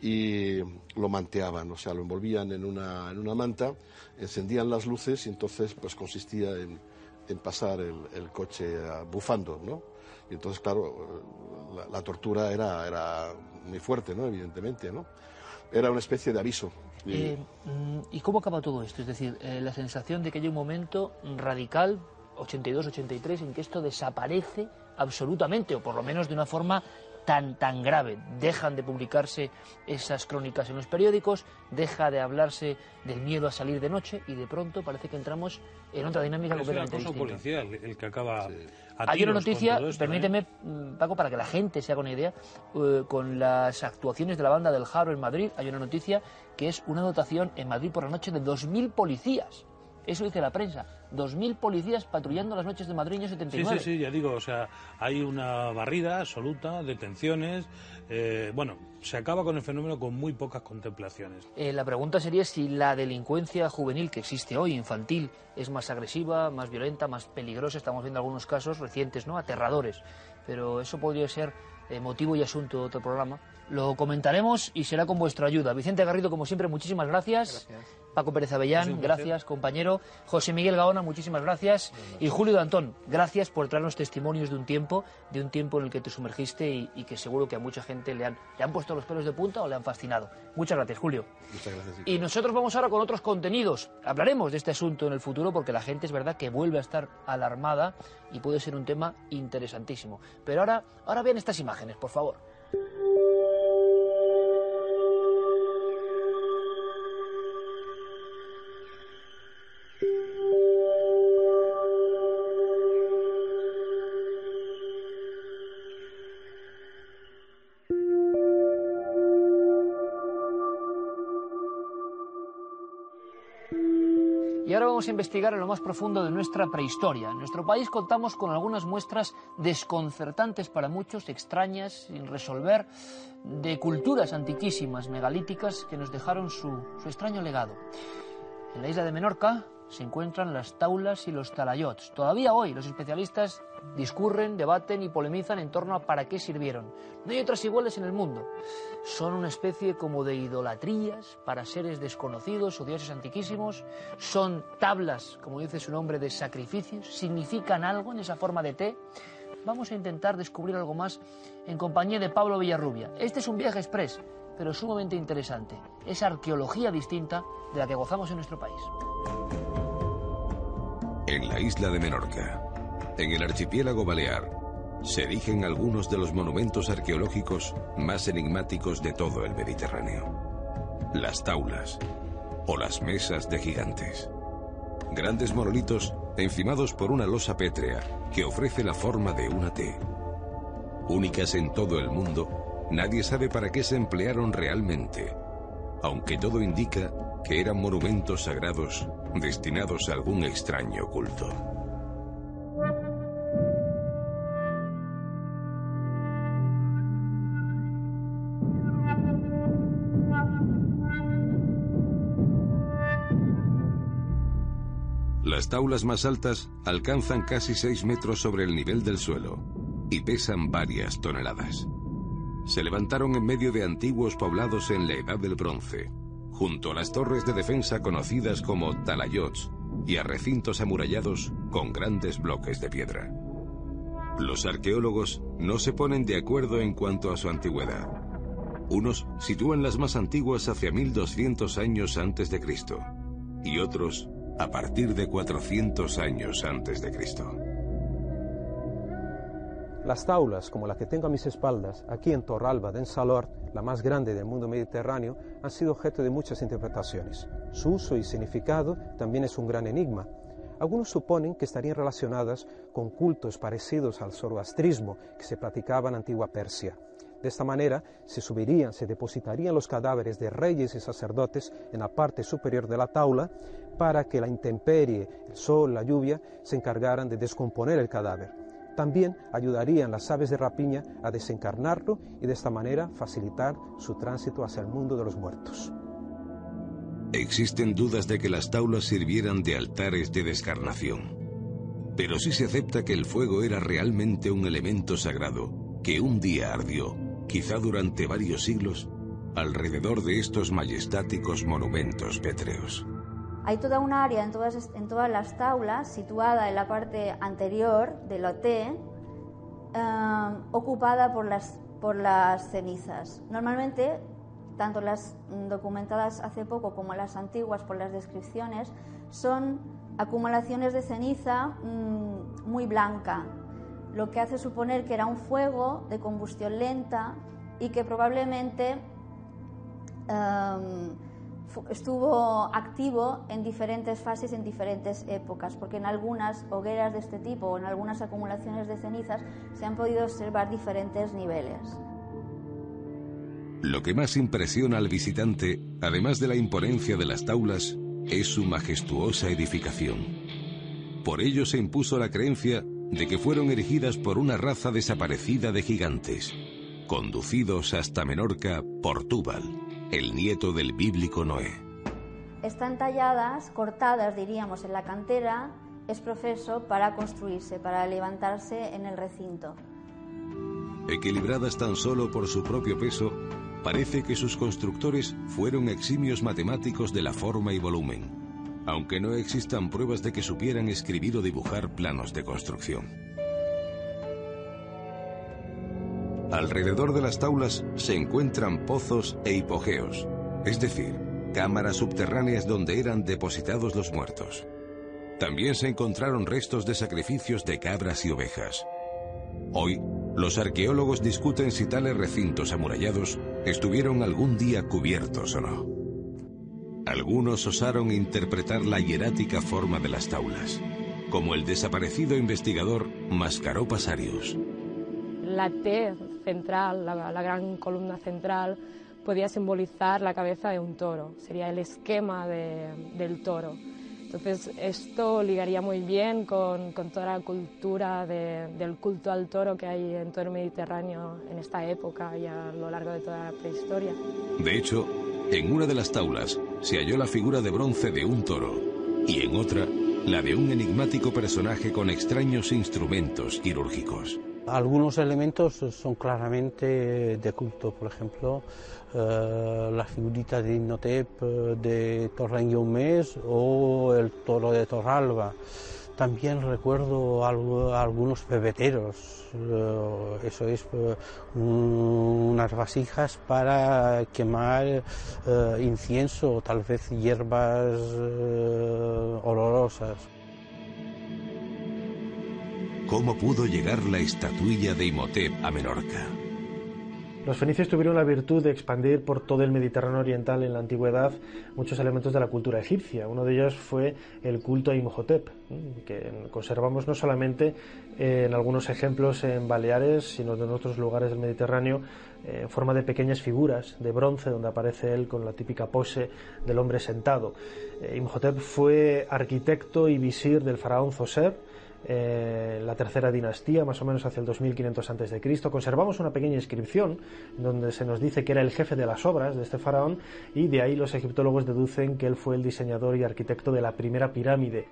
y lo manteaban, o sea, lo envolvían en una, en una manta, encendían las luces y entonces pues consistía en, en pasar el, el, coche bufando, ¿no? Y entonces, claro, la, tortura era, era muy fuerte, ¿no? Evidentemente, ¿no? Era una especie de aviso. Y, eh, ¿y cómo acaba todo esto? Es decir, eh, la sensación de que hay un momento radical, 82-83, en que esto desaparece absolutamente, o por lo menos de una forma tan, tan grave. Dejan de publicarse esas crónicas en los periódicos, deja de hablarse del miedo a salir de noche y de pronto parece que entramos en otra dinámica completamente distinta. policial el que acaba Hay una noticia, ¿eh? permíteme, mm, Paco, para que la gente se haga una idea, eh, con las actuaciones de la banda del Jaro en Madrid, hay una noticia que es una dotación en Madrid por la noche de 2.000 policías. Eso dice la prensa. 2.000 policías patrullando las noches de Madrid año 79. Sí, sí, sí, ya digo, o sea, hay una barrida absoluta, detenciones. Eh, bueno, se acaba con el fenómeno con muy pocas contemplaciones. Eh, la pregunta sería si la delincuencia juvenil que existe hoy, infantil, es más agresiva, más violenta, más peligrosa. Estamos viendo algunos casos recientes, ¿no? Aterradores. Pero eso podría ser eh, motivo y asunto de otro programa. Lo comentaremos y será con vuestra ayuda. Vicente Garrido, como siempre, muchísimas gracias. gracias. Paco Pérez Avellán, gracias, compañero. José Miguel Gaona, muchísimas gracias. Y Julio Dantón, gracias por traernos testimonios de un tiempo, de un tiempo en el que te sumergiste y, que seguro que a mucha gente le han, le han puesto los pelos de punta o le han fascinado. Muchas gracias, Julio. Muchas gracias. Y nosotros vamos ahora con otros contenidos. Hablaremos de este asunto en el futuro porque la gente es verdad que vuelve a estar alarmada y puede ser un tema interesantísimo. Pero ahora, ahora vean estas imágenes, por favor. Investigar en lo más profundo de nuestra prehistoria. En nuestro país contamos con algunas muestras desconcertantes para muchos, extrañas, sin resolver, de culturas antiquísimas, megalíticas, que nos dejaron su, su extraño legado. En la isla de Menorca se encuentran las taulas y los talayots. Todavía hoy los especialistas discurren, debaten y polemizan en torno a para qué sirvieron. No hay otras iguales en el mundo. Son una especie como de idolatrías para seres desconocidos o dioses antiquísimos. Son tablas, como dice su nombre, de sacrificios. Significan algo en esa forma de té. Vamos a intentar descubrir algo más en compañía de Pablo Villarrubia. Este es un viaje express, pero sumamente interesante. Es arqueología distinta de la que gozamos en nuestro país. En la isla de Menorca, en el archipiélago balear, se erigen algunos de los monumentos arqueológicos más enigmáticos de todo el Mediterráneo. Las taulas o las mesas de gigantes. Grandes monolitos encimados por una losa pétrea que ofrece la forma de una T. Únicas en todo el mundo, nadie sabe para qué se emplearon realmente, aunque todo indica que eran monumentos sagrados destinados a algún extraño culto. Las taulas más altas alcanzan casi 6 metros sobre el nivel del suelo y pesan varias toneladas. Se levantaron en medio de antiguos poblados en la Edad del Bronce, junto a las torres de defensa conocidas como talayots y a recintos amurallados con grandes bloques de piedra. Los arqueólogos no se ponen de acuerdo en cuanto a su antigüedad. Unos sitúan las más antiguas hacia 1200 años antes de Cristo y otros a partir de 400 años antes de Cristo. Las taulas, como la que tengo a mis espaldas, aquí en Torralba de Ensalort, la más grande del mundo mediterráneo, han sido objeto de muchas interpretaciones. Su uso y significado también es un gran enigma. Algunos suponen que estarían relacionadas con cultos parecidos al zoroastrismo que se practicaba en antigua Persia. De esta manera se subirían, se depositarían los cadáveres de reyes y sacerdotes en la parte superior de la taula para que la intemperie, el sol, la lluvia se encargaran de descomponer el cadáver. También ayudarían las aves de rapiña a desencarnarlo y de esta manera facilitar su tránsito hacia el mundo de los muertos. Existen dudas de que las taulas sirvieran de altares de descarnación. Pero sí se acepta que el fuego era realmente un elemento sagrado que un día ardió, quizá durante varios siglos, alrededor de estos majestáticos monumentos pétreos. Hay toda un área en todas, en todas las taulas, situada en la parte anterior del lote, eh, ocupada por las, por las cenizas. Normalmente, tanto las documentadas hace poco como las antiguas por las descripciones, son acumulaciones de ceniza mm, muy blanca, lo que hace suponer que era un fuego de combustión lenta y que probablemente em, estuvo activo en diferentes fases, en diferentes épocas, porque en algunas hogueras de este tipo o en algunas acumulaciones de cenizas se han podido observar diferentes niveles. Lo que más impresiona al visitante, además de la imponencia de las taulas, es su majestuosa edificación. Por ello se impuso la creencia de que fueron erigidas por una raza desaparecida de gigantes, conducidos hasta Menorca por Túbal, el nieto del bíblico Noé. Están talladas, cortadas, diríamos, en la cantera, es profeso para construirse, para levantarse en el recinto. Equilibradas tan solo por su propio peso, parece que sus constructores fueron eximios matemáticos de la forma y volumen, aunque no existan pruebas de que supieran escribir o dibujar planos de construcción. Alrededor de las taulas se encuentran pozos e hipogeos, es decir, cámaras subterráneas donde eran depositados los muertos. También se encontraron restos de sacrificios de cabras y ovejas. Hoy, los arqueólogos discuten si tales recintos amurallados estuvieron algún día cubiertos o no. Algunos osaron interpretar la hierática forma de las taulas, como el desaparecido investigador Mascaró Pasarius. La T central, la, gran columna central, podía simbolizar la cabeza de un toro, sería el esquema del toro. Entonces esto ligaría muy bien con, toda la cultura del culto al toro que hay en todo el Mediterráneo en esta época y a lo largo de toda la prehistoria. De hecho, en una de las taulas se halló la figura de bronce de un toro y en otra la de un enigmático personaje con extraños instrumentos quirúrgicos. Algunos elementos son claramente de culto, por ejemplo, eh, la figurita de Innotep eh, de Torrengiomes o el toro de Torralba. También recuerdo algunos pebeteros, eh, eso es unas vasijas para quemar incienso o tal vez hierbas olorosas. ¿Cómo pudo llegar la estatuilla de Imhotep a Menorca? Los fenicios tuvieron la virtud de expandir por todo el Mediterráneo oriental en la antigüedad muchos elementos de la cultura egipcia. Uno de ellos fue el culto a Imhotep, que conservamos no solamente en algunos ejemplos en Baleares, sino en otros lugares del Mediterráneo en forma de pequeñas figuras de bronce donde aparece él con la típica pose del hombre sentado. Eh, Imhotep fue arquitecto y visir del faraón Zoser, eh, la tercera dinastía, más o menos hacia el 2500 a.C. Conservamos una pequeña inscripción donde se nos dice que era el jefe de las obras de este faraón y de ahí los egiptólogos deducen que él fue el diseñador y arquitecto de la primera pirámide.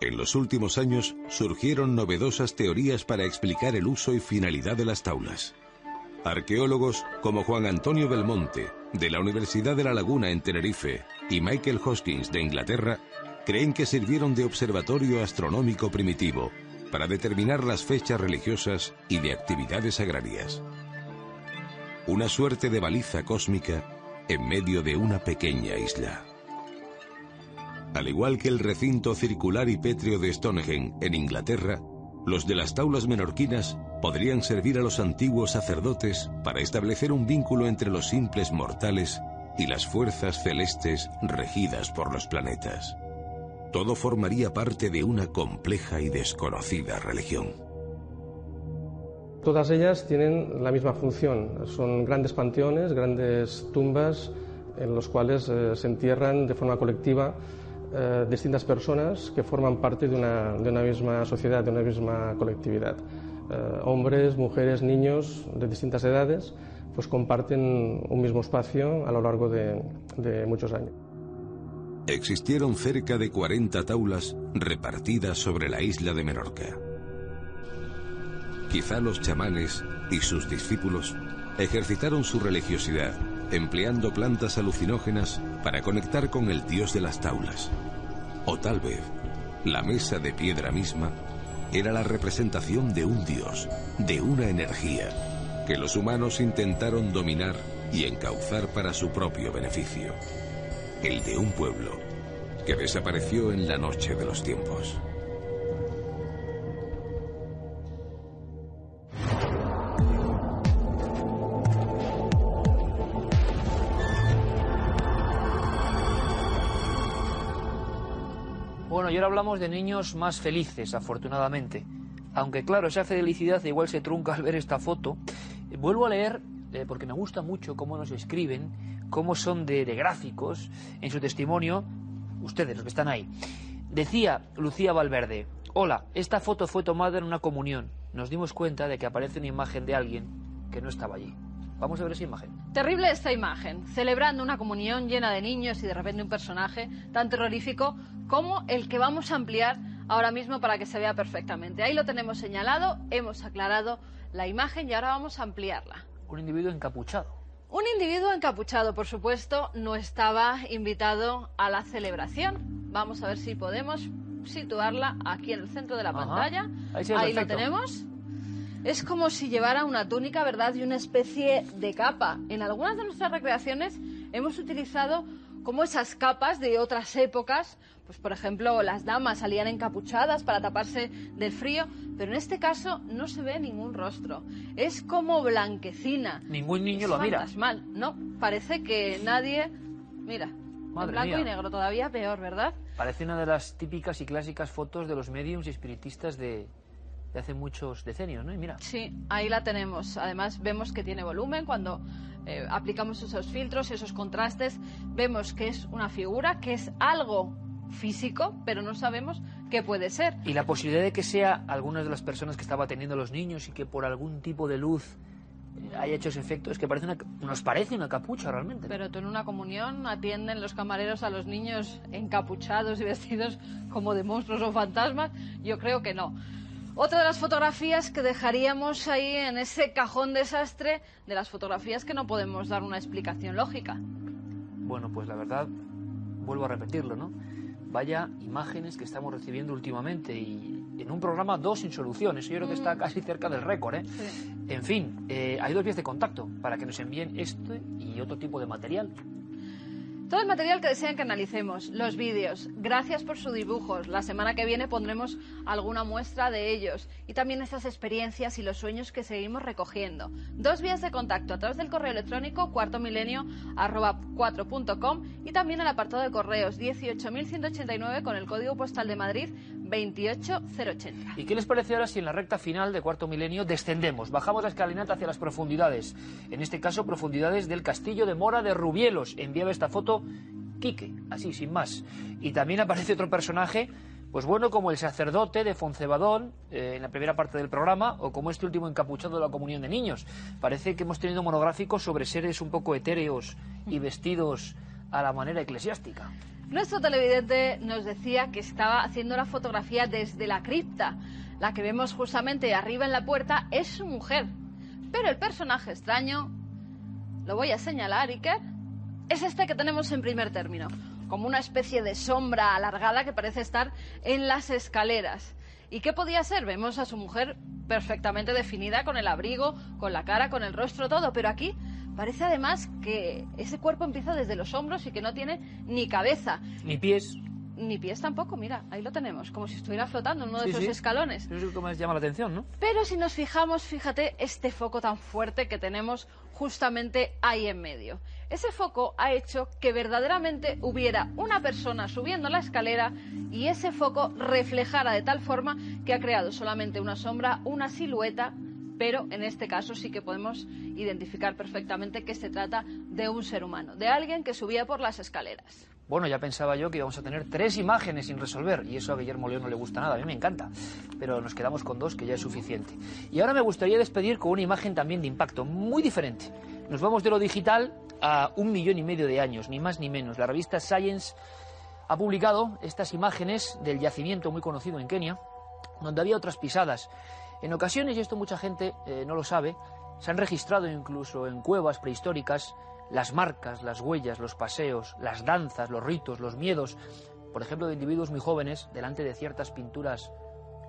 En los últimos años surgieron novedosas teorías para explicar el uso y finalidad de las taulas. Arqueólogos como Juan Antonio Belmonte, de la Universidad de La Laguna en Tenerife, y Michael Hoskins, de Inglaterra, creen que sirvieron de observatorio astronómico primitivo para determinar las fechas religiosas y de actividades agrarias. Una suerte de baliza cósmica en medio de una pequeña isla. Al igual que el recinto circular y pétreo de Stonehenge en Inglaterra, los de las taulas menorquinas podrían servir a los antiguos sacerdotes para establecer un vínculo entre los simples mortales y las fuerzas celestes regidas por los planetas. Todo formaría parte de una compleja y desconocida religión. Todas ellas tienen la misma función. Son grandes panteones, grandes tumbas en los cuales eh, se entierran de forma colectiva eh, distintas personas que forman parte de una, misma sociedad, de una misma colectividad. Eh, hombres, mujeres, niños de distintas edades, pues comparten un mismo espacio a lo largo de muchos años. Existieron cerca de 40 taulas repartidas sobre la isla de Menorca. Quizá los chamanes y sus discípulos ejercitaron su religiosidad empleando plantas alucinógenas para conectar con el dios de las taulas. O tal vez, la mesa de piedra misma era la representación de un dios, de una energía, que los humanos intentaron dominar y encauzar para su propio beneficio. El de un pueblo que desapareció en la noche de los tiempos. Bueno, y ahora hablamos de niños más felices, afortunadamente. Aunque claro, esa felicidad igual se trunca al ver esta foto. Vuelvo a leer, eh, porque me gusta mucho cómo nos escriben, cómo son de, de gráficos en su testimonio, ustedes, los que están ahí. Decía Lucía Valverde, hola, esta foto fue tomada en una comunión. Nos dimos cuenta de que aparece una imagen de alguien que no estaba allí. Vamos a ver esa imagen. Terrible esta imagen, celebrando una comunión llena de niños y de repente un personaje tan terrorífico como el que vamos a ampliar ahora mismo para que se vea perfectamente. Ahí lo tenemos señalado, hemos aclarado la imagen y ahora vamos a ampliarla. Un individuo encapuchado. Un individuo encapuchado, por supuesto, no estaba invitado a la celebración. Vamos a ver si podemos situarla aquí en el centro de la Ajá. pantalla. Ahí sí, Ahí lo tenemos. Es como si llevara una túnica, ¿verdad? Y una especie de capa. En algunas de nuestras recreaciones hemos utilizado como esas capas de otras épocas. Pues, por ejemplo, las damas salían encapuchadas para taparse del frío, pero en este caso no se ve ningún rostro. Es como blanquecina. Ningún niño Es lo mira. fantasmal. No, parece que nadie... Mira, Madre en blanco mía. y negro, todavía peor, ¿verdad? Parece una de las típicas y clásicas fotos de los mediums y espiritistas de, de hace muchos decenios, ¿no? Y mira, Sí, ahí la tenemos. Además, vemos que tiene volumen cuando eh, aplicamos esos filtros, esos contrastes. Vemos que es una figura, que es algo físico, pero no sabemos qué puede ser. y la posibilidad de que sea algunas de las personas que estaba atendiendo a los niños y que por algún tipo de luz eh, haya hecho ese efecto, es que parece una, nos parece una capucha realmente. Pero tú en una comunión atienden los camareros a los niños encapuchados y vestidos como de monstruos o fantasmas. Yo creo que no. Otra de las fotografías que dejaríamos ahí en ese cajón desastre de las fotografías que no podemos dar una explicación lógica. Bueno, pues la verdad, vuelvo a repetirlo, ¿no? Vaya imágenes que estamos recibiendo últimamente y en un programa dos sin soluciones. Yo creo que está casi cerca del récord, ¿eh? En fin, eh, hay dos vías de contacto para que nos envíen este y otro tipo de material. Todo el material que desean que analicemos, los vídeos, gracias por sus dibujos. La semana que viene pondremos alguna muestra de ellos y también estas experiencias y los sueños que seguimos recogiendo. Dos vías de contacto a través del correo electrónico cuartomilenio arroba 4.com y también el apartado de correos 18.189 con el código postal de Madrid 28080. ¿Y qué les parece ahora si en la recta final de Cuarto Milenio descendemos, bajamos la escalinata hacia las profundidades? En este caso, profundidades del castillo de Mora de Rubielos. Enviaba esta foto Quique, así, sin más. Y también aparece otro personaje, pues bueno, como el sacerdote de Foncebadón eh, en la primera parte del programa, o como este último encapuchado de la comunión de niños. Parece que hemos tenido monográficos sobre seres un poco etéreos y vestidos a la manera eclesiástica. Nuestro televidente nos decía que estaba haciendo la fotografía desde la cripta. La que vemos justamente arriba en la puerta es su mujer. Pero el personaje extraño, lo voy a señalar, Iker, es este que tenemos en primer término, como una especie de sombra alargada que parece estar en las escaleras. ¿Y qué podía ser? Vemos a su mujer perfectamente definida, con el abrigo, con la cara, con el rostro, todo, pero aquí parece además que ese cuerpo empieza desde los hombros y que no tiene ni cabeza. Ni pies. Ni pies tampoco, mira, ahí lo tenemos, como si estuviera flotando en uno de Sí, esos sí. escalones. Eso es lo que más llama la atención, ¿no? Pero si nos fijamos, fíjate este foco tan fuerte que tenemos justamente ahí en medio. Ese foco ha hecho que verdaderamente hubiera una persona subiendo la escalera y ese foco reflejara de tal forma que ha creado solamente una sombra, una silueta, pero en este caso sí que podemos identificar perfectamente que se trata de un ser humano, de alguien que subía por las escaleras. Bueno, ya pensaba yo que íbamos a tener tres imágenes sin resolver, y eso a Guillermo León no le gusta nada, a mí me encanta, pero nos quedamos con dos, que ya es suficiente. Y ahora me gustaría despedir con una imagen también de impacto, muy diferente. Nos vamos de lo digital a un millón y medio de años, ni más ni menos. La revista Science ha publicado estas imágenes del yacimiento muy conocido en Kenia, donde había otras pisadas. En ocasiones, y esto mucha gente eh, no lo sabe, se han registrado incluso en cuevas prehistóricas las marcas, las huellas, los paseos, las danzas, los ritos, los miedos, por ejemplo, de individuos muy jóvenes delante de ciertas pinturas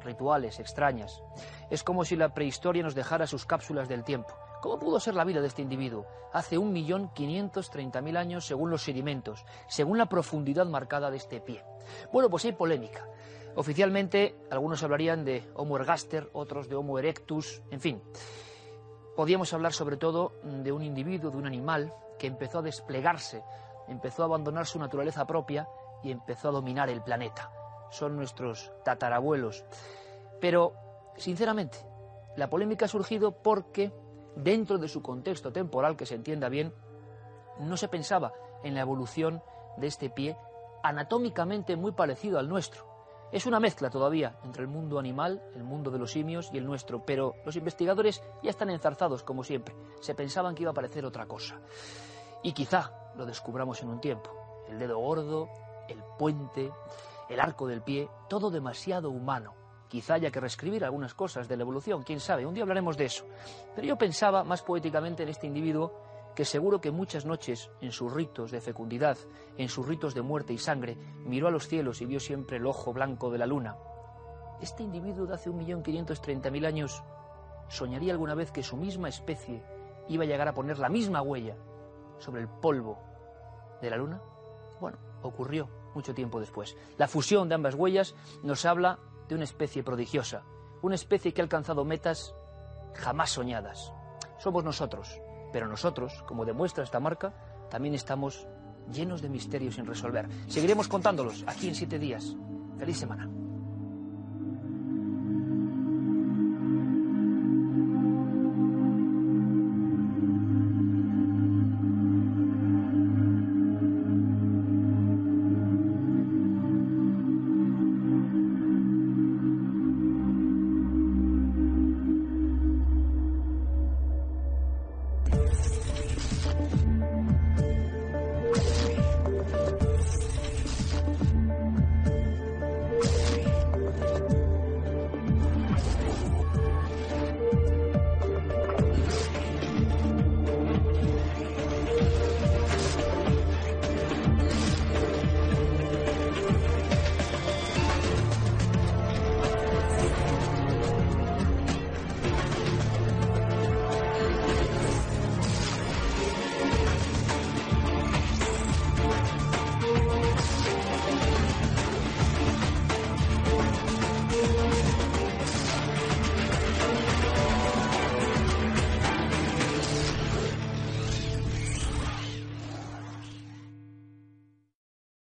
rituales extrañas. Es como si la prehistoria nos dejara sus cápsulas del tiempo. ¿Cómo pudo ser la vida de este individuo? Hace 1.530.000 años según los sedimentos, según la profundidad marcada de este pie. Bueno, pues hay polémica. Oficialmente, algunos hablarían de Homo ergaster, otros de Homo erectus, en fin. Podíamos hablar sobre todo de un individuo, de un animal, que empezó a desplegarse, empezó a abandonar su naturaleza propia y empezó a dominar el planeta. Son nuestros tatarabuelos. Pero, sinceramente, la polémica ha surgido porque, dentro de su contexto temporal, que se entienda bien, no se pensaba en la evolución de este pie anatómicamente muy parecido al nuestro. Es una mezcla todavía entre el mundo animal, el mundo de los simios y el nuestro, pero los investigadores ya están enzarzados, como siempre. Se pensaban que iba a parecer otra cosa. Y quizá lo descubramos en un tiempo. El dedo gordo, el puente, el arco del pie, todo demasiado humano. Quizá haya que reescribir algunas cosas de la evolución, quién sabe, un día hablaremos de eso. Pero yo pensaba más poéticamente en este individuo que seguro que muchas noches, en sus ritos de fecundidad, en sus ritos de muerte y sangre, miró a los cielos y vio siempre el ojo blanco de la luna. Este individuo de hace 1.530.000 años soñaría alguna vez que su misma especie iba a llegar a poner la misma huella sobre el polvo de la luna. Bueno, ocurrió mucho tiempo después. La fusión de ambas huellas nos habla de una especie prodigiosa, una especie que ha alcanzado metas jamás soñadas. Somos nosotros, pero nosotros, como demuestra esta marca, también estamos llenos de misterios sin resolver. Seguiremos contándolos aquí en siete días. Feliz semana.